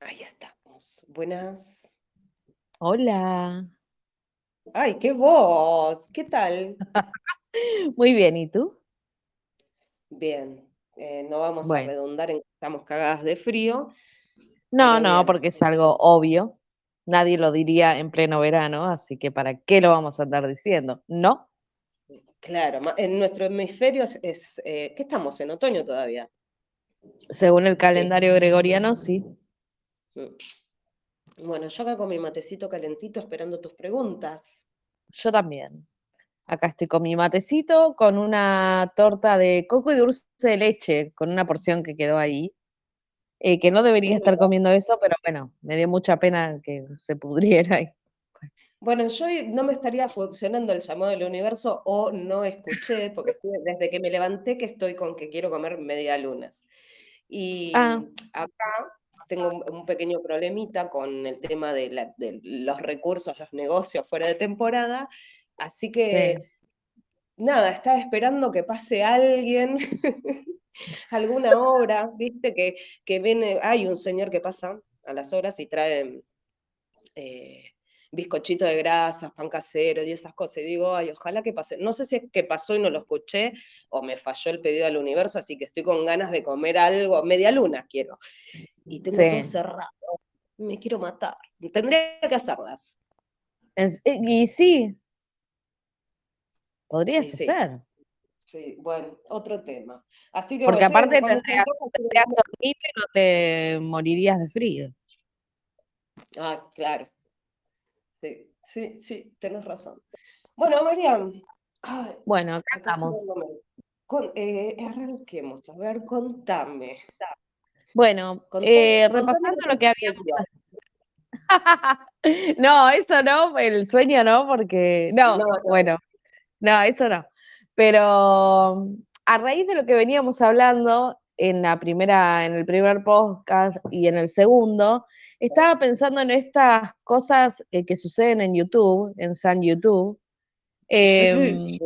Ahí estamos. Buenas. Hola. Ay, qué voz. ¿Qué tal? Muy bien, ¿y tú? Bien. Eh, no vamos a redundar en que estamos cagadas de frío, No, no, bien. porque es algo obvio. Nadie lo diría en pleno verano, así que ¿para qué lo vamos a andar diciendo? ¿No? Claro, en nuestro hemisferio es, es, eh, ¿qué estamos? ¿En otoño todavía? Según el Sí. calendario gregoriano, sí. Mm. Bueno, yo acá con mi matecito calentito esperando tus preguntas. Yo también. Acá estoy con mi matecito, con una torta de coco y dulce de leche, con una porción que quedó ahí. eh, que no debería estar comiendo eso, pero bueno, me dio mucha pena que se pudriera ahí. Bueno, yo no me estaría funcionando el llamado del universo o no escuché, porque desde que me levanté que estoy con que quiero comer media lunas. Y Ah, acá tengo un, un pequeño problemita con el tema de, la- de los recursos, los negocios fuera de temporada, así sí. que nada, estaba esperando que pase alguien, alguna obra, viste, que, que viene, hay un señor que pasa a las horas y trae eh, bizcochito de grasas, pan casero y esas cosas, y digo, ay, ojalá que pase. No sé si es que pasó y no lo escuché, o me falló el pedido al universo, así que estoy con ganas de comer algo, media luna quiero, y tengo todo Sí. cerrado, me quiero matar. Tendría que hacerlas. Es- eh, y sí, podría sí, ser. sí, bueno, otro tema. Así que Porque bueno, aparte tendrías, tendrías dormir y no te morirías de frío. Ah, claro. Sí, sí, sí, tenés razón. Bueno, Mariam, ay, Bueno, acá estamos. Con, eh, arranquemos, a ver, contame. Bueno, Contame, eh, contame repasando lo que sucedió. No, eso no, el sueño no, porque. No, No, no, bueno, no, eso no. Pero a raíz de lo que veníamos hablando en la primera, en el primer podcast y en el segundo, estaba pensando en estas cosas eh, que suceden en YouTube, en San YouTube. em, sí,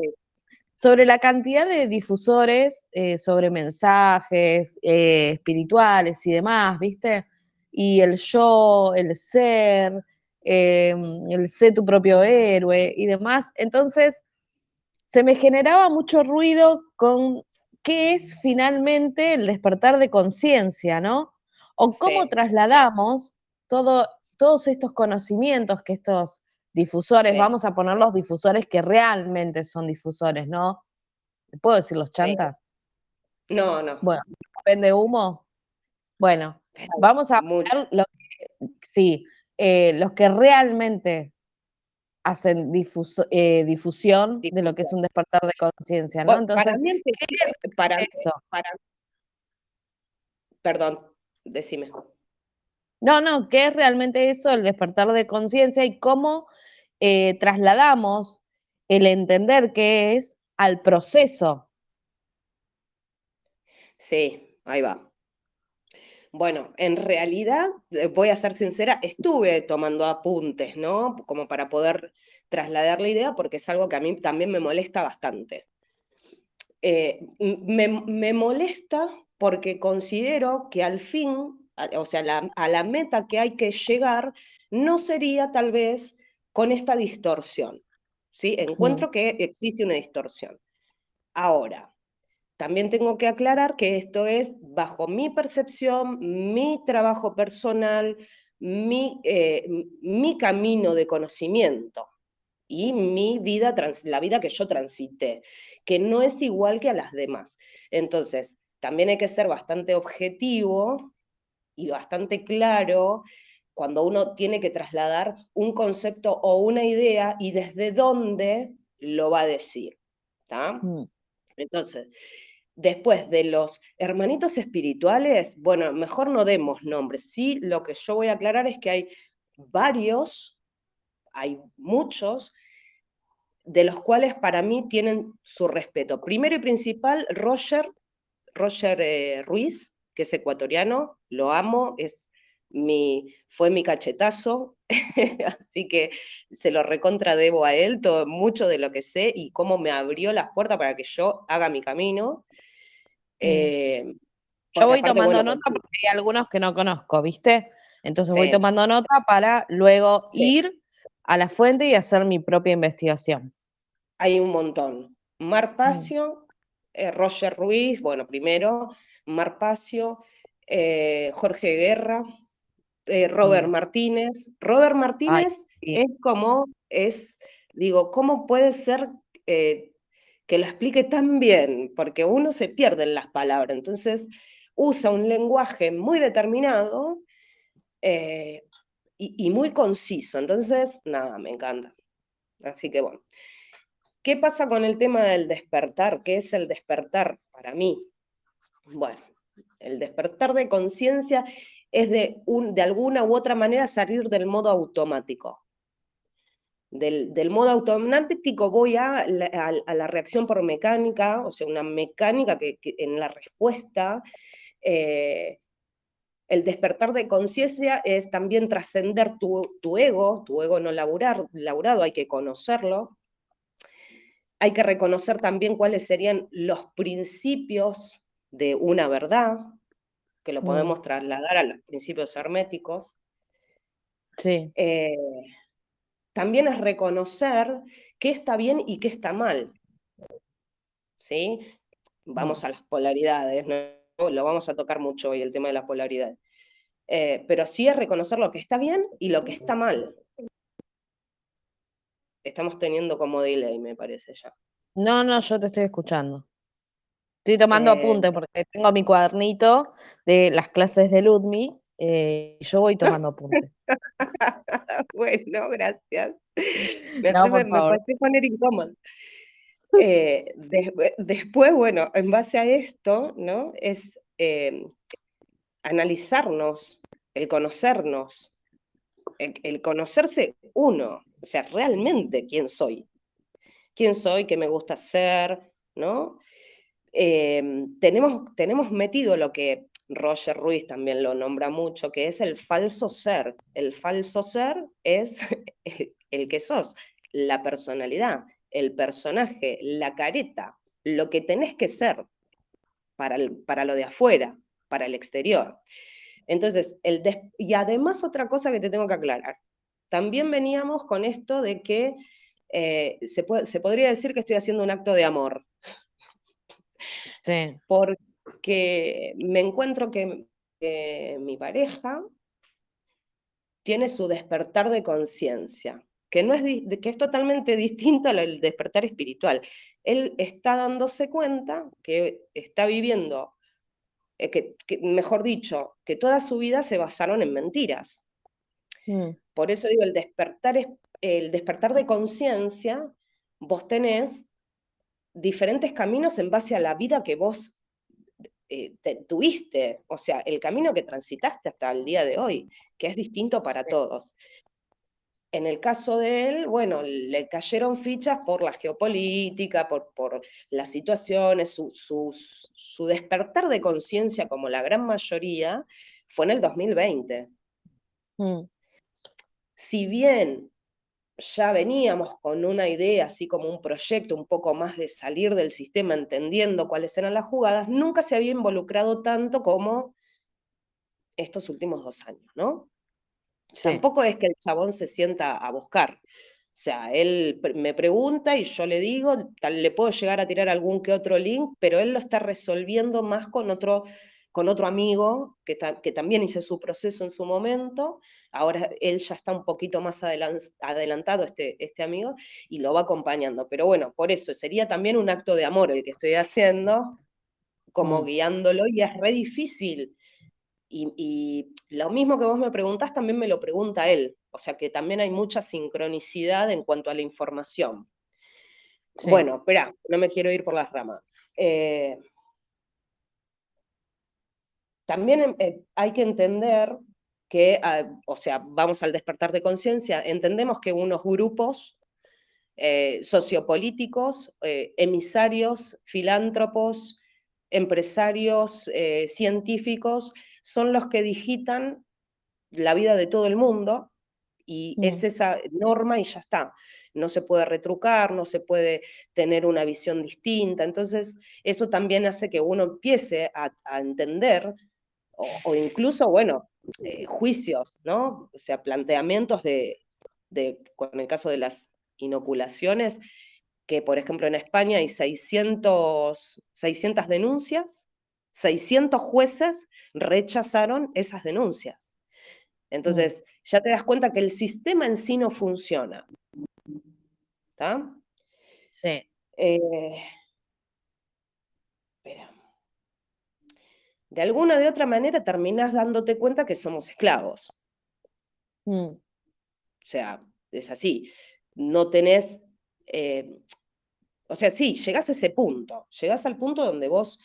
sobre la cantidad de difusores eh, sobre mensajes eh, espirituales y demás, ¿viste? Y el yo, el ser, eh, el sé tu propio héroe y demás. Entonces, se me generaba mucho ruido con qué es finalmente el despertar de conciencia, ¿no? O cómo sí, trasladamos todo, todos estos conocimientos que estos difusores, sí, vamos a poner los difusores que realmente son difusores, ¿no? ¿Puedo decir los sí. chantas? No, no. Bueno, vende humo. Bueno, vamos a Mucho. ver lo que, sí, eh, los que realmente hacen difuso- eh, difusión de lo que es un despertar de conciencia, ¿no? Bueno, para Entonces, mí, el ¿qué principio- para, para, perdón, decime. No, no, ¿qué es realmente eso, el despertar de conciencia y cómo eh, trasladamos el entender qué es al proceso? Sí, ahí va. Bueno, en realidad, eh, voy a ser sincera, estuve tomando apuntes, ¿no? Como para poder trasladar la idea, porque es algo que a mí también me molesta bastante. Eh, me, me molesta porque considero que al fin, o sea, la- a la meta que hay que llegar, no sería tal vez con esta distorsión, ¿sí? Mm, Encuentro que existe una distorsión. Ahora, también tengo que aclarar que esto es bajo mi percepción, mi trabajo personal, mi, eh, mi camino de conocimiento y mi vida, trans- la vida que yo transité, que no es igual que a las demás. Entonces, también hay que ser bastante objetivo y bastante claro cuando uno tiene que trasladar un concepto o una idea y desde dónde lo va a decir. mm, Entonces, después de los hermanitos espirituales, bueno, mejor no demos nombres. Sí, lo que yo voy a aclarar es que hay varios, hay muchos, de los cuales para mí tienen su respeto. Primero y principal, Roger, Roger eh, Ruiz, que es ecuatoriano, lo amo, es mi, fue mi cachetazo, así que se lo recontra debo a él, todo, mucho de lo que sé y cómo me abrió las puertas para que yo haga mi camino. mm. Eh, Yo voy aparte, tomando bueno, nota porque hay algunos que no conozco, ¿viste? Entonces voy tomando nota para luego ir a la fuente y hacer mi propia investigación. Hay un montón. Mar Pacio, eh, Roger Ruiz, bueno, primero, Mar Pacio, eh, Jorge Guerra, eh, Robert. Martínez. Robert Martínez es como, es, digo, ¿cómo puede ser que lo explique tan bien? Porque uno se pierde en las palabras, entonces usa un lenguaje muy determinado y, muy conciso. Entonces, nada, me encanta. Así que bueno. ¿Qué pasa con el tema del despertar? ¿Qué es el despertar para mí? Bueno, el despertar de conciencia es de, un, de alguna u otra manera salir del modo automático. Del, modo automático voy a la, reacción por mecánica, o sea, una mecánica que, en la respuesta eh, el despertar de conciencia es también trascender tu, ego, tu ego no laburar, laburado, hay que conocerlo. Hay que reconocer también cuáles serían los principios de una verdad, que lo podemos mm. trasladar a los principios herméticos. Sí. Eh, también es reconocer qué está bien y qué está mal. ¿Sí? Vamos mm. a las polaridades, ¿no? lo vamos a tocar mucho hoy, el tema de la polaridad. Eh, pero sí es reconocer lo que está bien y lo que está mal. Estamos teniendo como delay, me parece ya. No, no, yo te estoy escuchando. Estoy tomando apunte eh, porque tengo mi cuadernito de las clases de Ludmi eh, y yo voy tomando apunte. bueno, gracias. Me, pasé poner incómodo. después, bueno, en base a esto, ¿no? Es analizarnos, el conocernos, el, conocerse uno, o sea, realmente quién soy, quién soy, qué me gusta hacer, ¿no? Em, tenemos, tenemos metido lo que Roger Ruiz también lo nombra mucho, que es el falso ser. El falso ser es el que sos, la personalidad, el personaje, la careta, lo que tenés que ser para, para lo de afuera, para el exterior. Entonces, el y además otra cosa que te tengo que aclarar. También veníamos con esto de que eh, se, se, podría decir que estoy haciendo un acto de amor. Sí. Porque me encuentro que mi pareja tiene su despertar de conciencia, que, no es, que es totalmente distinto al despertar espiritual. Él está dándose cuenta que está viviendo eh, que, mejor dicho, que toda su vida se basaron en mentiras. Mm. Por eso digo, el despertar, el despertar de conciencia, vos tenés diferentes caminos en base a la vida que vos eh, tuviste, o sea, el camino que transitaste hasta el día de hoy, que es distinto para todos. En el caso de él, bueno, le cayeron fichas por la geopolítica, por, por las situaciones, su, su, despertar de conciencia, como la gran mayoría, fue en el 2020. Mm. Si bien ya veníamos con una idea, así como un proyecto un poco más de salir del sistema entendiendo cuáles eran las jugadas, nunca se había involucrado tanto como estos últimos dos años, ¿no? Tampoco es que el chabón se sienta a buscar. O sea, él me pregunta y yo le digo, tal, le puedo llegar a tirar algún que otro link, pero él lo está resolviendo más con otro, con otro amigo que, que también hice su proceso en su momento. Ahora él ya está un poquito más adelantado, este, este amigo, y lo va acompañando. Pero bueno, por eso sería también un acto de amor el que estoy haciendo, como mm. guiándolo, y es re difícil y, lo mismo que vos me preguntás, también me lo pregunta él. O sea que también hay mucha sincronicidad en cuanto a la información. Bueno, espera, no me quiero ir por las ramas. Eh, también eh, hay que entender que, ah, o sea, vamos al despertar de conciencia, entendemos que unos grupos eh, sociopolíticos, emisarios, filántropos, empresarios, científicos, son los que digitan la vida de todo el mundo y es esa norma y ya está. No se puede retrucar, no se puede tener una visión distinta. Entonces, eso también hace que uno empiece a, entender o, incluso, bueno, eh, juicios, ¿no? O sea, planteamientos de, con el caso de las inoculaciones, que por ejemplo en España hay 600, 600 denuncias, 600 jueces rechazaron esas denuncias. Entonces, mm. ya te das cuenta que el sistema en sí no funciona. ¿Está? Sí. Eh, espera. De alguna de otra manera terminas dándote cuenta que somos esclavos. Mm. O sea, es así. No tenés. Eh, o sea, sí, llegás a ese punto. Llegás al punto donde vos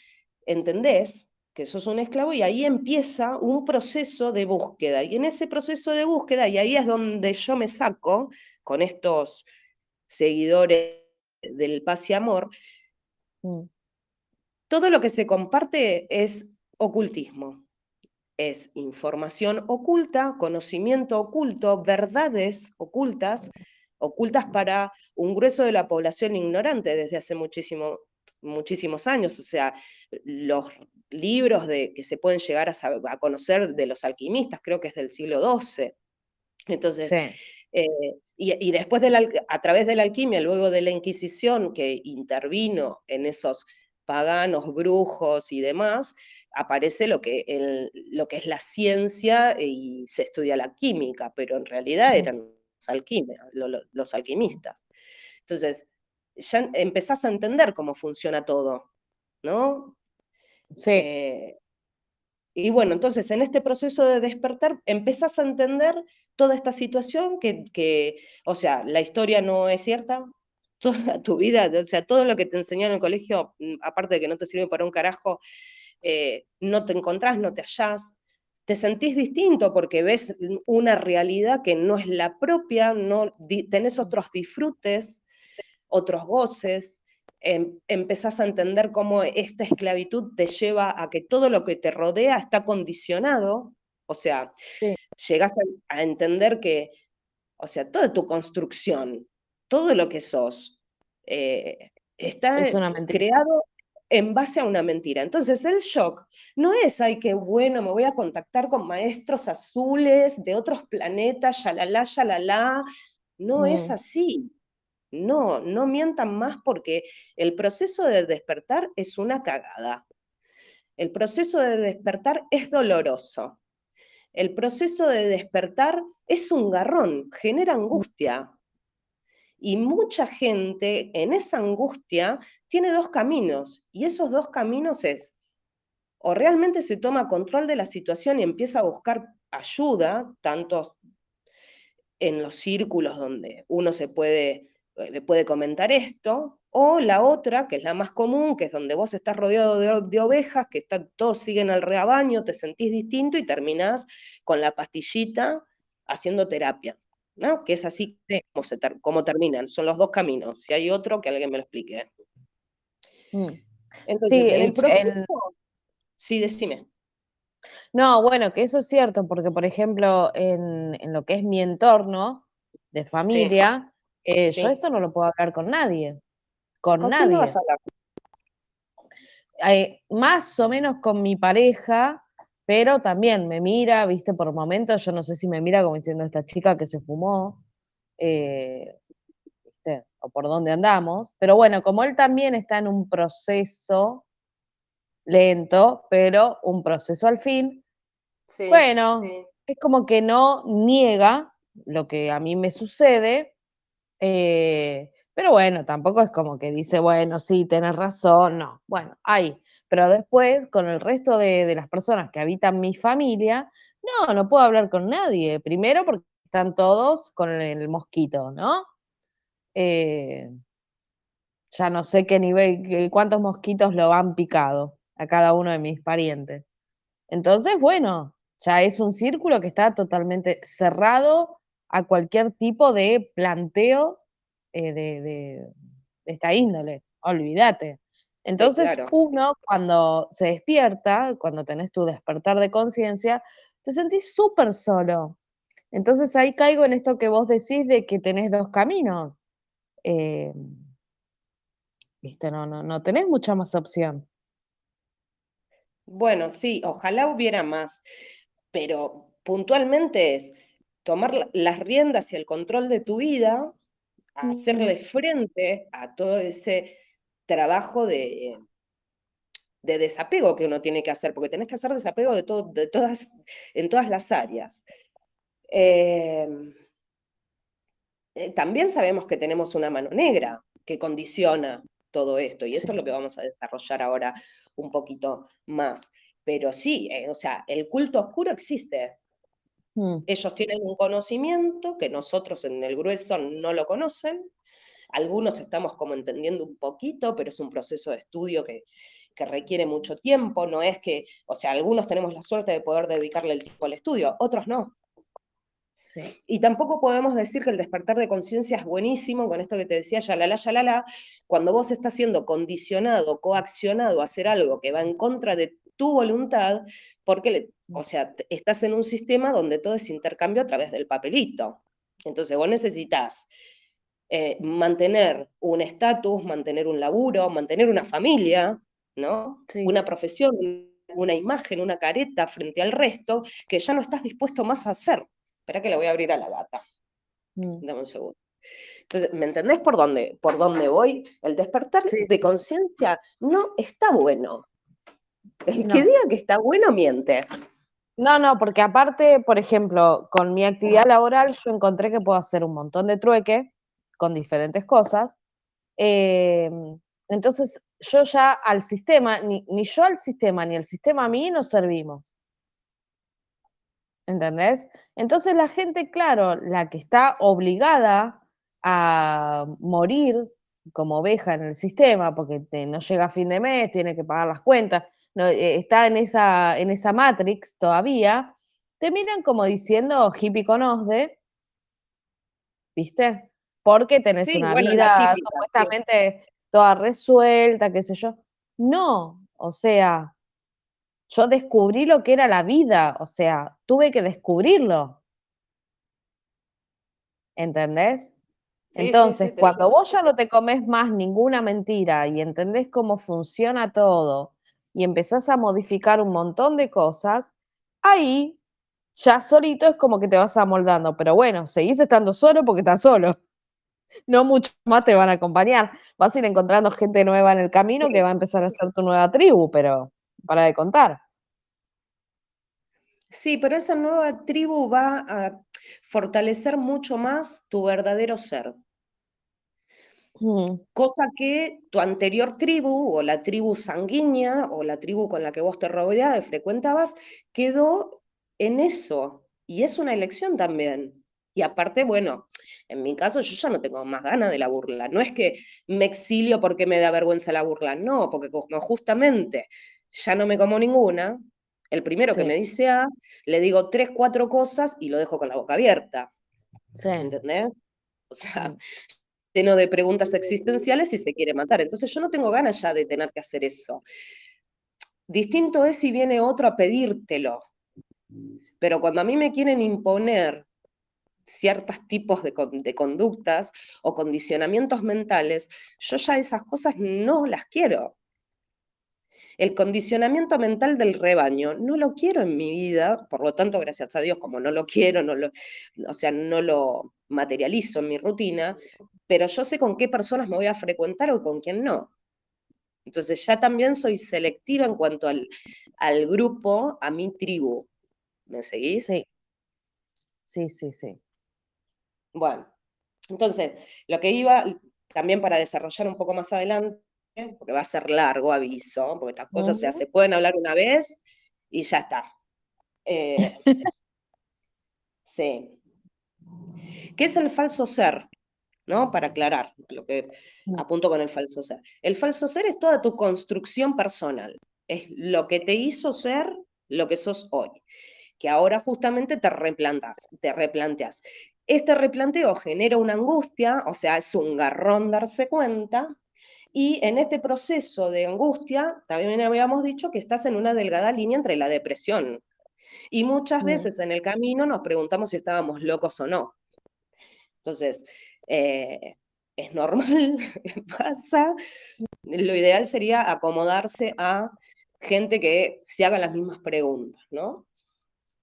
entendés que sos un esclavo y ahí empieza un proceso de búsqueda. Y en ese proceso de búsqueda, y ahí es donde yo me saco con estos seguidores del paz y amor, mm. todo lo que se comparte es ocultismo. Es información oculta, conocimiento oculto, verdades ocultas, ocultas para un grueso de la población ignorante desde hace muchísimo, muchísimos años. O sea, los libros de, que se pueden llegar a, conocer de los alquimistas, creo que es del siglo XII. Entonces, eh, y, después de a través de la alquimia, luego de la Inquisición que intervino en esos paganos, brujos y demás, aparece lo que, lo que es la ciencia y se estudia la química, pero en realidad eran los, los alquimistas. Entonces, ya empezás a entender cómo funciona todo, ¿no? Sí. Eh, y bueno, entonces en este proceso de despertar empezás a entender toda esta situación que, o sea, la historia no es cierta, toda tu vida, o sea, todo lo que te enseñó en el colegio, mm, aparte de que no te sirve para un carajo, eh, no te encontrás, no te hallás, te sentís distinto porque ves una realidad que no es la propia, no tenés otros disfrutes, otros goces, em, empezás a entender cómo esta esclavitud te lleva a que todo lo que te rodea está condicionado, o sea, llegás a, entender que, o sea, toda tu construcción, todo lo que sos, eh, está creado en base a una mentira. Entonces el shock no es, ay, qué bueno, me voy a contactar con maestros azules de otros planetas, ya ya la No es así. No, no mientan más porque el proceso de despertar es una cagada. El proceso de despertar es doloroso. El proceso de despertar es un garrón, genera angustia. Y mucha gente en esa angustia tiene dos caminos, y esos dos caminos es, o realmente se toma control de la situación y empieza a buscar ayuda, tanto en los círculos donde uno se puede, eh, puede comentar esto, o la otra, que es la más común, que es donde vos estás rodeado de, ovejas, que están, todos siguen al rebaño, te sentís distinto y terminás con la pastillita haciendo terapia. ¿No? Que es así como, terminan, son los dos caminos. Si hay otro, que alguien me lo explique. Mm. Entonces, sí, el proceso... Sí, decime. No, bueno, que eso es cierto, porque por ejemplo, en, lo que es mi entorno de familia, eh, yo esto no lo puedo hablar con nadie. Con, nadie. vas a hablar? Eh, más o menos con mi pareja, pero también me mira, viste, por momentos, yo no sé si me mira como diciendo esta chica que se fumó, eh, o por dónde andamos, pero bueno, como él también está en un proceso lento, pero un proceso al fin, bueno, es como que no niega lo que a mí me sucede, eh, pero bueno, tampoco es como que dice, bueno, sí, tenés razón, no, bueno, hay pero después, con el resto de, las personas que habitan mi familia, no, no puedo hablar con nadie. Primero porque están todos con el mosquito, ¿no? Eh, ya no sé qué nivel, cuántos mosquitos lo han picado a cada uno de mis parientes. Entonces, bueno, ya es un círculo que está totalmente cerrado a cualquier tipo de planteo eh, de, esta índole. Olvídate. Entonces, uno cuando se despierta, cuando tenés tu despertar de conciencia, te sentís súper solo. Entonces ahí caigo en esto que vos decís de que tenés dos caminos. Eh, Viste, no, no, no tenés mucha más opción. Bueno, sí, ojalá hubiera más, pero puntualmente es tomar las riendas y el control de tu vida, hacerle frente a todo ese trabajo de, de desapego que uno tiene que hacer, porque tenés que hacer desapego de, todo, de todas, en todas las áreas. Eh, eh, también sabemos que tenemos una mano negra que condiciona todo esto, y esto es lo que vamos a desarrollar ahora un poquito más. Pero sí, eh, o sea, el culto oscuro existe. Mm. Ellos tienen un conocimiento que nosotros en el grueso no lo conocen. Algunos estamos como entendiendo un poquito, pero es un proceso de estudio que, que requiere mucho tiempo, no es que, o sea, algunos tenemos la suerte de poder dedicarle el tiempo al estudio, otros no. Y tampoco podemos decir que el despertar de conciencia es buenísimo, con esto que te decía, ya la la, cuando vos estás siendo condicionado, coaccionado a hacer algo que va en contra de tu voluntad, porque, o sea, estás en un sistema donde todo es intercambio a través del papelito. Entonces vos necesitas eh, mantener un estatus, mantener un laburo, mantener una familia, ¿no? Una profesión, una imagen, una careta frente al resto, que ya no estás dispuesto más a hacer. Espera que le voy a abrir a la gata. Mm. Dame un segundo. Entonces, ¿me entendés por dónde, por dónde voy? El despertar de conciencia no está bueno. El que diga que está bueno miente. No, no, porque aparte, por ejemplo, con mi actividad laboral yo encontré que puedo hacer un montón de trueque con diferentes cosas. Eh, entonces, yo ya al sistema, ni, yo al sistema, ni el sistema a mí nos servimos. ¿Entendés? Entonces la gente, claro, la que está obligada a morir como oveja en el sistema, porque no llega a fin de mes, tiene que pagar las cuentas, eh, está en esa, en esa matrix todavía, te miran como diciendo hippie con osde, ¿viste? Porque tenés una vida supuestamente toda resuelta, qué sé yo. No, o sea, yo descubrí lo que era la vida, o sea, tuve que descubrirlo. ¿Entendés? Entonces, cuando vos ya no te comes más ninguna mentira y entendés cómo funciona todo y empezás a modificar un montón de cosas, ahí ya solito es como que te vas amoldando. Pero bueno, seguís estando solo porque estás solo no mucho más te van a acompañar. Vas a ir encontrando gente nueva en el camino que va a empezar a ser tu nueva tribu, pero para de contar. Sí, pero esa nueva tribu va a fortalecer mucho más tu verdadero ser. Mm. Cosa que tu anterior tribu, o la tribu sanguínea, o la tribu con la que vos te rodeabas y frecuentabas, quedó en eso. Y es una elección también. Y aparte, bueno, en mi caso yo ya no tengo más ganas de la burla. No es que me exilio porque me da vergüenza la burla, no, porque como justamente ya no me como ninguna, el primero que me dice A, le digo tres, cuatro cosas y lo dejo con la boca abierta. Sí. ¿Entendés? O sea, lleno de preguntas existenciales y se quiere matar. Entonces yo no tengo ganas ya de tener que hacer eso. Distinto es si viene otro a pedírtelo. Pero cuando a mí me quieren imponer ciertos tipos de, conductas o condicionamientos mentales, yo ya esas cosas no las quiero. El condicionamiento mental del rebaño no lo quiero en mi vida, por lo tanto, gracias a Dios, como no lo quiero, no lo, o sea, no lo materializo en mi rutina, pero yo sé con qué personas me voy a frecuentar o con quién no. Entonces ya también soy selectiva en cuanto al, al grupo, a mi tribu. ¿Me seguís? Sí. Sí, sí, sí. Bueno, entonces, lo que iba, también para desarrollar un poco más adelante, porque va a ser largo, aviso, porque estas cosas se pueden hablar una vez y ya está. Eh, sí. ¿Qué es el falso ser? ¿No? Para aclarar lo que mm. apunto con el falso ser. El falso ser es toda tu construcción personal. Es lo que te hizo ser lo que sos hoy. Que ahora justamente te replantas, te replanteas. Este replanteo genera una angustia, o sea, es un garrón darse cuenta, y en este proceso de angustia, también habíamos dicho que estás en una delgada línea entre la depresión. Y muchas veces en el camino nos preguntamos si estábamos locos o no. Entonces, eh, es normal, pasa. Lo ideal sería acomodarse a gente que se haga las mismas preguntas, ¿no?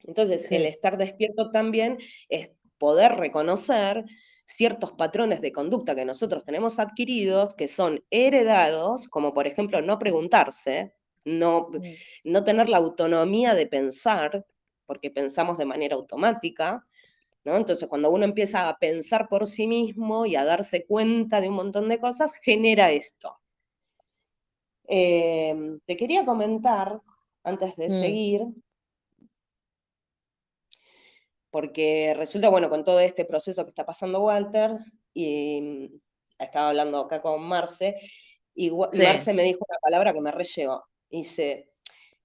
Entonces, el estar despierto también es poder reconocer ciertos patrones de conducta que nosotros tenemos adquiridos, que son heredados, como por ejemplo no preguntarse, no, mm. no tener la autonomía de pensar, porque pensamos de manera automática, ¿no? Entonces, cuando uno empieza a pensar por sí mismo y a darse cuenta de un montón de cosas, genera esto. Em, te quería comentar, antes de mm. seguir, porque resulta, bueno, con todo este proceso que está pasando Walter, y mm, estaba hablando acá con Marce, y Marce me dijo una palabra que me rellegó. Dice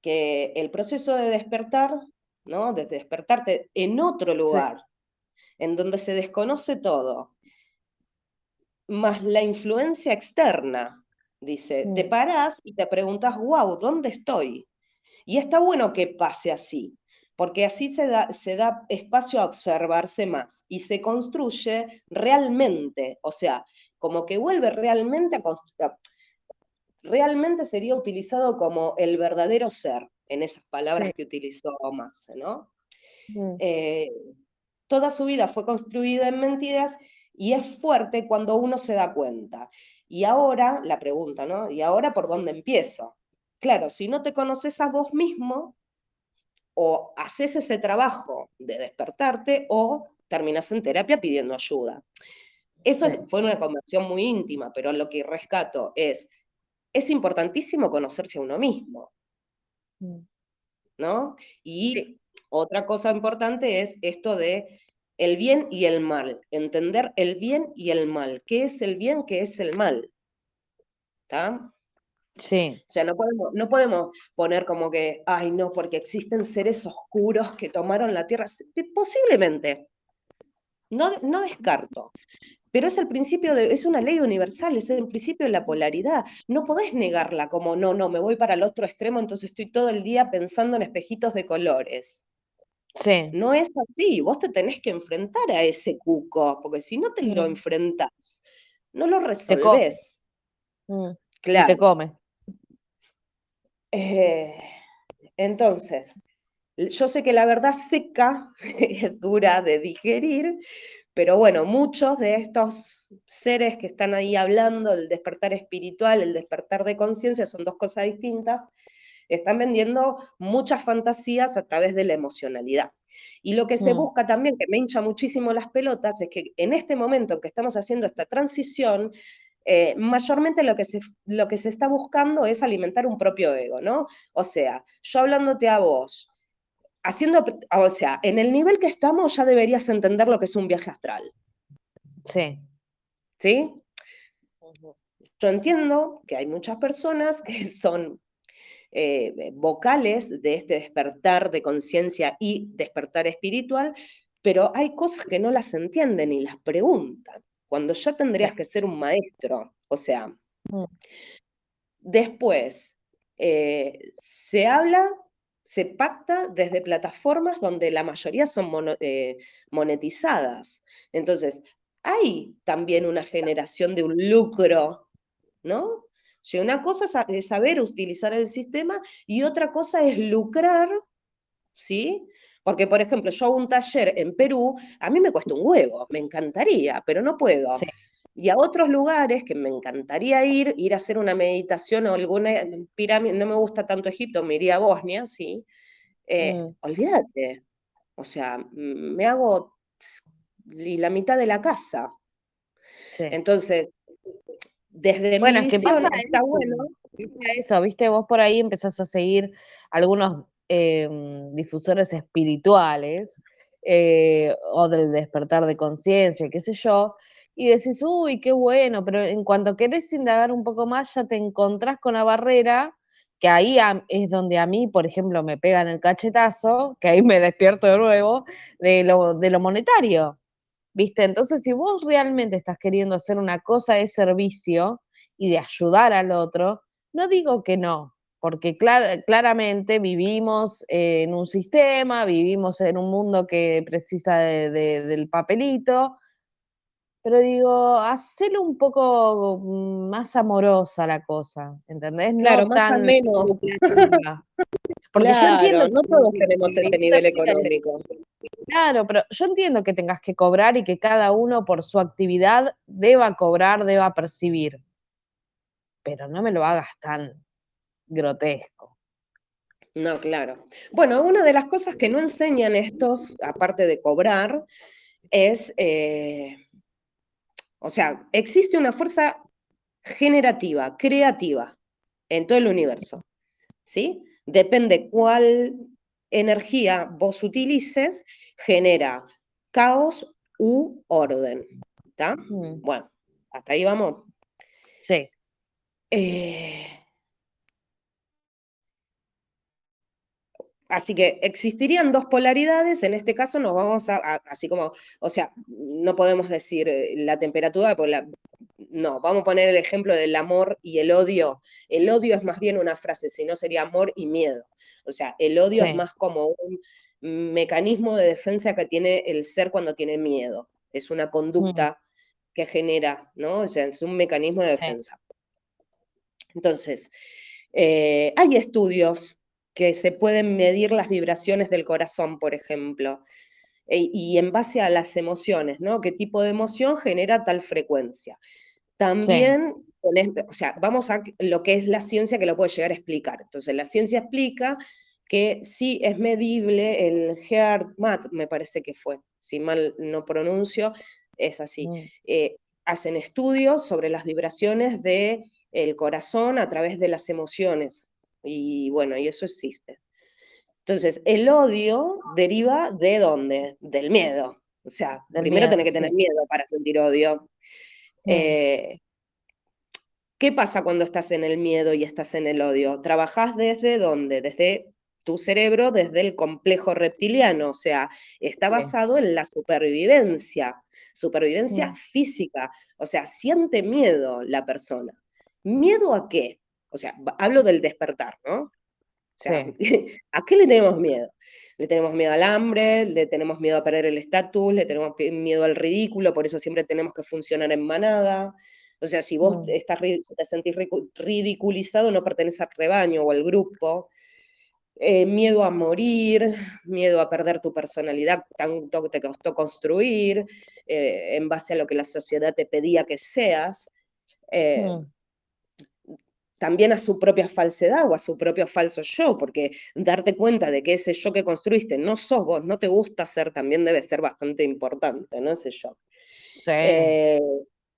que el proceso de despertar, ¿no? De despertarte en otro lugar, en donde se desconoce todo, más la influencia externa, dice, te mm. parás y te preguntas, wow, ¿dónde estoy? Y está bueno que pase así, porque así se da, se da espacio a observarse más y se construye realmente, o sea, como que vuelve realmente a construir, realmente sería utilizado como el verdadero ser, en esas palabras que utilizó Marce, ¿no? Mm. Eh, toda su vida fue construida en mentiras y es fuerte cuando uno se da cuenta. Y ahora, la pregunta, ¿no? ¿Y ahora por dónde empiezo? Claro, si no te conoces a vos mismo, o haces ese trabajo de despertarte o terminas en terapia pidiendo ayuda. Eso fue una conversación muy íntima, pero lo que rescato es, es importantísimo conocerse a uno mismo. Mm. ¿No? Y otra cosa importante es esto de el bien y el mal, entender el bien y el mal, qué es el bien, qué es el mal. ¿Está? Sí. O sea, no podemos, no podemos poner como que, ay, no, porque existen seres oscuros que tomaron la Tierra. Posiblemente. No, no descarto. Pero es el principio de, es una ley universal, es el principio de la polaridad. No podés negarla como, no, no, me voy para el otro extremo, entonces estoy todo el día pensando en espejitos de colores. Sí. No es así, vos te tenés que enfrentar a ese cuco, porque si no te lo mm. enfrentás, no lo resolvés. Mm. Claro. Y te come. Eh, entonces, yo sé que la verdad seca es dura de digerir, pero bueno, muchos de estos seres que están ahí hablando, el despertar espiritual, el despertar de conciencia, son dos cosas distintas, están vendiendo muchas fantasías a través de la emocionalidad. Y lo que se mm. busca también, que me hincha muchísimo las pelotas, es que en este momento que estamos haciendo esta transición, eh, mayormente lo que, se, lo que se está buscando es alimentar un propio ego, ¿no? O sea, yo hablándote a vos, haciendo, o sea, en el nivel que estamos ya deberías entender lo que es un viaje astral. Sí. ¿Sí? Yo entiendo que hay muchas personas que son eh, vocales de este despertar de conciencia y despertar espiritual, pero hay cosas que no las entienden y las preguntan cuando ya tendrías que ser un maestro. O sea, mm. después eh, se habla, se pacta desde plataformas donde la mayoría son eh, monetizadas. Entonces, hay también una generación de un lucro, ¿no? O sea, una cosa es saber utilizar el sistema y otra cosa es lucrar, ¿sí? Porque, por ejemplo, yo hago un taller en Perú, a mí me cuesta un huevo, me encantaría, pero no puedo. Y a otros lugares que me encantaría ir, ir a hacer una meditación o alguna pirámide, no me gusta tanto Egipto, me iría a Bosnia, sí. Eh, mm. Olvídate. O sea, me hago la mitad de la casa. Entonces, desde bueno, mi visión, pasa está bueno. Eso, viste, vos por ahí empezás a seguir algunos Em, difusores espirituales eh, o del despertar de conciencia, qué sé yo, y decís, uy, qué bueno, pero en cuanto querés indagar un poco más, ya te encontrás con la barrera, que ahí es donde a mí, por ejemplo, me pegan el cachetazo, que ahí me despierto de nuevo, de lo, de lo monetario. ¿Viste? Entonces, si vos realmente estás queriendo hacer una cosa de servicio y de ayudar al otro, no digo que no, porque claramente vivimos en un sistema, vivimos en un mundo que precisa del papelito, pero digo, hacerlo un poco más amorosa la cosa, ¿entendés? Claro, más tan menos. Porque yo entiendo no todos tenemos ese nivel económico. Claro, pero yo entiendo que tengas que cobrar y que cada uno por su actividad deba cobrar, deba percibir. Pero no me lo hagas tan grotesco. No, claro. Bueno, una de las cosas que no enseñan estos, aparte de cobrar, es, eh, o sea, existe una fuerza generativa, creativa en todo el universo, ¿sí? Depende cuál energía vos utilices, genera caos u orden. ¿Está? Mm. Bueno, hasta ahí vamos. Sí. Eh, así que existirían dos polaridades, en este caso nos vamos a, así como, o sea, no podemos decir eh, la temperatura, no, vamos a poner el ejemplo del amor y el odio. El odio es más bien una frase, si no sería amor y miedo. O sea, el odio es más como un mecanismo de defensa que tiene el ser cuando tiene miedo. Es una conducta mm. que genera, ¿no? O sea, es un mecanismo de defensa. Entonces, eh, hay estudios que se pueden medir las vibraciones del corazón, por ejemplo, e, y en base a las emociones, ¿no? ¿Qué tipo de emoción genera tal frecuencia? También, o sea, vamos a lo que es la ciencia que lo puede llegar a explicar. Entonces, la ciencia explica que sí es medible el HeartMath, me parece que fue, si mal no pronuncio, es así. Mm. Eh, hacen estudios sobre las vibraciones del el corazón a través de las emociones. Y bueno, y eso existe. Entonces, el odio deriva de dónde? Del miedo. O sea, primero tenés que tener miedo para sentir odio. Mm. Eh, ¿Qué pasa cuando estás en el miedo y estás en el odio? Trabajás desde dónde? Desde tu cerebro, desde el complejo reptiliano, o sea, está basado en la supervivencia, supervivencia mm. física, o sea, siente miedo la persona. ¿Miedo a qué? O sea, hablo del despertar, ¿no? ¿A qué le tenemos miedo? Le tenemos miedo al hambre, le tenemos miedo a perder el estatus, le tenemos miedo al ridículo, por eso siempre tenemos que funcionar en manada. O sea, si vos mm. estás, te sentís ridiculizado, no perteneces al rebaño o al grupo. Eh, miedo a morir, miedo a perder tu personalidad, tanto que te costó construir, eh, en base a lo que la sociedad te pedía que seas. Eh, mm también a su propia falsedad o a su propio falso yo, porque darte cuenta de que ese yo que construiste no sos vos, no te gusta ser, también debe ser bastante importante, ¿no? Ese yo. Eh,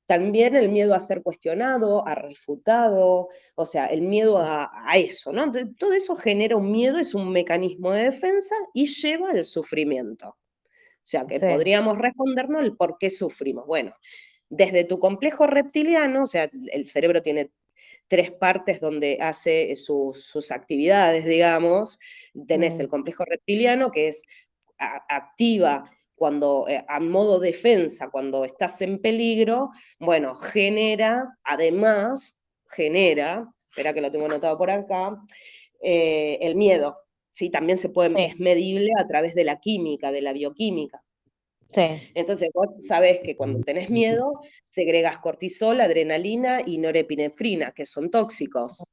también el miedo a ser cuestionado, a refutado, o sea, el miedo a, eso, ¿no? Todo eso genera un miedo, es un mecanismo de defensa y lleva al sufrimiento. O sea, que podríamos respondernos el por qué sufrimos. Bueno, desde tu complejo reptiliano, o sea, el cerebro tiene tres partes donde hace sus, actividades, digamos. Tenés el complejo reptiliano, que es activa cuando eh, a modo defensa, cuando estás en peligro, bueno, genera, además, genera, espera que lo tengo anotado por acá, eh, el miedo. ¿sí? También se puede, es medible a través de la química, de la bioquímica. Entonces vos sabés que cuando tenés miedo, segregas cortisol, adrenalina y norepinefrina, que son tóxicos.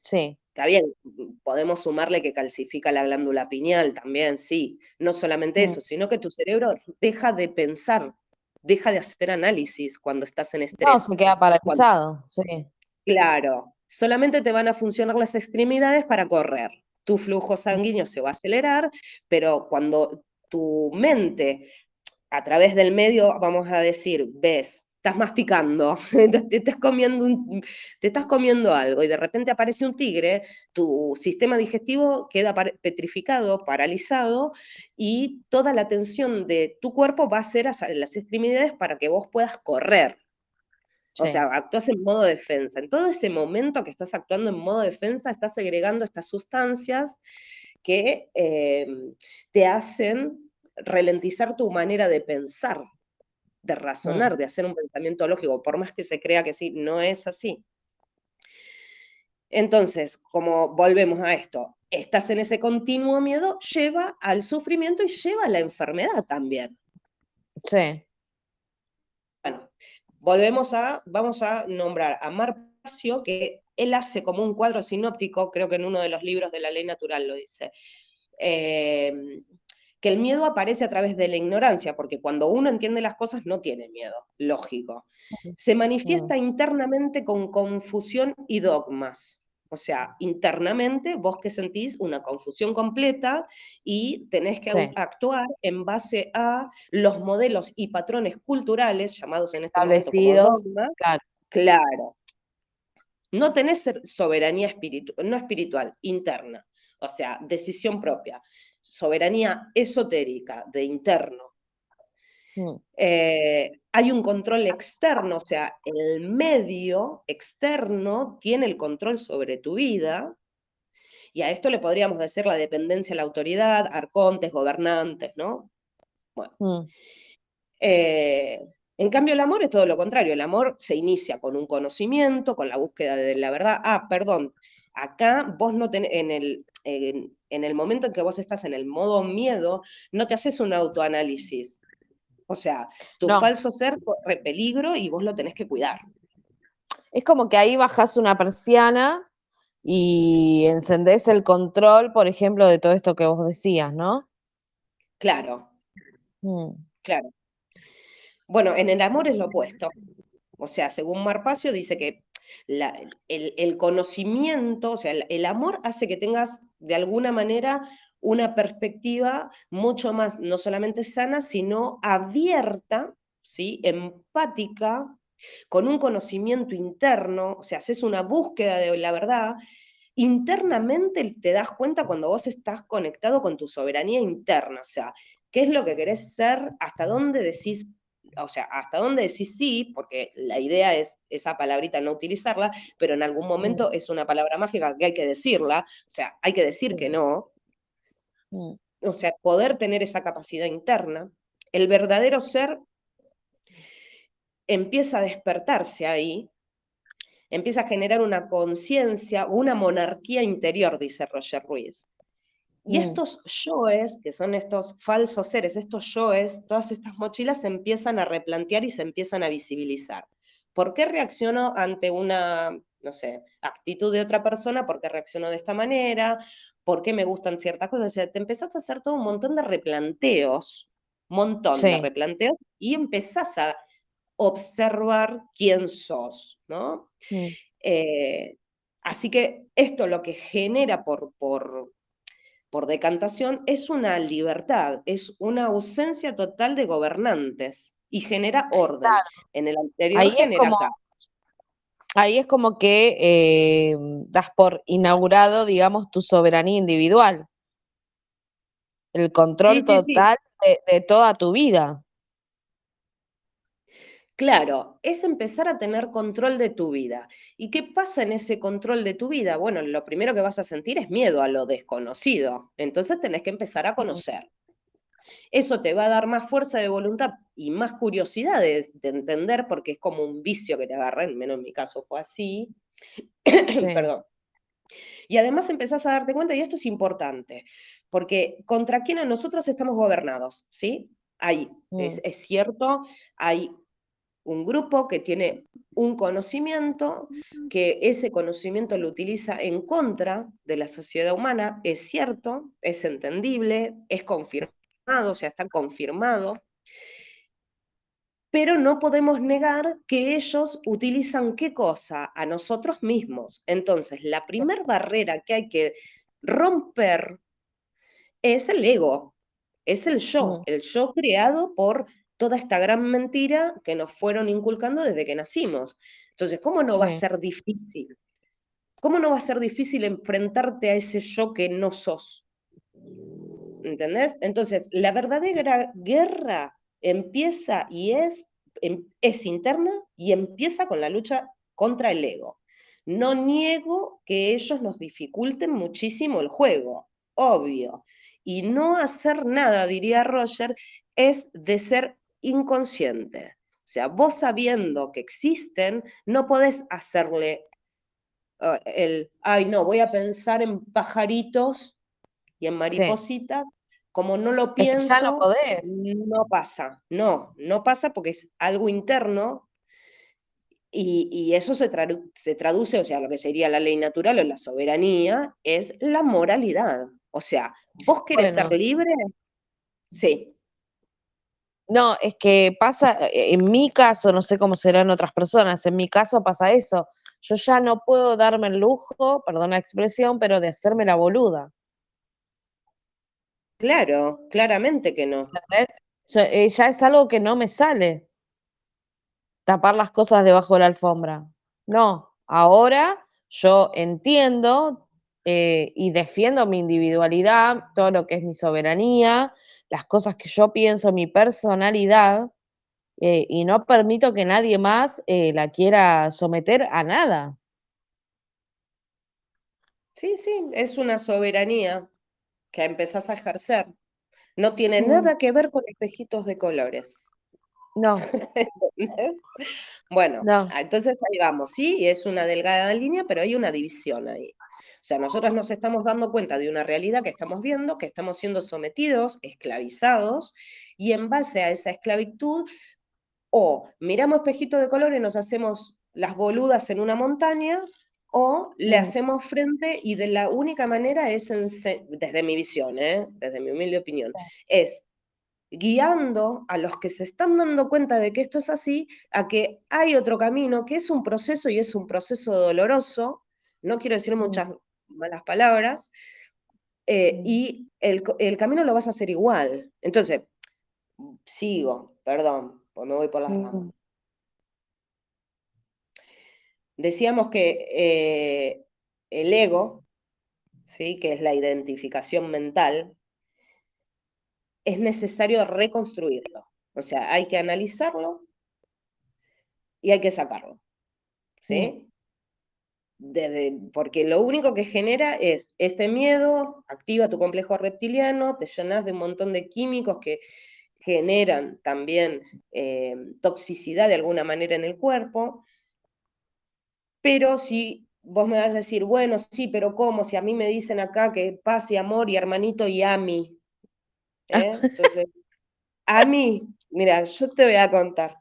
Sí. Está bien, podemos sumarle que calcifica la glándula pineal también, sí. No solamente eso, sino que tu cerebro deja de pensar, deja de hacer análisis cuando estás en estrés. No, se queda paralizado, sí. Claro, solamente te van a funcionar las extremidades para correr. Tu flujo sanguíneo se va a acelerar, pero cuando tu mente, a través del medio, vamos a decir, ves, estás masticando, te estás, comiendo te estás comiendo algo y de repente aparece un tigre, tu sistema digestivo queda petrificado, paralizado y toda la tensión de tu cuerpo va a ser hacia las extremidades para que vos puedas correr. O sea, actúas en modo defensa. En todo ese momento que estás actuando en modo defensa, estás segregando estas sustancias que em, te hacen ralentizar tu manera de pensar, de razonar, mm. de hacer un pensamiento lógico, por más que se crea que sí, no es así. Entonces, como volvemos a esto, estás en ese continuo miedo, lleva al sufrimiento y lleva a la enfermedad también. Sí. Bueno, volvemos a, vamos a nombrar a Marpacio, que él hace como un cuadro sinóptico, creo que en uno de los libros de la ley natural lo dice, em, que el miedo aparece a través de la ignorancia, porque cuando uno entiende las cosas no tiene miedo, lógico. Se manifiesta internamente con confusión y dogmas. O sea, internamente vos que sentís una confusión completa y tenés que actuar en base a los modelos y patrones culturales, llamados en este momento como dogmas. Claro. claro. No tenés soberanía espiritual, no espiritual, interna. O sea, decisión propia. Soberanía esotérica, de interno. Mm. Eh, hay un control externo, o sea, el medio externo tiene el control sobre tu vida, y a esto le podríamos decir la dependencia a la autoridad, arcontes, gobernantes, ¿no? Bueno. Mm. Eh, en cambio, el amor es todo lo contrario. El amor se inicia con un conocimiento, con la búsqueda de la verdad. Ah, perdón, acá vos no tenés, en el, en, el momento en que vos estás en el modo miedo, no te haces un autoanálisis. O sea, tu falso ser corre peligro y vos lo tenés que cuidar. Es como que ahí bajás una persiana y encendés el control, por ejemplo, de todo esto que vos decías, ¿no? Claro. Mm. Claro. Bueno, en el amor es lo opuesto. O sea, según Marpacio dice que el, conocimiento, o sea, el, amor hace que tengas de alguna manera una perspectiva mucho más, no solamente sana, sino abierta, ¿sí? empática, con un conocimiento interno, o sea, haces una búsqueda de la verdad, internamente te das cuenta cuando vos estás conectado con tu soberanía interna, o sea, qué es lo que querés ser, hasta dónde decís o sea, hasta dónde decís sí, porque la idea es esa palabrita no utilizarla, pero en algún momento es una palabra mágica que hay que decirla, o sea, hay que decir que no. O sea, poder tener esa capacidad interna. El verdadero ser empieza a despertarse ahí, empieza a generar una conciencia, una monarquía interior, dice Roger Ruiz. Y mm. estos yoes, que son estos falsos seres, estos yoes, todas estas mochilas se empiezan a replantear y se empiezan a visibilizar. ¿Por qué reacciono ante una, no sé, actitud de otra persona? ¿Por qué reacciono de esta manera? ¿Por qué me gustan ciertas cosas? O sea, te empezás a hacer todo un montón de replanteos, montón de replanteos, y empezás a observar quién sos, ¿no? Eh, así que esto lo que genera por, por, por decantación es una libertad, es una ausencia total de gobernantes y genera orden. En el anterior ahí genera como, Ahí es como que eh, das por inaugurado, digamos, tu soberanía individual. El control total de toda tu vida. Claro, es empezar a tener control de tu vida. ¿Y qué pasa en ese control de tu vida? Bueno, lo primero que vas a sentir es miedo a lo desconocido. Entonces tenés que empezar a conocer. Eso te va a dar más fuerza de voluntad y más curiosidad de, entender, porque es como un vicio que te agarra, menos en mi caso fue así. Perdón. Y además empezás a darte cuenta, y esto es importante, porque contra quiénes nosotros estamos gobernados, ¿sí? Hay, es, mm. es, cierto, hay un grupo que tiene un conocimiento, que ese conocimiento lo utiliza en contra de la sociedad humana, es cierto, es entendible, es confirmado, o sea, está confirmado, pero no podemos negar que ellos utilizan qué cosa? A nosotros mismos. Entonces, la primera barrera que hay que romper es el ego, es el yo, el yo creado por toda esta gran mentira que nos fueron inculcando desde que nacimos. Entonces, ¿cómo no va a ser difícil? ¿Cómo no va a ser difícil enfrentarte a ese yo que no sos? ¿Entendés? Entonces, la verdadera guerra empieza y es, em, es interna y empieza con la lucha contra el ego. No niego que ellos nos dificulten muchísimo el juego, obvio. Y no hacer nada, diría Roger, es de ser inconsciente. O sea, vos sabiendo que existen, no podés hacerle ah, el, ay, no, voy a pensar en pajaritos y en maripositas. Como no lo pienso, no, no pasa. No, no pasa porque es algo interno Y, eso se, se, traduce, o sea, lo que sería la ley natural o la soberanía, es la moralidad. O sea, vos querés ser libre, sí. No, es que pasa, eh, en mi caso, no sé cómo serán otras personas, en mi caso pasa eso. Yo ya no puedo darme el lujo, perdón la expresión, pero de hacerme la boluda. Claro, claramente que no. Eh, ya es algo que no me sale tapar las cosas debajo de la alfombra. No, ahora yo entiendo eh, y defiendo mi individualidad, todo lo que es mi soberanía, las cosas que yo pienso, mi personalidad, eh, y no permito que nadie más eh, la quiera someter a nada. Sí, sí, es una soberanía que empezás a ejercer. No tiene nada que ver con espejitos de colores. No. bueno, ah, entonces ahí vamos, sí, es una delgada línea, pero hay una división ahí. O sea, nosotros nos estamos dando cuenta de una realidad que estamos viendo, que estamos siendo sometidos, esclavizados, y en base a esa esclavitud, o miramos espejitos de colores y nos hacemos las boludas en una montaña, o le hacemos frente y de la única manera es, desde mi visión, ¿eh? desde mi humilde opinión, es guiando a los que se están dando cuenta de que esto es así, a que hay otro camino, que es un proceso y es un proceso doloroso, no quiero decir muchas malas palabras, eh, y el, camino lo vas a hacer igual. Entonces, sigo, perdón, pues me voy por las ramas. Decíamos que eh, el ego, ¿sí? que es la identificación mental, es necesario reconstruirlo. O sea, hay que analizarlo y hay que sacarlo. ¿Sí? Porque lo único que genera es este miedo, activa tu complejo reptiliano, te llenas de un montón de químicos que generan también eh, toxicidad de alguna manera en el cuerpo, pero si vos me vas a decir, bueno, sí, pero ¿cómo? Si a mí me dicen acá que pase amor y hermanito y a mí, ¿eh? Entonces, a mí, mira, yo te voy a contar.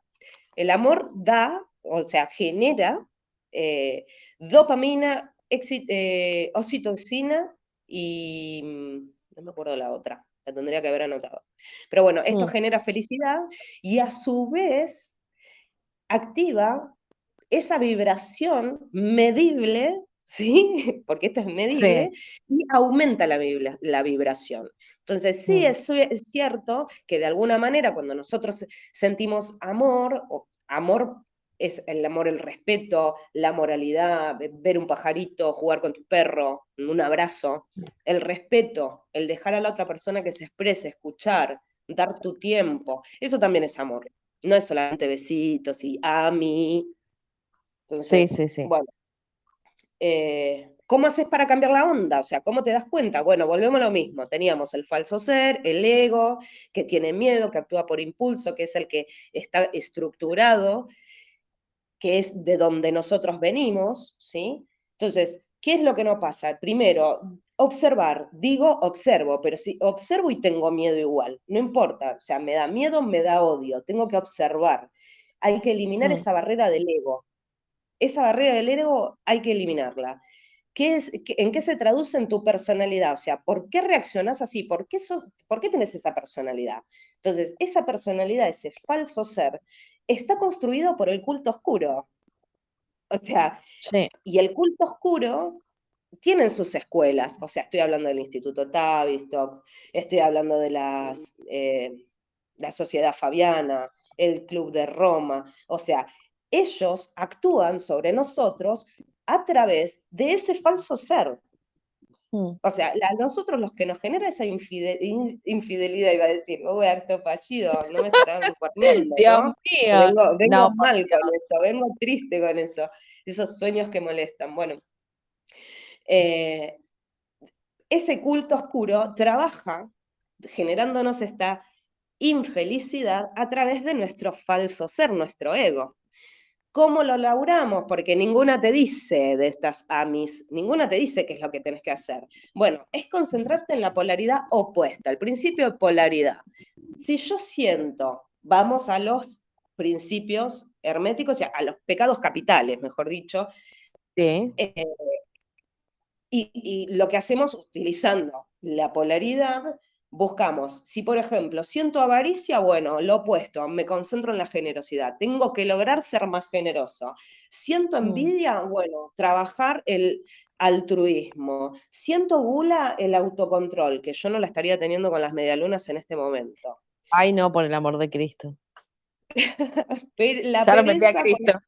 El amor da, o sea, genera eh, dopamina, eh, oxitocina y mm, no me acuerdo la otra, la tendría que haber anotado. Pero bueno, esto mm. genera felicidad y a su vez activa esa vibración medible, ¿sí? Porque esto es medible, y aumenta la, la vibración. Entonces, sí, mm. es, cierto que de alguna manera cuando nosotros sentimos amor, o amor es el amor, el respeto, la moralidad, ver un pajarito, jugar con tu perro, un abrazo, el respeto, el dejar a la otra persona que se exprese, escuchar, dar tu tiempo, eso también es amor. No es solamente besitos y a mí. sí, sí, sí. Bueno, eh, ¿Cómo haces para cambiar la onda? O sea, ¿cómo te das cuenta? Bueno, volvemos a lo mismo. Teníamos el falso ser, el ego, que tiene miedo, que actúa por impulso, que es el que está estructurado, que es de donde nosotros venimos, ¿sí? Entonces, ¿qué es lo que no pasa? Primero, observar. Digo, observo, pero si observo y tengo miedo igual, no importa. O sea, me da miedo, me da odio, tengo que observar. Hay que eliminar mm. esa barrera del ego. Esa barrera del ego hay que eliminarla. ¿Qué es, ¿En qué se traduce en tu personalidad? O sea, ¿por qué reaccionas así? ¿Por qué, ¿Por qué tienes esa personalidad? Entonces, esa personalidad, ese falso ser, está construido por el culto oscuro. O sea, y el culto oscuro tiene sus escuelas. O sea, estoy hablando del Instituto Tavistock, estoy hablando de las, eh, la Sociedad Fabiana, el Club de Roma. O sea, ellos actúan sobre nosotros a través de ese falso ser. O sea, a nosotros los que nos genera esa infidelidad, iba a decir, oh, acto fallido, no me estarán cuarneando, ¿no? Vengo, mal con eso, vengo triste con eso, esos sueños que molestan. Bueno, eh, ese culto oscuro trabaja generándonos esta infelicidad a través de nuestro falso ser, nuestro ego. ¿Cómo lo laburamos? Porque ninguna te dice de estas AMIs, ninguna te dice qué es lo que tienes que hacer. Bueno, es concentrarte en la polaridad opuesta, el principio de polaridad. Si yo siento, vamos a los principios herméticos, a los pecados capitales, mejor dicho. Sí. Eh, y, y, lo que hacemos utilizando la polaridad buscamos, si por ejemplo siento avaricia, bueno, lo opuesto, me concentro en la generosidad, tengo que lograr ser más generoso. Siento mm. envidia, bueno, trabajar el altruismo. Siento gula, el autocontrol, que yo no la estaría teniendo con las medialunas en este momento. Ay, no, por el amor de Cristo. la ya lo metí a Cristo.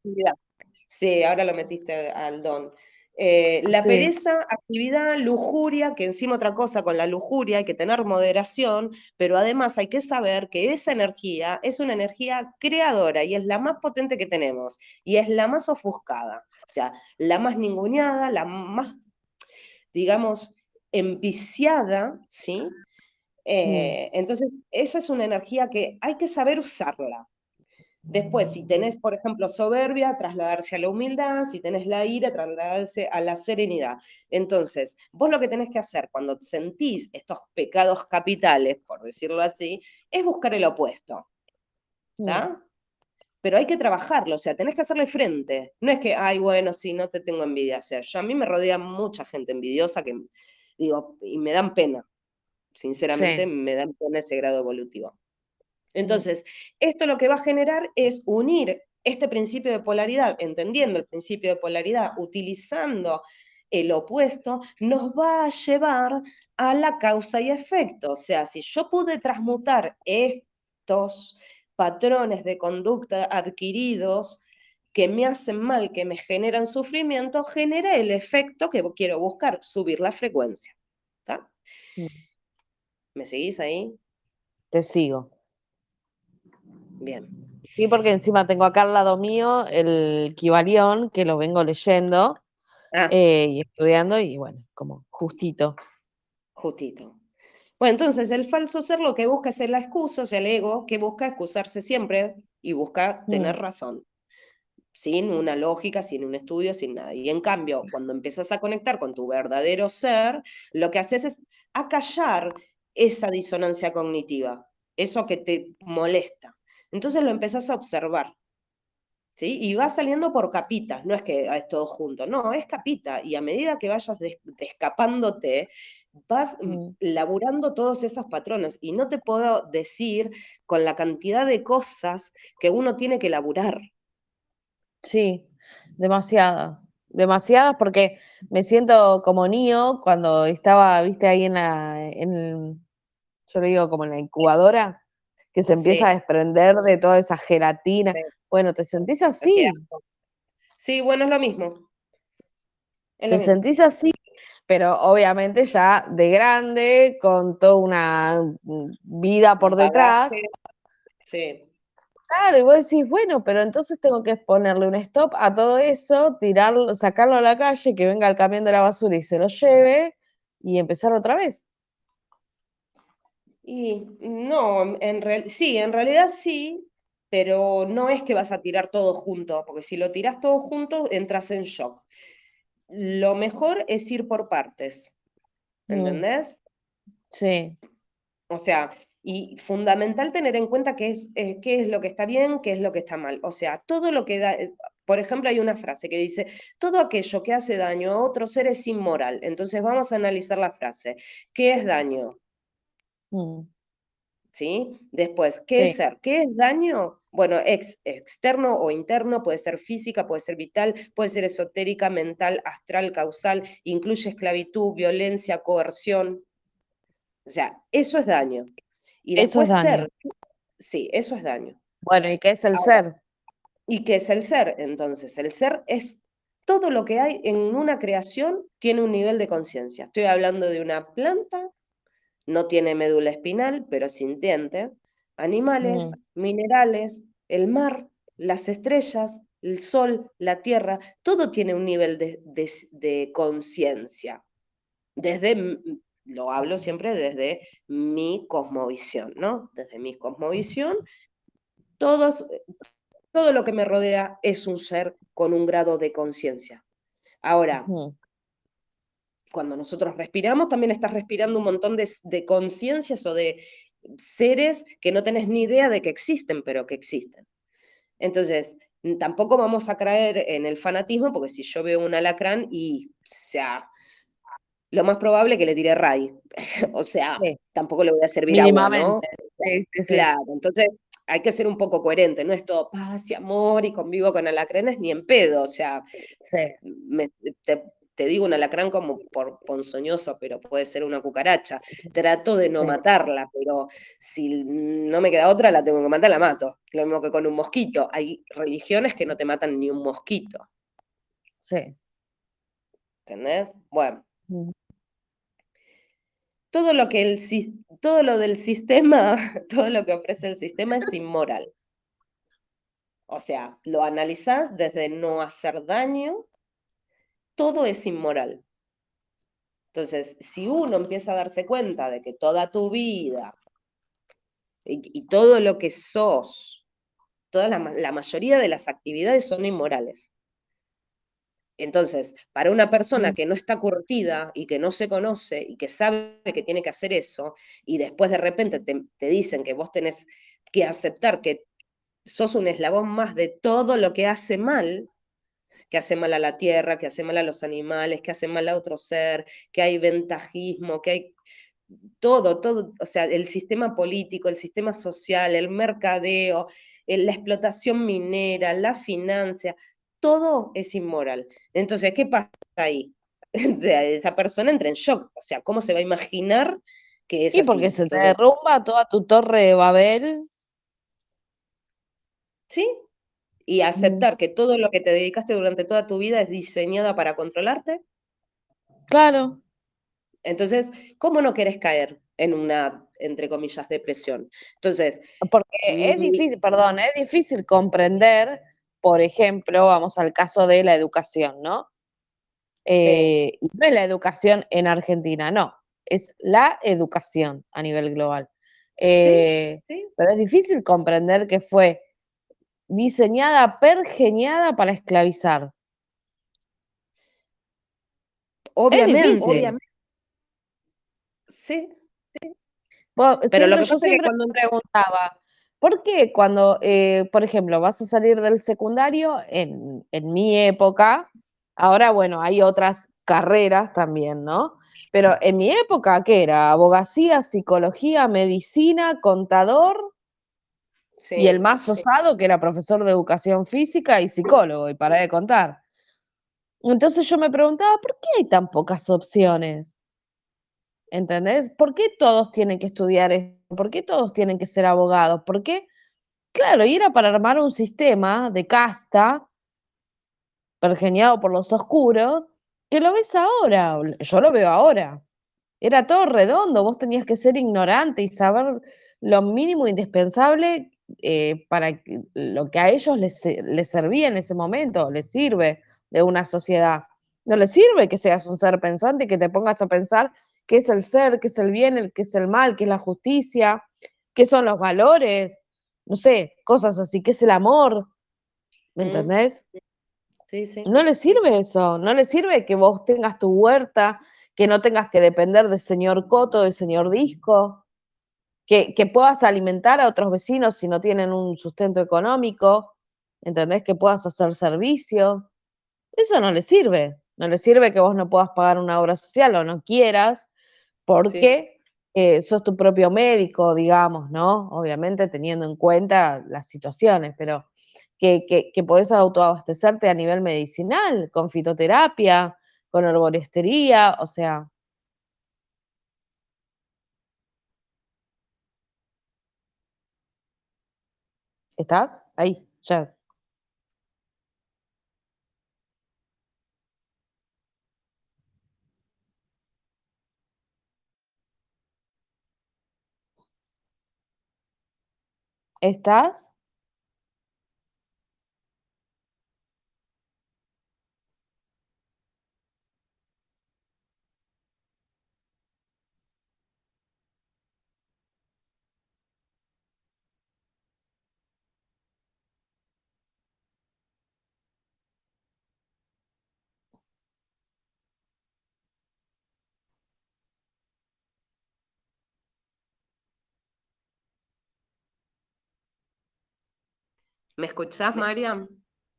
Sí, ahora lo metiste al don. Eh, la pereza, actividad, lujuria, que encima otra cosa con la lujuria hay que tener moderación, pero además hay que saber que esa energía es una energía creadora y es la más potente que tenemos y es la más ofuscada, o sea, la más ninguneada, la más, digamos, enviciada, ¿sí? Mm. Eh, entonces, esa es una energía que hay que saber usarla. Después, si tenés, por ejemplo, soberbia, trasladarse a la humildad, si tenés la ira, trasladarse a la serenidad. Entonces, vos lo que tenés que hacer cuando sentís estos pecados capitales, por decirlo así, es buscar el opuesto. ¿Está? Pero hay que trabajarlo, o sea, tenés que hacerle frente. No es que, ay, bueno, sí, no te tengo envidia. O sea, yo, a mí me rodea mucha gente envidiosa que, digo, y me dan pena. Sinceramente, me dan pena ese grado evolutivo. Entonces, esto lo que va a generar es unir este principio de polaridad, entendiendo el principio de polaridad, utilizando el opuesto, nos va a llevar a la causa y efecto. O sea, si yo pude transmutar estos patrones de conducta adquiridos que me hacen mal, que me generan sufrimiento, genera el efecto que quiero buscar, subir la frecuencia. Mm. ¿Me seguís ahí? Te sigo. Bien. Sí, porque encima tengo acá al lado mío el Kibalión, que lo vengo leyendo ah. eh, y estudiando, y bueno, como justito. Justito. Bueno, entonces el falso ser lo que busca es la excusa, o sea, el ego, que busca excusarse siempre y busca tener mm. razón, sin una lógica, sin un estudio, sin nada. Y en cambio, cuando empiezas a conectar con tu verdadero ser, lo que haces es acallar esa disonancia cognitiva, eso que te molesta. Entonces lo empezás a observar. ¿Sí? Y va saliendo por capitas, no es que es todo junto, no, es capita, y a medida que vayas escapándote, vas mm. laburando todos esos patrones, y no te puedo decir con la cantidad de cosas que uno tiene que laburar. Sí, demasiadas, demasiadas, porque me siento como niño cuando estaba, viste, ahí en la, en, yo le digo como en la incubadora, que se empieza a desprender de toda esa gelatina. Bueno, ¿te sentís así? Sí, bueno, es lo mismo. te sentís así, pero obviamente ya de grande, con toda una vida por detrás. Sí. Claro, y vos decís, bueno, pero entonces tengo que ponerle un stop a todo eso, tirarlo, sacarlo a la calle, que venga el camión de la basura y se lo lleve, y empezar otra vez. Y no, en sí, en realidad sí, pero no es que vas a tirar todo junto, porque si lo tiras todo junto, entras en shock. Lo mejor es ir por partes, mm. ¿entendés? Sí. O sea, y fundamental tener en cuenta qué es, eh, qué es lo que está bien, qué es lo que está mal. O sea, todo lo que da, eh, por ejemplo, hay una frase que dice, todo aquello que hace daño a otro ser es inmoral. Entonces vamos a analizar la frase. ¿Qué es daño? Mm. ¿Sí? Después, ¿qué es ser? ¿Qué es daño? Bueno, ex, externo o interno, puede ser física, puede ser vital, puede ser esotérica, mental, astral, causal, incluye esclavitud, violencia, coerción. O sea, eso es daño. Y eso es ser, sí, eso es daño. Bueno, ¿y qué es el ser? ¿Y qué es el ser? Entonces, el ser es todo lo que hay en una creación tiene un nivel de conciencia. Estoy hablando de una planta, no tiene médula espinal, pero sintiente, animales, minerales, el mar, las estrellas, el sol, la tierra, todo tiene un nivel de, conciencia. Desde, lo hablo siempre desde mi cosmovisión, ¿no? Desde mi cosmovisión, todos, todo lo que me rodea es un ser con un grado de conciencia. Ahora, cuando nosotros respiramos, también estás respirando un montón de, conciencias o de seres que no tenés ni idea de que existen, pero que existen. Entonces, tampoco vamos a caer en el fanatismo, porque si yo veo un alacrán y, o sea, lo más probable es que le tire ray. o sea, tampoco le voy a servir agua, ¿no? claro, entonces hay que ser un poco coherente, no es todo paz y amor y convivo con alacranes ni en pedo, o sea, te, digo un alacrán como por ponzoñoso, pero puede ser una cucaracha. Trato de no matarla, pero si no me queda otra, la tengo que matar, la mato. Lo mismo que con un mosquito. Hay religiones que no te matan ni un mosquito. Sí. ¿Entendés? Bueno. Mm. Todo lo, que el, todo lo del sistema, todo lo que ofrece el sistema es inmoral. O sea, lo analizás desde no hacer daño, todo es inmoral. Entonces, si uno empieza a darse cuenta de que toda tu vida y, todo lo que sos, toda la mayoría de las actividades son inmorales. Entonces, para una persona que no está curtida y que no se conoce y que sabe que tiene que hacer eso, y después de repente te, dicen que vos tenés que aceptar que sos un eslabón más de todo lo que hace mal, que hace mal a la tierra, que hace mal a los animales, que hace mal a otro ser, que hay ventajismo, que hay todo, todo, o sea, el sistema político, el sistema social, el mercadeo, la explotación minera, la financia, todo es inmoral. Entonces, ¿qué pasa ahí? Esa persona entra en shock. O sea, ¿cómo se va a imaginar que es Sí, porque se te derrumba toda tu torre de Babel. Sí, y aceptar que todo lo que te dedicaste durante toda tu vida es diseñada para controlarte. Claro. Entonces, ¿cómo no querés caer en una, entre comillas, depresión? Entonces. Porque es difícil, perdón, es difícil comprender por ejemplo, vamos al caso de la educación, ¿no? Eh, no es la educación en Argentina, no, es la educación a nivel global. Eh, pero es difícil comprender que fue diseñada, pergeniada para esclavizar. Obviamente. obviamente. Sí, sí. pero lo que yo siempre cuando... me preguntaba, ¿Por qué cuando, eh, por ejemplo, vas a salir del secundario, en, mi época, ahora, bueno, hay otras carreras también, ¿no? Pero en mi época, ¿qué era? Abogacía, psicología, medicina, contador y el más osado, que era profesor de educación física y psicólogo, y para de contar. Entonces yo me preguntaba, ¿por qué hay tan pocas opciones? ¿Entendés? ¿Por qué todos tienen que estudiar esto? ¿Por qué todos tienen que ser abogados? ¿Por qué? Claro, y era para armar un sistema de casta, pergeñado por los oscuros, que lo ves ahora, yo lo veo ahora. Era todo redondo, vos tenías que ser ignorante y saber lo mínimo indispensable eh, para lo que a ellos les, les servía en ese momento, les sirve de una sociedad. No les sirve que seas un ser pensante y que te pongas a pensar qué es el ser, qué es el bien, el, qué es el mal, qué es la justicia, qué son los valores, no sé, cosas así, qué es el amor. ¿Me mm. entendés? Sí, sí. No le sirve eso, no le sirve que vos tengas tu huerta, que no tengas que depender del señor Coto, del señor Disco, que, que puedas alimentar a otros vecinos si no tienen un sustento económico, ¿entendés? Que puedas hacer servicio. Eso no le sirve. No le sirve que vos no puedas pagar una obra social o no quieras, porque eh, sos tu propio médico, digamos, ¿no? Obviamente teniendo en cuenta las situaciones, pero que, que, podés autoabastecerte a nivel medicinal, con fitoterapia, con herboristería, o sea. ¿Estás? Ahí, ya. ¿Estás? ¿Me escuchás, Mariam?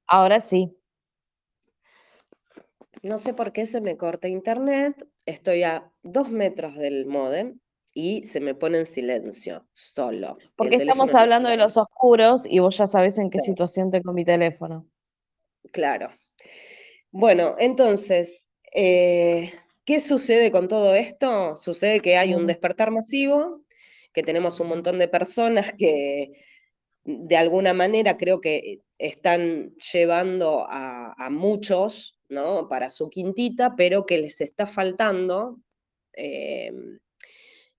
Ahora sí. No sé por qué se me corta internet, estoy a dos metros del modem y se me pone en silencio, solo. Porque estamos hablando de los oscuros y vos ya sabés en qué situación tengo mi teléfono. Claro. Bueno, entonces, eh, ¿qué sucede con todo esto? Sucede que hay un despertar masivo, que tenemos un montón de personas que de alguna manera creo que están llevando a, muchos ¿no? para su quintita, pero que les está faltando eh,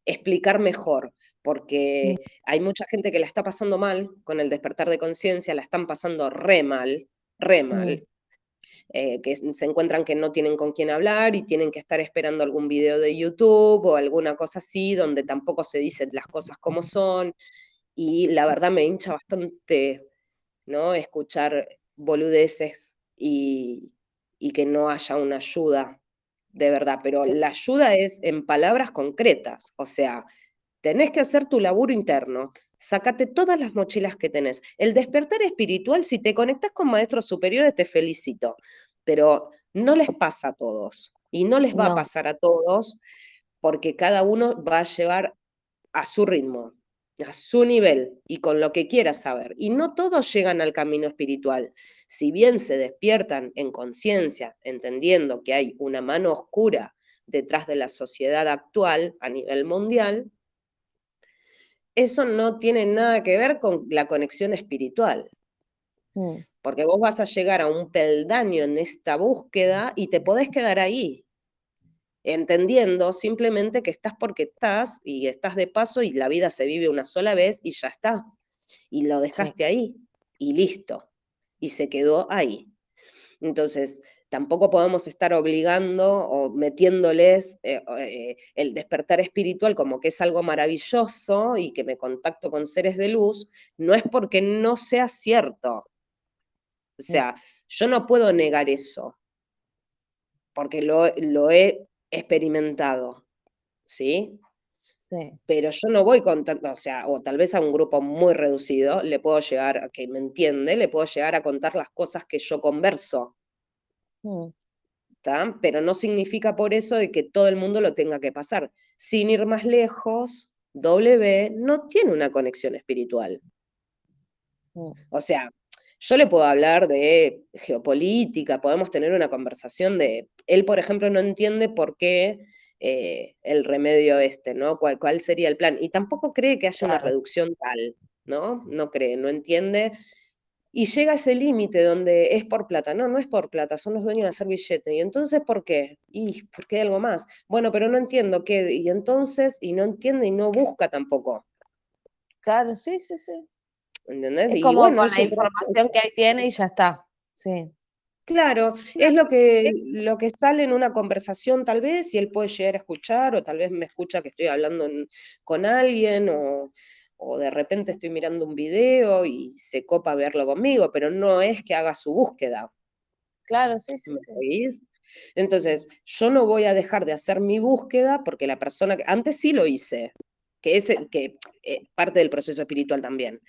explicar mejor, porque hay mucha gente que la está pasando mal con el despertar de conciencia, la están pasando re mal, re mal. Eh, que se encuentran que no tienen con quién hablar y tienen que estar esperando algún video de YouTube o alguna cosa así, donde tampoco se dicen las cosas como son, y la verdad me hincha bastante, ¿no? Escuchar boludeces y, que no haya una ayuda de verdad, pero la ayuda es en palabras concretas, o sea, tenés que hacer tu laburo interno, sácate todas las mochilas que tenés. El despertar espiritual, si te conectas con maestros superiores, te felicito, pero no les pasa a todos y no les va a pasar a todos porque cada uno va a llevar a su ritmo a su nivel y con lo que quiera saber. Y no todos llegan al camino espiritual. Si bien se despiertan en conciencia, entendiendo que hay una mano oscura detrás de la sociedad actual a nivel mundial, eso no tiene nada que ver con la conexión espiritual. Mm. Porque vos vas a llegar a un peldaño en esta búsqueda y te podés quedar ahí entendiendo simplemente que estás porque estás y estás de paso y la vida se vive una sola vez y ya está. Y lo dejaste ahí y listo. Y se quedó ahí. Entonces, tampoco podemos estar obligando o metiéndoles eh, eh, el despertar espiritual como que es algo maravilloso y que me contacto con seres de luz, no es porque no sea cierto. O sea, yo no puedo negar eso, porque lo, lo he experimentado, ¿sí? Sí. Pero yo no voy contando, o sea, o tal vez a un grupo muy reducido, le puedo llegar, que me entiende, le puedo llegar a contar las cosas que yo converso. Mm. Pero no significa por eso de que todo el mundo lo tenga que pasar. Sin ir más lejos, W no tiene una conexión espiritual. Mm. O sea, yo le puedo hablar de geopolítica, podemos tener una conversación de, él por ejemplo no entiende por qué eh, el remedio este, ¿no? ¿Cuál, ¿Cuál, sería el plan? Y tampoco cree que haya una reducción tal, ¿no? No cree, no entiende. Y llega a ese límite donde es por plata. No, no es por plata, son los dueños de hacer billete. ¿Y entonces por qué? Y porque hay algo más. Bueno, pero no entiendo qué. Y entonces, y no entiende y no busca tampoco. Claro, sí, sí, sí. Es como con la información que ahí tiene y ya está. Sí. Claro, es lo que, lo que sale en una conversación tal vez, y él puede llegar a escuchar, o tal vez me escucha que estoy hablando con alguien, o, de repente estoy mirando un video y se copa verlo conmigo, pero no es que haga su búsqueda. Claro, sí, sí. Entonces, yo no voy a dejar de hacer mi búsqueda porque la persona que antes sí lo hice, que es que, eh, parte del proceso espiritual también.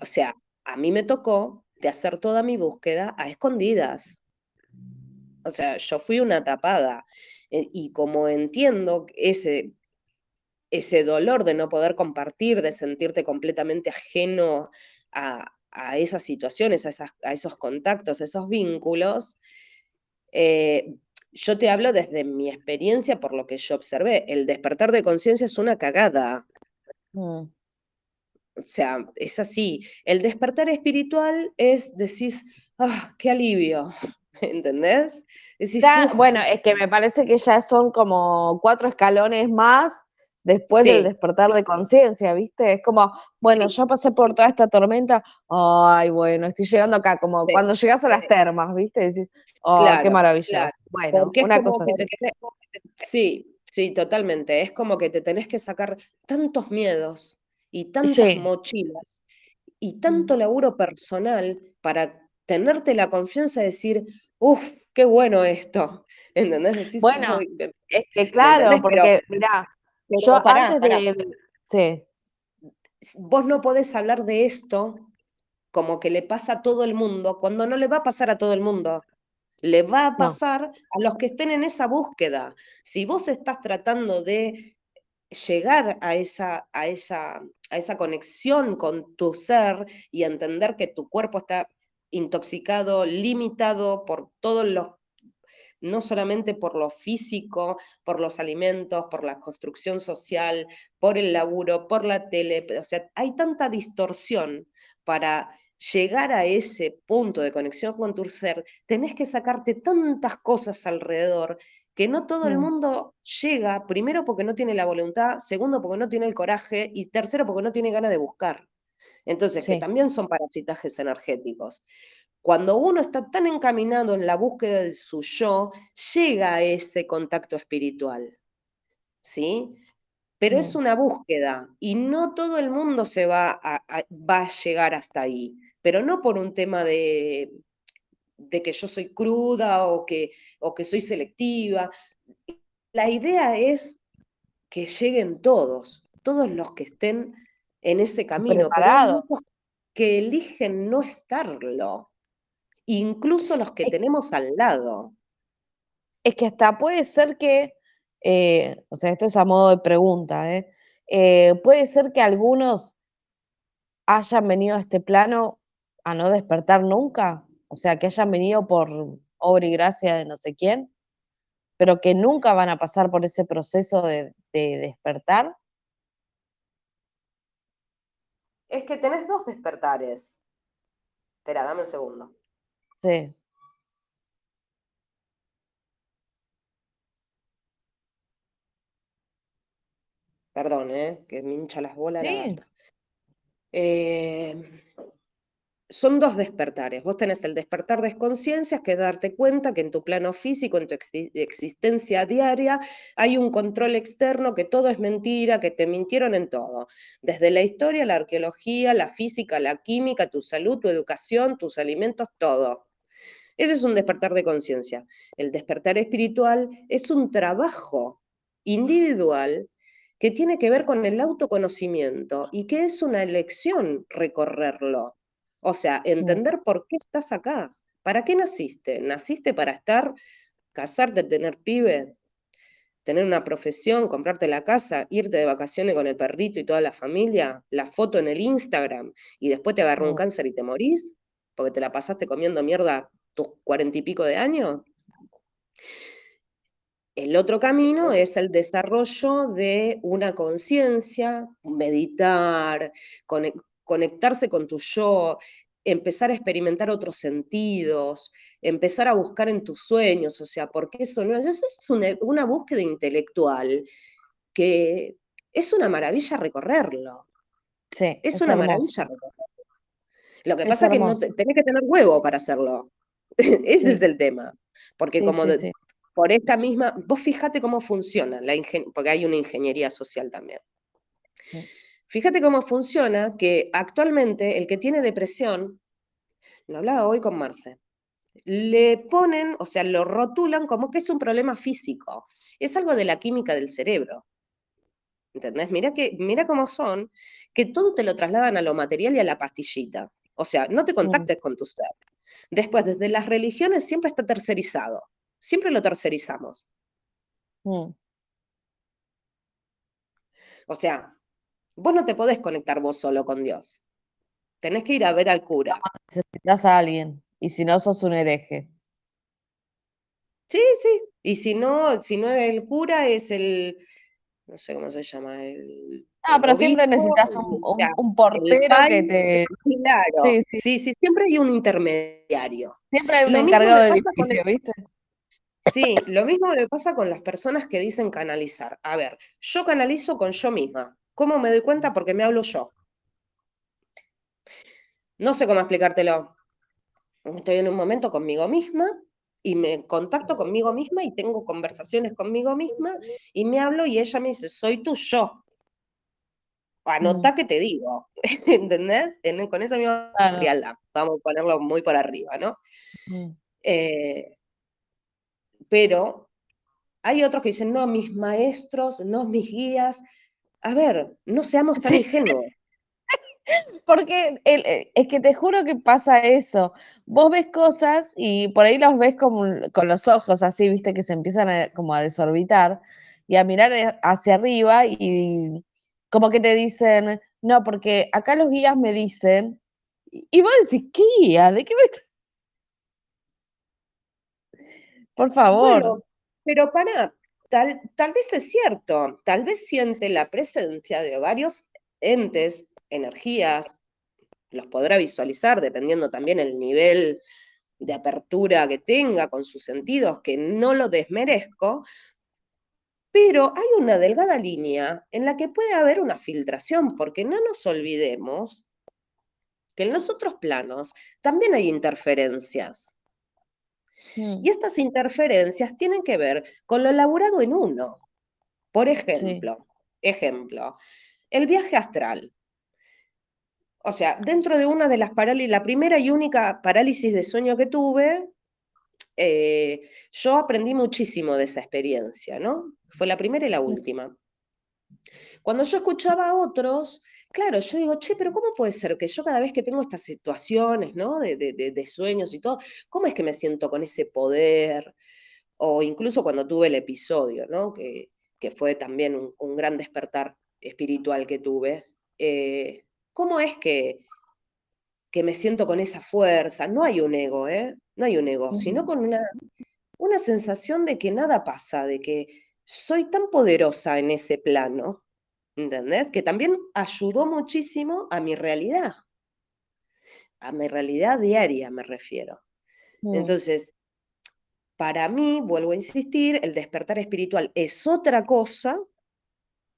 O sea, a mí me tocó de hacer toda mi búsqueda a escondidas. O sea, yo fui una tapada. Eh, y como entiendo ese, ese dolor de no poder compartir, de sentirte completamente ajeno a, esas situaciones, a, esos contactos, a esos vínculos, eh, yo te hablo desde mi experiencia por lo que yo observé. El despertar de conciencia es una cagada. Mm. O sea, es así. El despertar espiritual es, decís, ah, qué alivio, ¿entendés? bueno, es que me parece que ya son como cuatro escalones más después del despertar de conciencia, ¿viste? Es como, bueno, yo pasé por toda esta tormenta, ay, bueno, estoy llegando acá, como cuando llegas a las termas, ¿viste? Decís, oh, qué maravilloso. Bueno, una cosa así. Sí, sí, totalmente. Es como que te tenés que sacar tantos miedos, y tantas mochilas y tanto mm. laburo personal para tenerte la confianza de decir, uff, qué bueno esto. ¿Entendés? bueno, es que claro, porque mirá, yo antes de... Sí. Vos no podés hablar de esto como que le pasa a todo el mundo, cuando no le va a pasar a todo el mundo. Le va a pasar a los que estén en esa búsqueda. Si vos estás tratando de llegar a esa, a, esa, a esa conexión con tu ser y entender que tu cuerpo está intoxicado, limitado por todos los no solamente por lo físico, por los alimentos, por la construcción social, por el laburo, por la tele, o sea, hay tanta distorsión para llegar a ese punto de conexión con tu ser, tenés que sacarte tantas cosas alrededor que no todo el mm. mundo llega, primero porque no tiene la voluntad, segundo porque no tiene el coraje y tercero porque no tiene ganas de buscar. Entonces, que también son parasitajes energéticos. Cuando uno está tan encaminado en la búsqueda de su yo, llega a ese contacto espiritual. ¿Sí? Pero es mm. una búsqueda y no todo el mundo se va a, va a llegar hasta ahí, pero no por un tema de, de que yo soy cruda o que, o que soy selectiva. La idea es que lleguen todos, todos los que estén en ese camino, pero que eligen no estarlo incluso los que tenemos al lado. Es que hasta puede ser que, eh, o sea, esto es a modo de pregunta, ¿eh? ¿eh? puede ser que algunos hayan venido a este plano a no despertar nunca, o sea, que hayan venido por obra y gracia de no sé quién, pero que nunca van a pasar por ese proceso de, de despertar. Es que tenés dos despertares. Espera, dame un segundo. Sí. Perdón, ¿eh? que me hincha las bolas la eh, son dos despertares. Vos tenés el despertar de conciencias, que es darte cuenta que en tu plano físico, en tu existencia diaria, hay un control externo, que todo es mentira, que te mintieron en todo. Desde la historia, la arqueología, la física, la química, tu salud, tu educación, tus alimentos, todo. Ese es un despertar de conciencia. El despertar espiritual es un trabajo individual que tiene que ver con el autoconocimiento y que es una elección recorrerlo. O sea, entender por qué estás acá. ¿Para qué naciste? ¿Naciste para estar, casarte, tener pibe, tener una profesión, comprarte la casa, irte de vacaciones con el perrito y toda la familia, la foto en el Instagram y después te agarró un cáncer y te morís? Porque te la pasaste comiendo mierda tus cuarenta y pico de años. El otro camino es el desarrollo de una conciencia, meditar, conectarse con tu yo, empezar a experimentar otros sentidos, empezar a buscar en tus sueños, o sea, porque eso no es una, búsqueda intelectual que es una maravilla recorrerlo. Sí, es, una maravilla recorrerlo. Lo que pasa es que no tenés que tener huevo para hacerlo. Ese es el tema. Porque como por esta misma, vos fíjate cómo funciona, la porque hay una ingeniería social también. Fíjate cómo funciona que actualmente el que tiene depresión, lo hablaba hoy con Marce, le ponen, o sea, lo rotulan como que es un problema físico. Es algo de la química del cerebro. ¿Entendés? Mira, que, mira cómo son, que todo te lo trasladan a lo material y a la pastillita. O sea, no te contactes con tu ser. Después, desde las religiones siempre está tercerizado, siempre lo tercerizamos. Mm. O sea, vos no te podés conectar vos solo con Dios. Tenés que ir a ver al cura. necesitas a alguien, y si no, sos un hereje. Sí, sí. Y si no, si no es el cura, es el, no sé cómo se llama, el... Ah, pero siempre necesitas un, portero que te... Claro, sí sí. siempre hay un intermediario. Siempre hay un encargado de edificio, ¿viste? Sí, lo mismo me pasa con las personas que dicen canalizar. A ver, yo canalizo con yo misma. ¿Cómo me doy cuenta? Porque me hablo yo. No sé cómo explicártelo. Estoy en un momento conmigo misma y me contacto conmigo misma y tengo conversaciones conmigo misma y me hablo y ella me dice, soy tu yo. Anota mm. que te digo, ¿entendés? con esa misma frialdad, vamos a ponerlo muy por arriba, ¿no? Mm. Eh, pero hay otros que dicen, no, mis maestros, no, mis guías. A ver, no seamos tan ingenuos. Porque eh, es que te juro que pasa eso. Vos ves cosas y por ahí los ves como con los ojos así, viste, que se empiezan a, como a desorbitar y a mirar eh, hacia arriba y como que te dicen, no, porque acá los guías me dicen, y vos decís, ¿qué guía? ¿De qué me Por favor. Bueno, pero para, tal, tal vez es cierto, tal vez siente la presencia de varios entes, energías, los podrá visualizar dependiendo también el nivel de apertura que tenga con sus sentidos, que no lo desmerezco, pero hay una delgada línea en la que puede haber una filtración, porque no nos olvidemos que en los otros planos también hay interferencias. Mm. Y estas interferencias tienen que ver con lo elaborado en uno. Por ejemplo, ejemplo, el viaje astral. O sea, dentro de una de las parálisis, la primera y única parálisis de sueño que tuve, eh, yo aprendí muchísimo de esa experiencia, ¿no? Fue la primera y la última. Cuando yo escuchaba a otros, claro, yo digo, che, pero ¿cómo puede ser que yo cada vez que tengo estas situaciones, ¿no? De, de, sueños y todo, ¿cómo es que me siento con ese poder? O incluso cuando tuve el episodio, ¿no? Que, que fue también un, gran despertar espiritual que tuve. Eh, ¿Cómo es que, que me siento con esa fuerza? No hay un ego, ¿eh? No hay un ego, sino con una, una sensación de que nada pasa, de que soy tan poderosa en ese plano ¿entendés? Que también ayudó muchísimo a mi realidad, a mi realidad diaria me refiero. Mm. Entonces, para mí, vuelvo a insistir, el despertar espiritual es otra cosa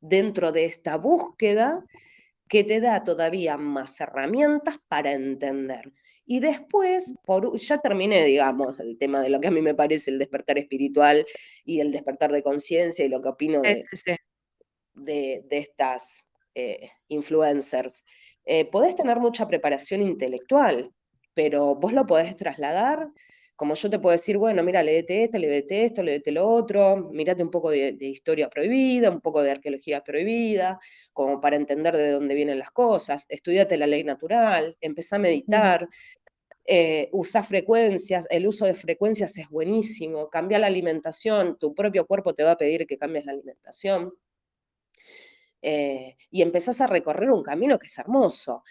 dentro de esta búsqueda que te da todavía más herramientas para entender. Y después, por, ya terminé, digamos, el tema de lo que a mí me parece el despertar espiritual y el despertar de conciencia y lo que opino de, de, estas eh, influencers. Eh, podés tener mucha preparación intelectual, pero vos lo podés trasladar, como yo te puedo decir, bueno, mira, léete esto, léete esto, léete lo otro, mírate un poco de, historia prohibida, un poco de arqueología prohibida, como para entender de dónde vienen las cosas, estudiate la ley natural, empezá a meditar, eh, usa frecuencias, el uso de frecuencias es buenísimo, cambia la alimentación, tu propio cuerpo te va a pedir que cambies la alimentación. Eh, y empezás a recorrer un camino que es hermoso,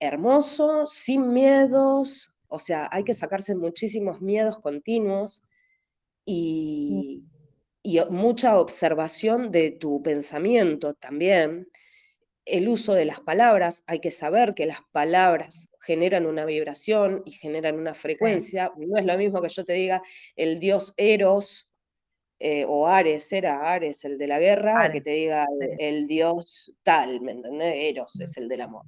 hermoso, sin miedos, o sea, hay que sacarse muchísimos miedos continuos y, y mucha observación de tu pensamiento también. El uso de las palabras, hay que saber que las palabras generan una vibración y generan una frecuencia. No es lo mismo que yo te diga el dios Eros eh, o Ares, era Ares el de la guerra, que te diga el, dios tal, ¿me entendés? Eros es el del amor.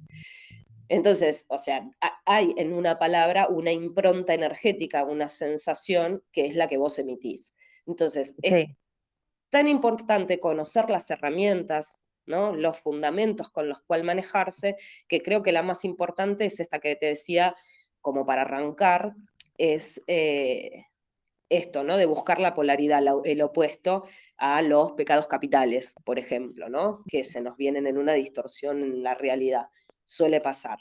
Entonces, o sea, hay en una palabra una impronta energética, una sensación que es la que vos emitís. Entonces, es tan importante conocer las herramientas, ¿no? los fundamentos con los cuales manejarse, que creo que la más importante es esta que te decía, como para arrancar, es eh, esto, ¿no? De buscar la polaridad, el opuesto a los pecados capitales, por ejemplo, ¿no? Que se nos vienen en una distorsión en la realidad. Suele pasar.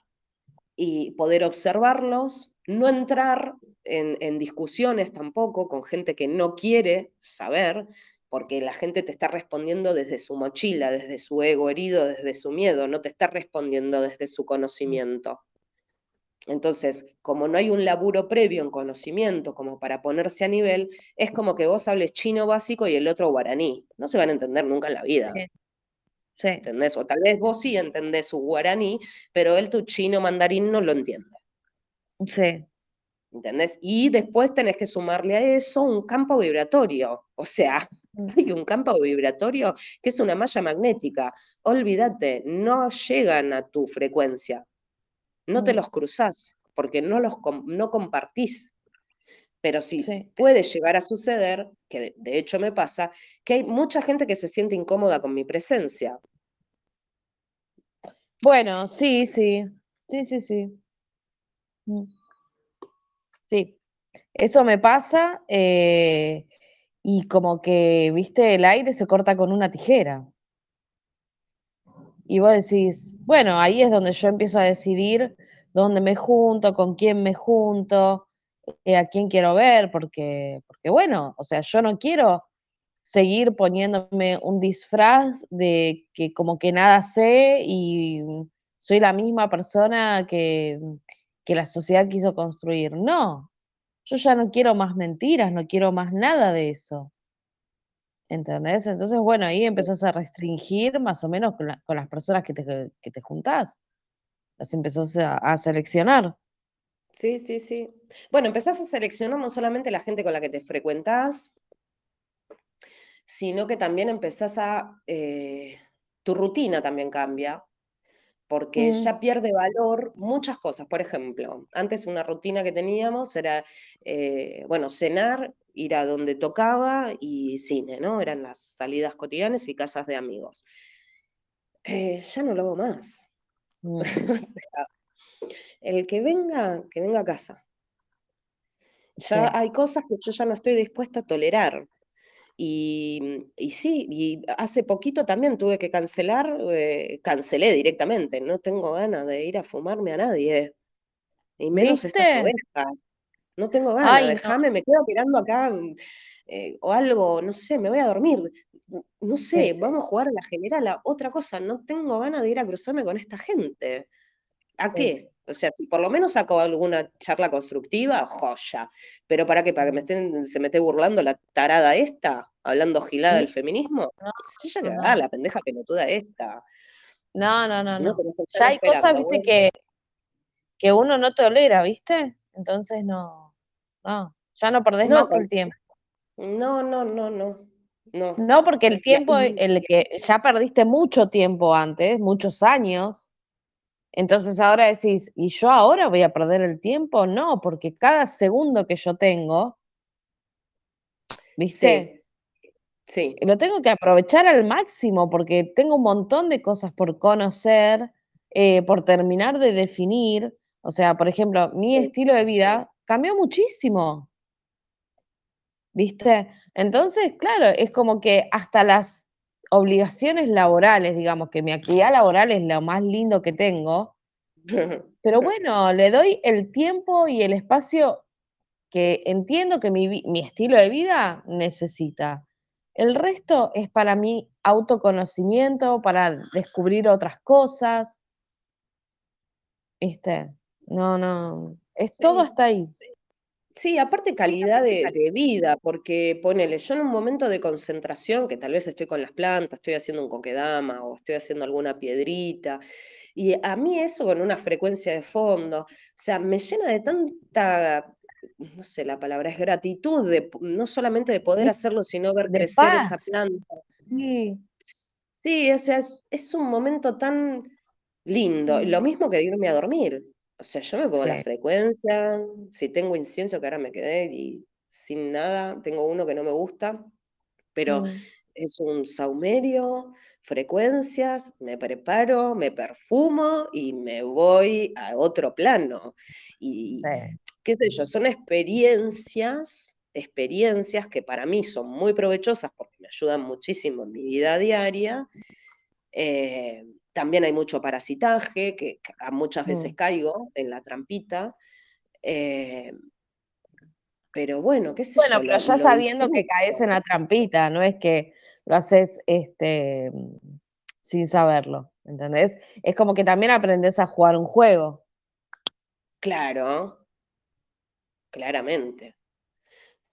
Y poder observarlos, no entrar en, discusiones tampoco con gente que no quiere saber, porque la gente te está respondiendo desde su mochila, desde su ego herido, desde su miedo, no te está respondiendo desde su conocimiento. Entonces, como no hay un laburo previo en conocimiento como para ponerse a nivel, es como que vos hables chino básico y el otro guaraní. No se van a entender nunca en la vida. Sí. ¿Entendés? O tal vez vos sí entendés su guaraní, pero él tu chino mandarín no lo entiende. Sí. ¿Entendés? Y después tenés que sumarle a eso un campo vibratorio. O sea, mm. hay un campo vibratorio que es una malla magnética. Olvídate, no llegan a tu frecuencia no te los cruzás, porque no los no compartís. Pero sí, puede llegar a suceder, que de, hecho me pasa, que hay mucha gente que se siente incómoda con mi presencia. Bueno, sí, sí, sí, sí, sí. Mm. Sí, eso me pasa eh, y como que, viste, el aire se corta con una tijera. Y vos decís, bueno, ahí es donde yo empiezo a decidir dónde me junto, con quién me junto, eh, a quién quiero ver, porque, porque bueno, o sea, yo no quiero seguir poniéndome un disfraz de que como que nada sé y soy la misma persona que, que la sociedad quiso construir. No, yo ya no quiero más mentiras, no quiero más nada de eso. ¿Entendés? Entonces, bueno, ahí empezás a restringir más o menos con, la- con las personas que te, que te juntás. Las empezás a, a seleccionar. Sí, sí, sí. Bueno, empezás a seleccionar no solamente la gente con la que te frecuentás, sino que también empezás a... eh, tu rutina también cambia, porque Mm, ya pierde valor muchas cosas. Por ejemplo, antes una rutina que teníamos era, eh, bueno, cenar, ir a donde tocaba y cine, ¿no? Eran las salidas cotidianas y casas de amigos. Eh, ya no lo hago más. mm, O sea, el que venga, que venga a casa. Ya sí, hay cosas que yo ya no estoy dispuesta a tolerar. Y, y sí, y hace poquito también tuve que cancelar, eh, cancelé directamente, no tengo ganas de ir a fumarme a nadie, y menos estas ¿Viste? ovejas, no tengo ganas, no, déjame, me quedo mirando acá, mm, eh, o algo, no sé, me voy a dormir, n- no sé, sí, vamos a jugar a la general, a otra cosa, no tengo ganas de ir a cruzarme con esta gente. ¿A sí. qué? O sea, si por lo menos saco alguna charla constructiva, joya. Pero ¿para qué? ¿Para que me estén, se me esté burlando la tarada esta, hablando gilada del feminismo? Sí, ya no, que va, no, la pendeja pelotuda esta. no, no, no, No no. Ya hay cosas, viste, bueno. que, que uno no tolera, ¿viste? Entonces no, no, ya no perdés No, más el tiempo. no, no, no, no, no. No, porque el tiempo, el que ya perdiste mucho tiempo antes, muchos años, entonces ahora decís, ¿y yo ahora voy a perder el tiempo? No, porque cada segundo que yo tengo, ¿viste? sí, sí, Lo tengo que aprovechar al máximo porque tengo un montón de cosas por conocer, eh, por terminar de definir. O sea, por ejemplo, mi sí. estilo de vida cambió muchísimo, ¿viste? Entonces, claro, es como que hasta las obligaciones laborales, digamos que mi actividad laboral es lo más lindo que tengo, pero bueno, le doy el tiempo y el espacio que entiendo que mi, mi estilo de vida necesita. El resto es para mi autoconocimiento, para descubrir otras cosas, ¿viste? No, no, es todo hasta ahí. Sí, aparte calidad de, de vida, porque ponele, yo en un momento de concentración, que tal vez estoy con las plantas, estoy haciendo un kokedama o estoy haciendo alguna piedrita, y a mí eso con una frecuencia de fondo, o sea, me llena de tanta, no sé, la palabra es gratitud, de, no solamente de poder hacerlo, sino ver de crecer esa paz, planta. sí, Sí, o sea, es, es un momento tan lindo, lo mismo que irme a dormir. O sea, yo me pongo la sí, frecuencia, si tengo incienso, que ahora me quedé y sin nada, tengo uno que no me gusta, pero mm, es un saumerio, frecuencias, me preparo, me perfumo y me voy a otro plano. Y sí, qué sé yo, son experiencias, experiencias que para mí son muy provechosas porque me ayudan muchísimo en mi vida diaria. Eh, también hay mucho parasitaje, que muchas veces mm. caigo en la trampita. eh, pero bueno, qué sé Bueno, yo, pero lo, ya lo sabiendo que caes en la trampita, no es que lo haces este, sin saberlo, ¿entendés? Es como que también aprendes a jugar un juego. Claro, claramente.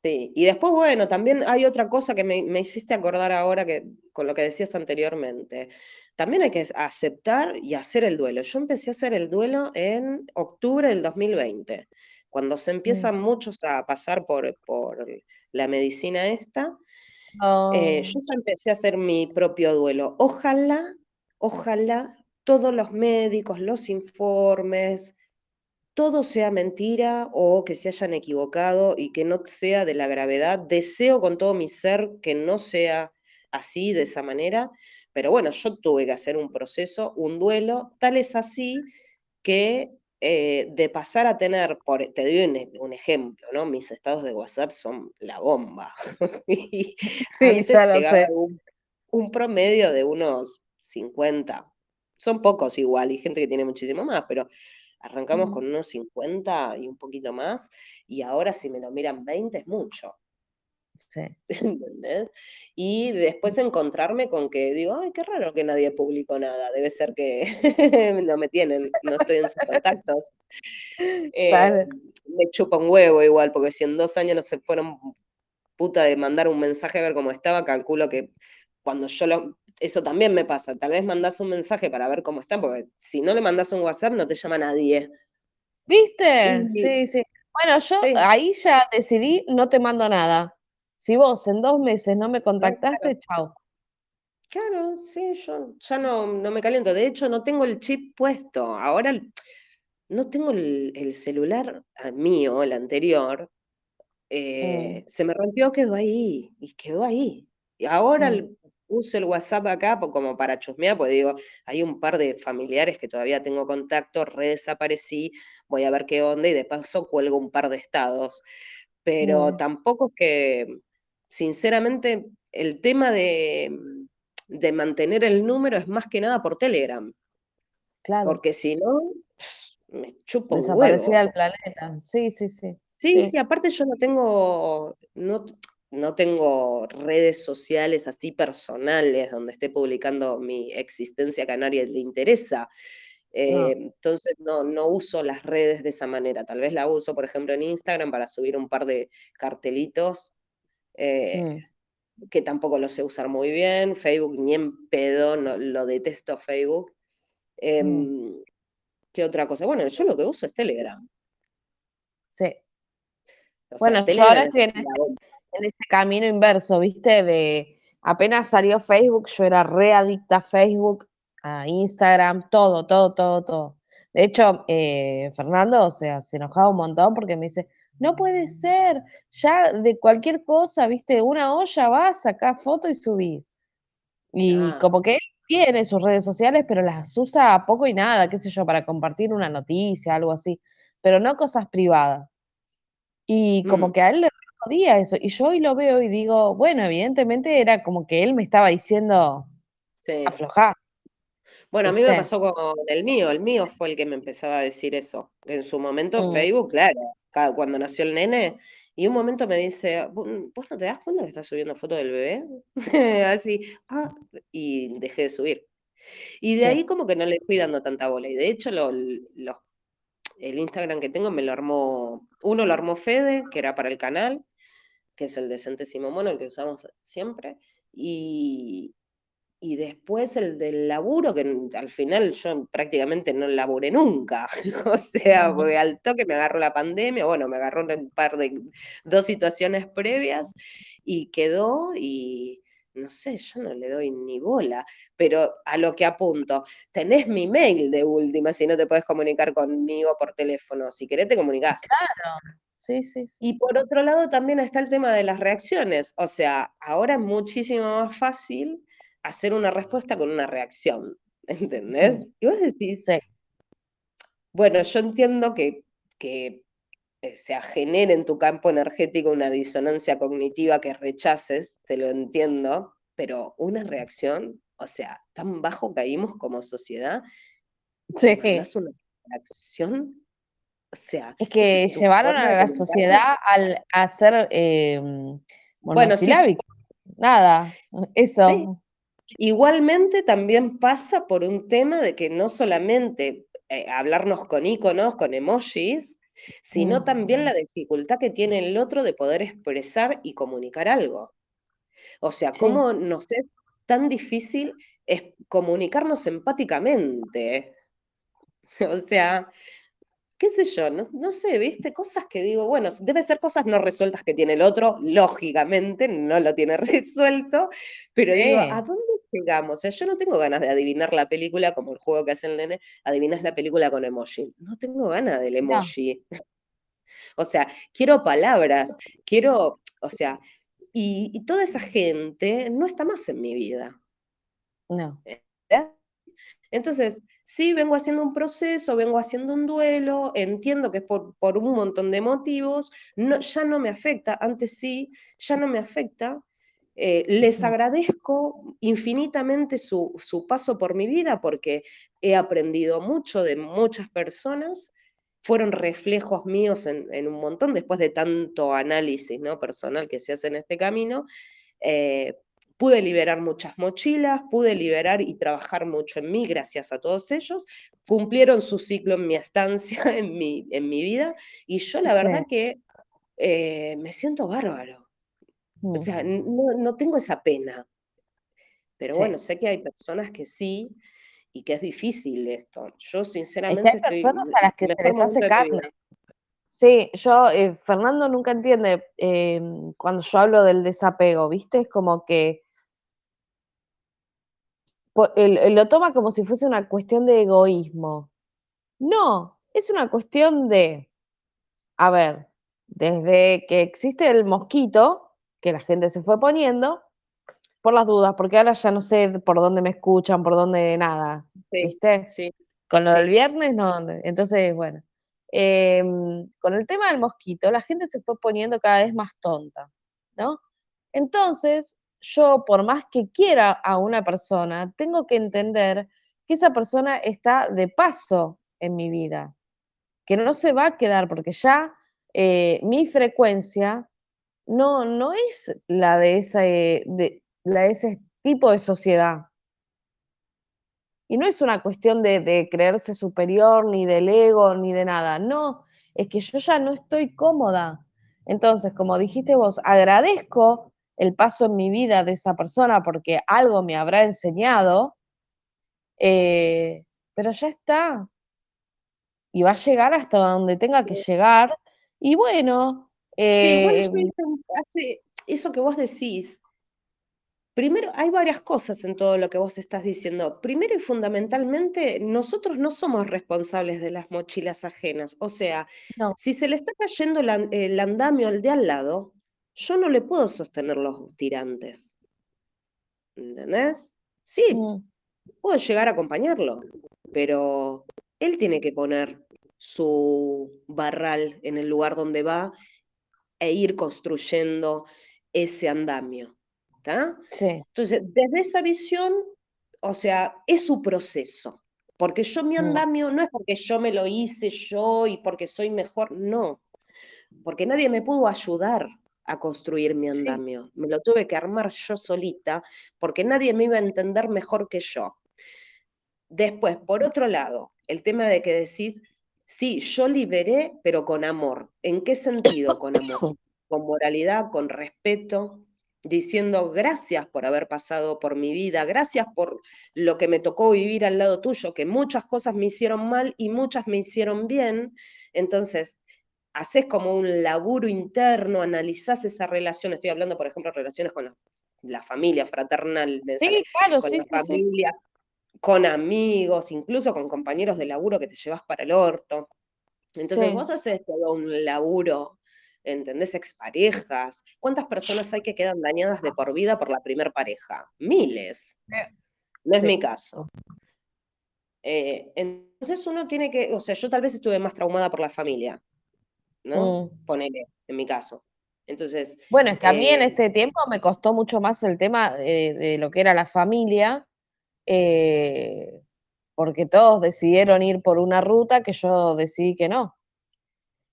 Sí, y después, bueno, también hay otra cosa que me, me hiciste acordar ahora que, con lo que decías anteriormente. También hay que aceptar y hacer el duelo. Yo empecé a hacer el duelo en octubre del 2020, cuando se Mm. empiezan muchos a pasar por, por la medicina esta. eh, yo Oh, ya empecé a hacer mi propio duelo. Ojalá, ojalá todos los médicos, los informes, todo sea mentira o que se hayan equivocado y que no sea de la gravedad. Deseo con todo mi ser que no sea así, de esa manera, pero bueno, yo tuve que hacer un proceso, un duelo, tal es así que eh, de pasar a tener, por, te doy un, un ejemplo, ¿no? Mis estados de WhatsApp son la bomba. y sí, ya antes lo llegaba sé. un, un promedio de unos 50 son pocos igual, y gente que tiene muchísimo más, pero arrancamos Mm. con unos 50 y un poquito más, y ahora si me lo miran 20 es mucho. Sí. ¿Entendés? Y después encontrarme con que digo: "Ay, qué raro que nadie publicó nada, debe ser que no me tienen, no estoy en sus contactos". Eh, me chupa un huevo igual, porque si en 2 años no se fueron puta de mandar un mensaje a ver cómo estaba, calculo que cuando yo lo eso también me pasa, tal vez mandás un mensaje para ver cómo están, porque si no le mandás un WhatsApp no te llama nadie. ¿Viste? Sí, sí. Bueno, yo sí, ahí ya decidí, no te mando nada. Si vos en 2 meses no me no, claro. contactaste, chau. Claro, sí, yo ya no no me caliento. De hecho, no tengo el chip puesto. Ahora no tengo el el celular, ah, mío, el anterior, Mm, eh, se me rompió, quedó ahí, y quedó ahí. Y ahora mm, el uso el WhatsApp acá como para chusmear, porque digo, hay un par de familiares que todavía tengo contacto, redesaparecí, voy a ver qué onda, y de paso cuelgo un par de estados. Pero mm, tampoco es que, sinceramente, el tema de, de mantener el número es más que nada por Telegram, claro. porque si no, me Desaparecida del huevo. planeta. Sí, sí, sí. Sí, Sí. sí, aparte yo no tengo, no, no tengo redes sociales así personales donde esté publicando mi existencia que a nadie le interesa. Eh, No. entonces no, no uso las redes de esa manera. Tal vez la uso, por ejemplo, en Instagram para subir un par de cartelitos eh, Mm, que tampoco lo sé usar muy bien, Facebook ni en pedo, no, lo detesto Facebook. mm, Em, ¿qué otra cosa? Bueno, yo lo que uso es Telegram. sí. O sea, Bueno, yo ahora estoy en en ese camino inverso, ¿viste? De apenas salió Facebook, yo era re adicta a Facebook, a Instagram, todo, todo, todo, todo. De hecho, eh, Fernando, o sea, se enojaba un montón porque me dice: "No puede ser, ya de cualquier cosa, ¿viste? Una olla vas, sacás foto y subís". Y Ah, como que él tiene sus redes sociales, pero las usa poco y nada, qué sé yo, para compartir una noticia, algo así, pero no cosas privadas. Y como mm, que a él le jodía eso, y yo hoy lo veo y digo, bueno, evidentemente era como que él me estaba diciendo: sí. Bueno, a mí me pasó con el mío, el mío fue el que me empezaba a decir eso. En su momento Mm, Facebook, claro, cuando nació el nene, y un momento me dice, "¿Vo- ¿vos no te das cuenta que estás subiendo fotos del bebé? Así, ah, y dejé de subir. Y de sí, ahí como que no le fui dando tanta bola. Y de hecho lo- el Instagram que tengo me lo armó, uno lo armó Fede, que era para el canal, que es el de Centésimo Mono, el que usamos siempre, y, y después el del laburo, que al final yo prácticamente no laburé nunca. O sea, porque al toque me agarró la pandemia, bueno, me agarró un par de, dos situaciones previas y quedó y no sé, yo no le doy ni bola, pero a lo que apunto, tenés mi mail de última, si no te podés comunicar conmigo por teléfono, si querés te comunicás. claro, sí, sí, sí, Y por otro lado también está el tema de las reacciones, o sea, ahora es muchísimo más fácil hacer una respuesta con una reacción, ¿entendés? ujú, Y vos decís, sí, bueno, yo entiendo que, que eh, se genere en tu campo energético una disonancia cognitiva que rechaces, te lo entiendo, pero una reacción, o sea, tan bajo caímos como sociedad sí. una reacción, o sea, Es que llevaron a la sociedad al a ser, em, Bueno, sí, nada, sí, eso, Igualmente también pasa por un tema de que no solamente eh, hablarnos con iconos, con emojis, sino mm, también la dificultad que tiene el otro de poder expresar y comunicar algo. O sea, sí, cómo nos es tan difícil es comunicarnos empáticamente. O sea, qué sé yo, no, no sé, viste, cosas que digo, bueno, debe ser cosas no resueltas que tiene el otro, lógicamente no lo tiene resuelto, pero digo, ¿a dónde llegamos? O sea, yo no tengo ganas de adivinar la película como el juego que hace el nene, adivinas la película con emoji. No tengo ganas del no, emoji. O sea, quiero palabras, quiero, o sea, y, y toda esa gente no está más en mi vida. no, ¿entendés? Entonces, sí, vengo haciendo un proceso, vengo haciendo un duelo, entiendo que es por, por un montón de motivos, no, ya no me afecta, antes sí, ya no me afecta, Eh, les agradezco infinitamente su, su, paso por mi vida porque he aprendido mucho de muchas personas, fueron reflejos míos en, en un montón, después de tanto análisis ¿no? personal que se hace en este camino, eh, pude liberar muchas mochilas, pude liberar y trabajar mucho en mí gracias a todos ellos, cumplieron su ciclo en mi estancia, en mi, en mi vida, y yo la verdad que eh, me siento bárbaro. O sea, no, no tengo esa pena. Pero bueno, sé que hay personas que sí y que es difícil esto. Yo sinceramente hay personas a las que se les hace carne. Sí, yo, eh, Fernando nunca entiende em, cuando yo hablo del desapego, ¿viste? Es como que él, lo toma como si fuese una cuestión de egoísmo. No, es una cuestión de, a ver, desde que existe el mosquito, que la gente se fue poniendo, por las dudas, porque ahora ya no sé por dónde me escuchan, por dónde nada, ¿viste? Sí. Con lo del viernes, no, entonces, bueno. Em, con el tema del mosquito, la gente se fue poniendo cada vez más tonta, ¿no? Entonces, yo, por más que quiera a una persona, tengo que entender que esa persona está de paso en mi vida, que no se va a quedar, porque ya eh, mi frecuencia no, no es la de, ese, de, la ese tipo de sociedad. Y no es una cuestión de, de, creerse superior, ni del ego, ni de nada. No, es que yo ya no estoy cómoda. Entonces, como dijiste vos, agradezco el paso en mi vida de esa persona porque algo me habrá enseñado, eh, pero ya está. Y va a llegar hasta donde tenga que llegar. Y bueno, Sí, igual em, hace eso que vos decís. Primero, hay varias cosas en todo lo que vos estás diciendo. Primero y fundamentalmente, nosotros no somos responsables de las mochilas ajenas. O sea, si se le está cayendo el andamio al de al lado, yo no le puedo sostener los tirantes. ¿Entendés? Sí, mm. puedo llegar a acompañarlo, pero él tiene que poner su barral en el lugar donde va e ir construyendo ese andamio. ¿está? Sí. Entonces, desde esa visión, o sea, es su proceso. Porque yo mi mm. andamio no es porque yo me lo hice yo y porque soy mejor, no. Porque nadie me pudo ayudar a construir mi andamio. Me lo tuve que armar yo solita porque nadie me iba a entender mejor que yo. Después, por otro lado, el tema de que decís, Sí, yo liberé, pero con amor. ¿En qué sentido con amor? Con moralidad, con respeto, diciendo gracias por haber pasado por mi vida, gracias por lo que me tocó vivir al lado tuyo, que muchas cosas me hicieron mal y muchas me hicieron bien. Entonces, haces como un laburo interno, analizás esa relación, estoy hablando, por ejemplo, relaciones con la, familia fraternal, sí, claro, con sí, la familia, con amigos, incluso con compañeros de laburo que te llevas para el orto. Entonces vos haces todo un laburo, ¿entendés? Exparejas. ¿Cuántas personas hay que quedan dañadas de por vida por la primer pareja? Miles. No es mi caso. Eh, entonces uno tiene que, o sea, yo tal vez estuve más traumada por la familia, ¿no? Mm. Ponele, en mi caso. Entonces. Bueno, es que a mí en eh, este tiempo me costó mucho más el tema de lo que era la familia, eh, porque todos decidieron ir por una ruta que yo decidí que no.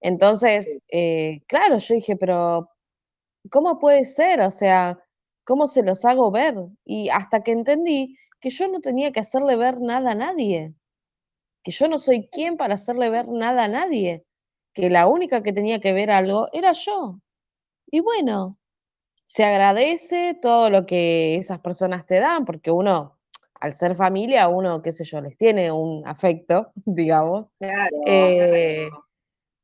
Entonces, eh, claro, yo dije, pero ¿cómo puede ser? O sea, ¿cómo se los hago ver? Y hasta que entendí que yo no tenía que hacerle ver nada a nadie, que yo no soy quien para hacerle ver nada a nadie, que la única que tenía que ver algo era yo. Y bueno, se agradece todo lo que esas personas te dan, porque uno al ser familia, uno, qué sé yo, les tiene un afecto, digamos. Claro. Eh,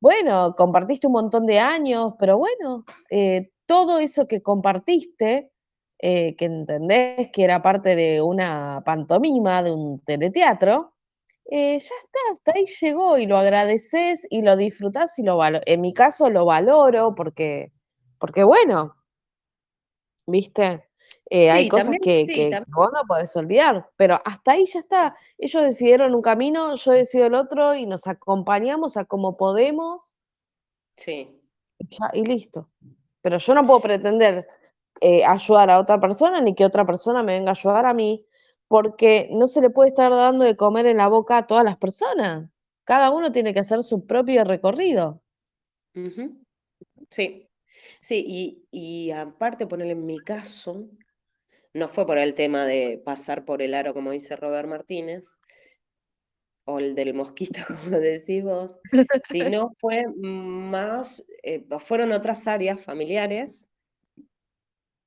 bueno, compartiste un montón de años, pero bueno, eh, todo eso que compartiste, eh, que entendés que era parte de una pantomima, de un teleteatro, ya está, hasta ahí llegó y lo agradeces y lo disfrutás y lo valoro. En mi caso lo valoro porque, porque bueno, ¿viste? Eh, hay cosas que, vos no podés olvidar, pero hasta ahí ya está. Ellos decidieron un camino, yo decido el otro y nos acompañamos a como podemos. Sí. Y, listo. Pero yo no puedo pretender eh, ayudar a otra persona ni que otra persona me venga a ayudar a mí, porque no se le puede estar dando de comer en la boca a todas las personas. Cada uno tiene que hacer su propio recorrido. Sí, sí, y, y aparte ponerle en mi caso, no fue por el tema de pasar por el aro, como dice Robert Martínez, o el del mosquito, como decís vos, sino fue más, eh, fueron otras áreas familiares,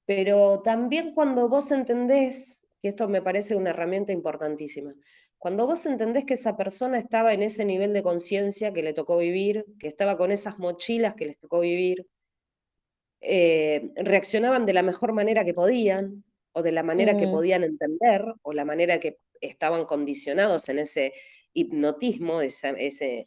pero también cuando vos entendés, que esto me parece una herramienta importantísima, cuando vos entendés que esa persona estaba en ese nivel de conciencia que le tocó vivir, que estaba con esas mochilas que les tocó vivir, eh, reaccionaban de la mejor manera que podían, o de la manera que podían entender, o la manera que estaban condicionados en ese hipnotismo, ese, ese,